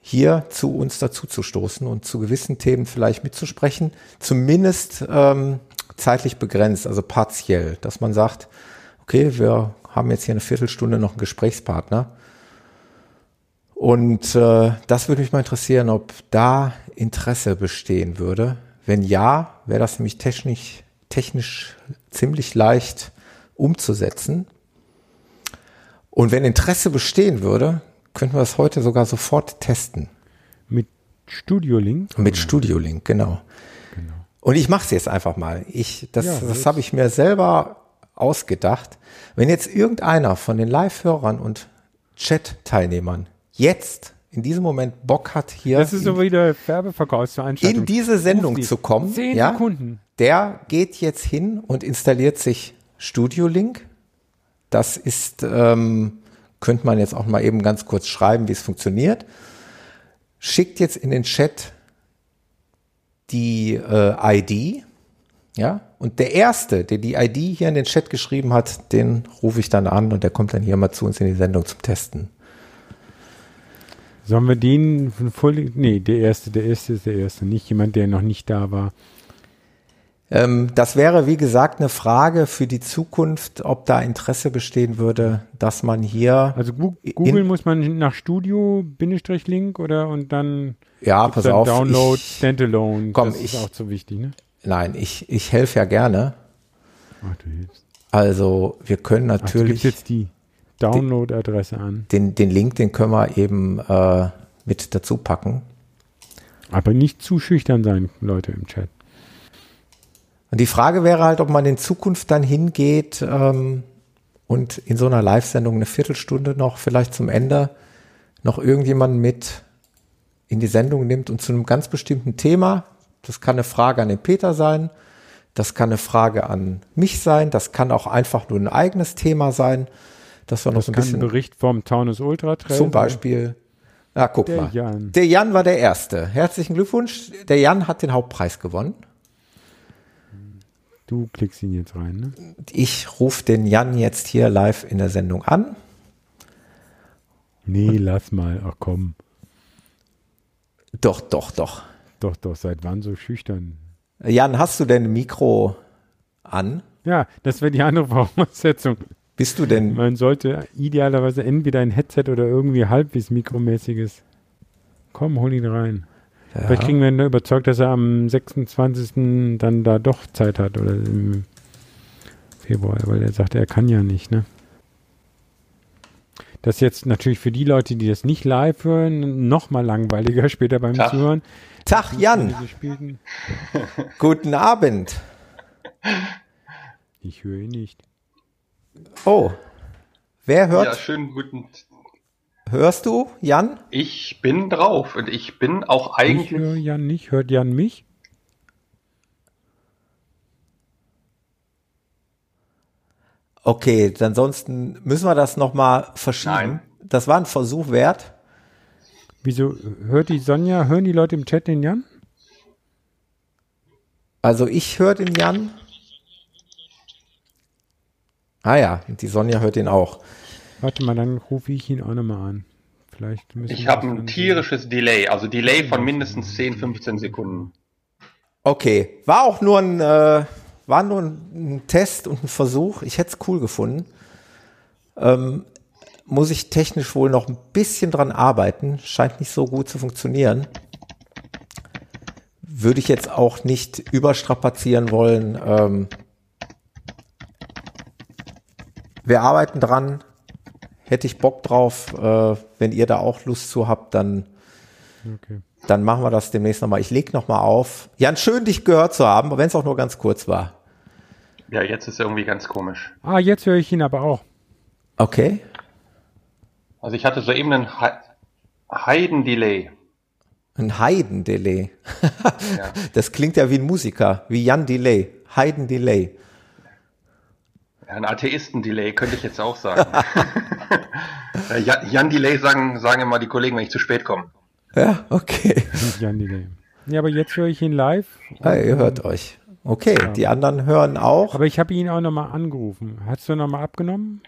hier zu uns dazu zu stoßen und zu gewissen Themen vielleicht mitzusprechen, zumindest ähm, zeitlich begrenzt, also partiell, dass man sagt, okay, wir haben jetzt hier eine Viertelstunde noch einen Gesprächspartner. Und äh, das würde mich mal interessieren, ob da Interesse bestehen würde. Wenn ja, wäre das nämlich technisch, technisch ziemlich leicht umzusetzen. Und wenn Interesse bestehen würde, könnten wir das heute sogar sofort testen. Mit Studio Link. Mit Studio Link, genau. Und ich mache es jetzt einfach mal. Ich, das Ja, das- habe ich mir selber ausgedacht. Wenn jetzt irgendeiner von den Live-Hörern und Chat-Teilnehmern jetzt in diesem Moment Bock hat, hier Das ist in, so wieder Werbeverkaufsveranstaltung. in diese Sendung die. zu kommen, Zehn ja, Sekunden. der geht jetzt hin und installiert sich Studio Link. Das ist, ähm, könnte man jetzt auch mal eben ganz kurz schreiben, wie es funktioniert. Schickt jetzt in den Chat die äh, ID, ja, und der erste, der die ID hier in den Chat geschrieben hat, den rufe ich dann an und der kommt dann hier mal zu uns in die Sendung zum Testen. Sollen wir den voll, nee, der erste, der erste ist der erste, nicht jemand, der noch nicht da war. Ähm, das wäre, wie gesagt, eine Frage für die Zukunft, ob da Interesse bestehen würde, dass man hier, Also Google muss man nach Studio Bindestrich Link oder und dann ja, pass dann auf, Download ich, Standalone. Komm, das ich- ist auch zu wichtig, ne? nein, ich, ich helfe ja gerne. Ach, du hilfst. Also wir können Ach, natürlich jetzt die Download-Adresse an. den, den Link, den können wir eben äh, mit dazu packen. Aber nicht zu schüchtern sein, Leute im Chat. Und die Frage wäre halt, ob man in Zukunft dann hingeht ähm, und in so einer Live-Sendung eine Viertelstunde noch vielleicht zum Ende noch irgendjemanden mit in die Sendung nimmt und zu einem ganz bestimmten Thema, das kann eine Frage an den Peter sein, das kann eine Frage an mich sein, das kann auch einfach nur ein eigenes Thema sein, dass wir noch Das so ein kann ein bisschen Bericht vom Taunus Ultra Trail zum. Beispiel, na guck Der mal, Jan. der Jan war der Erste. Herzlichen Glückwunsch, der Jan hat den Hauptpreis gewonnen. Du klickst ihn jetzt rein, ne? Ich rufe den Jan jetzt hier live in der Sendung an. Nee, lass mal. Ach komm. Doch, doch, doch. Doch, doch, seit wann so schüchtern? Jan, hast du denn Mikro an? Ja, das wäre die andere Voraussetzung. Bist du denn? Man sollte idealerweise entweder ein Headset oder irgendwie halbwegs mikromäßiges. Komm, hol ihn rein. Vielleicht kriegen wir ihn überzeugt, dass er am 26. dann da doch Zeit hat oder im Februar, weil er sagte, er kann ja nicht, ne? Das ist jetzt natürlich für die Leute, die das nicht live hören, noch mal langweiliger später beim Tag. Zuhören. Tag, Jan. Guten Abend. Ich höre ihn nicht. Oh. Wer hört? Ja, schönen guten. Hörst du, Jan? Ich bin drauf und ich bin auch Ich höre eigentlich. Jan nicht. Hört Jan mich? Okay, ansonsten müssen wir das nochmal verschieben. Nein. Das war ein Versuch wert. Wieso hört die Sonja, hören die Leute im Chat den Jan? Also ich höre den Jan. Ah ja, die Sonja hört ihn auch. Warte mal, dann rufe ich ihn auch nochmal an. Vielleicht müssen Ich habe ein tierisches Delay, also Delay von mindestens 10, 15 Sekunden. Okay, war auch nur ein, äh, war nur ein, ein Test und ein Versuch. Ich hätte es cool gefunden. Ähm, muss ich technisch wohl noch ein bisschen dran arbeiten. Scheint nicht so gut zu funktionieren. Würde ich jetzt auch nicht überstrapazieren wollen. Ähm, wir arbeiten dran. Hätte ich Bock drauf. Äh, wenn ihr da auch Lust zu habt, dann Okay. dann machen wir das demnächst nochmal. Ich leg nochmal auf. Jan, schön dich gehört zu haben, wenn es auch nur ganz kurz war. Ja, jetzt ist irgendwie ganz komisch. Ah, jetzt höre ich ihn aber auch. Okay. Also ich hatte soeben einen He Heiden-Delay. Ein Heiden-Delay. Ja. Das klingt ja wie ein Musiker, wie Jan Delay. Heiden-Delay. Ein Atheisten-Delay könnte ich jetzt auch sagen. Ja, Jan- Jan-Delay sagen, sagen immer die Kollegen, wenn ich zu spät komme. Ja, okay. Nicht Jan Delay. Ja, aber jetzt höre ich ihn live. Ah, ihr hört euch. Okay, Ja. die anderen hören auch. Aber ich habe ihn auch nochmal angerufen. Hast du nochmal abgenommen?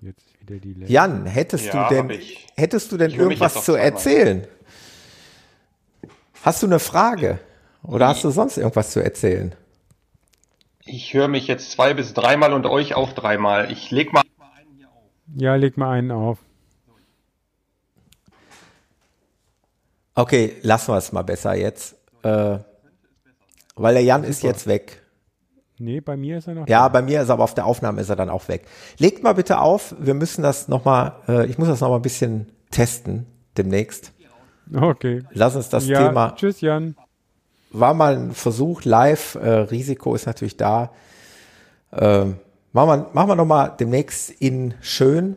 Jetzt wieder die Delay. Jan, hättest Ja, du denn, hättest du denn irgendwas zu erzählen? Hast du eine Frage? Oder hast du sonst irgendwas zu erzählen? Ich höre mich jetzt zwei bis dreimal und euch auch dreimal. Ich leg mal Ja, leg mal einen auf. Okay, lassen wir es mal besser jetzt. Äh, weil der Jan ist jetzt weg. Nee, bei mir ist er noch Ja, da. bei mir ist er aber auf der Aufnahme ist er dann auch weg. Legt mal bitte auf, wir müssen das nochmal, äh, ich muss das nochmal ein bisschen testen demnächst. Okay. Lass uns das ja, Thema, tschüss Jan. War mal ein Versuch live, äh, Risiko ist natürlich da. Ähm, machen wir, machen wir nochmal demnächst in schön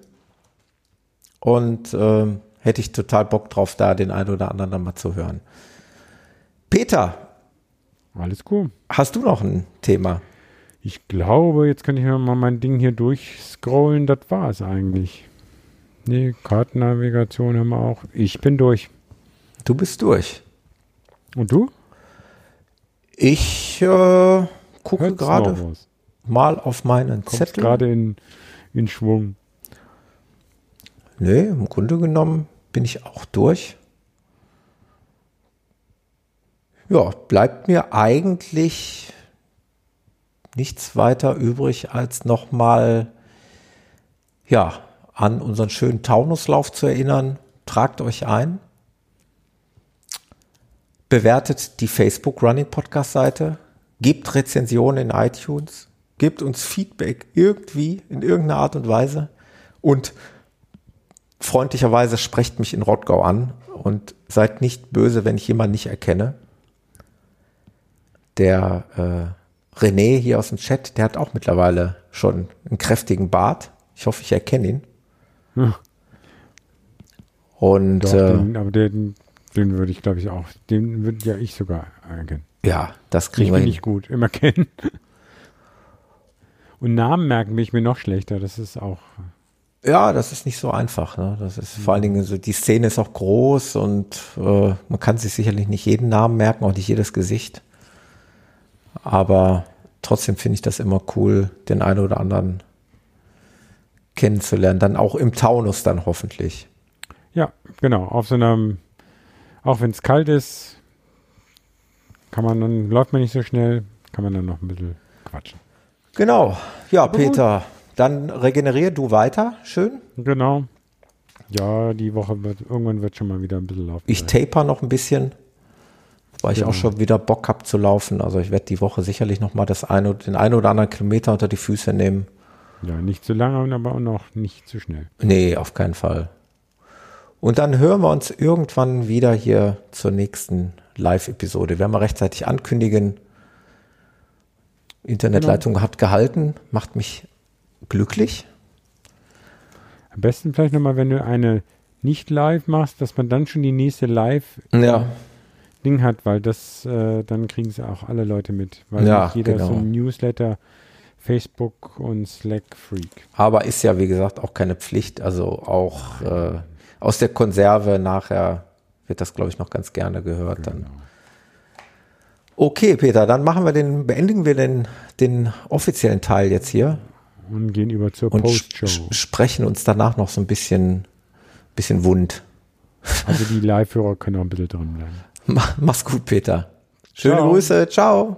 und ähm, hätte ich total Bock drauf, da den einen oder anderen dann mal zu hören. Peter, Alles cool. hast du noch ein Thema? Ich glaube, jetzt kann ich mir mal mein Ding hier durchscrollen. Das war es eigentlich. Nee, Kartennavigation haben wir auch. Ich bin durch. Du bist durch. Und du? Ich äh, gucke gerade mal auf meinen Kommst Zettel. gerade in, in Schwung. Nee, im Grunde genommen bin ich auch durch. Ja, bleibt mir eigentlich nichts weiter übrig, als nochmal ja, an unseren schönen Taunuslauf zu erinnern. Tragt euch ein. Bewertet die Facebook Running Podcast Seite. Gebt Rezensionen in iTunes. Gebt uns Feedback irgendwie in irgendeiner Art und Weise. Und freundlicherweise sprecht mich in Rottgau an und seid nicht böse, wenn ich jemanden nicht erkenne. Der äh, René hier aus dem Chat, der hat auch mittlerweile schon einen kräftigen Bart. Ich hoffe, ich erkenne ihn. Ja. Und Doch, äh, den, aber den, den würde ich, glaube ich, auch. Den würde ja ich sogar erkennen. ja, das Ich kriegen wir bin hin. nicht gut im Erkennen. Und Namen merken bin ich mir noch schlechter. Das ist auch. Ja, das ist nicht so einfach. Ne? Das ist vor allen Dingen so, die Szene ist auch groß und äh, man kann sich sicherlich nicht jeden Namen merken, auch nicht jedes Gesicht. Aber trotzdem finde ich das immer cool, den einen oder anderen kennenzulernen. Dann auch im Taunus dann hoffentlich. Ja, genau. Auf so einem, auch wenn es kalt ist, kann man dann, läuft man nicht so schnell, kann man dann noch ein bisschen quatschen. Genau. Ja, Peter, dann regenerier du weiter. Schön. Genau. Ja, die Woche wird, irgendwann wird schon mal wieder ein bisschen laufen. Ich taper noch ein bisschen, weil ich Genau. auch schon wieder Bock hab zu laufen. Also ich werde die Woche sicherlich noch mal das eine, den einen oder anderen Kilometer unter die Füße nehmen. Ja, nicht zu lange, aber auch noch nicht zu schnell. Nee, auf keinen Fall. Und dann hören wir uns irgendwann wieder hier zur nächsten Live-Episode. Werden wir rechtzeitig ankündigen. Internetleitung hat gehalten, macht mich glücklich. Am besten vielleicht nochmal, wenn du eine nicht live machst, dass man dann schon die nächste live Ja, Ding hat, weil das, äh, dann kriegen sie auch alle Leute mit. Weil Ja, nicht jeder genau. so ein Newsletter, Facebook und Slack-Freak. Aber ist ja, wie gesagt, auch keine Pflicht. Also auch äh, aus der Konserve nachher wird das, glaube ich, noch ganz gerne gehört dann. Okay, Peter, dann machen wir den, beendigen wir den, den offiziellen Teil jetzt hier Und gehen über zur und Postshow. sch- sprechen uns danach noch so ein bisschen, bisschen wund. Also die Live-Hörer können auch ein bisschen drin bleiben. Mach, mach's gut, Peter. Schöne Ciao. Grüße, ciao.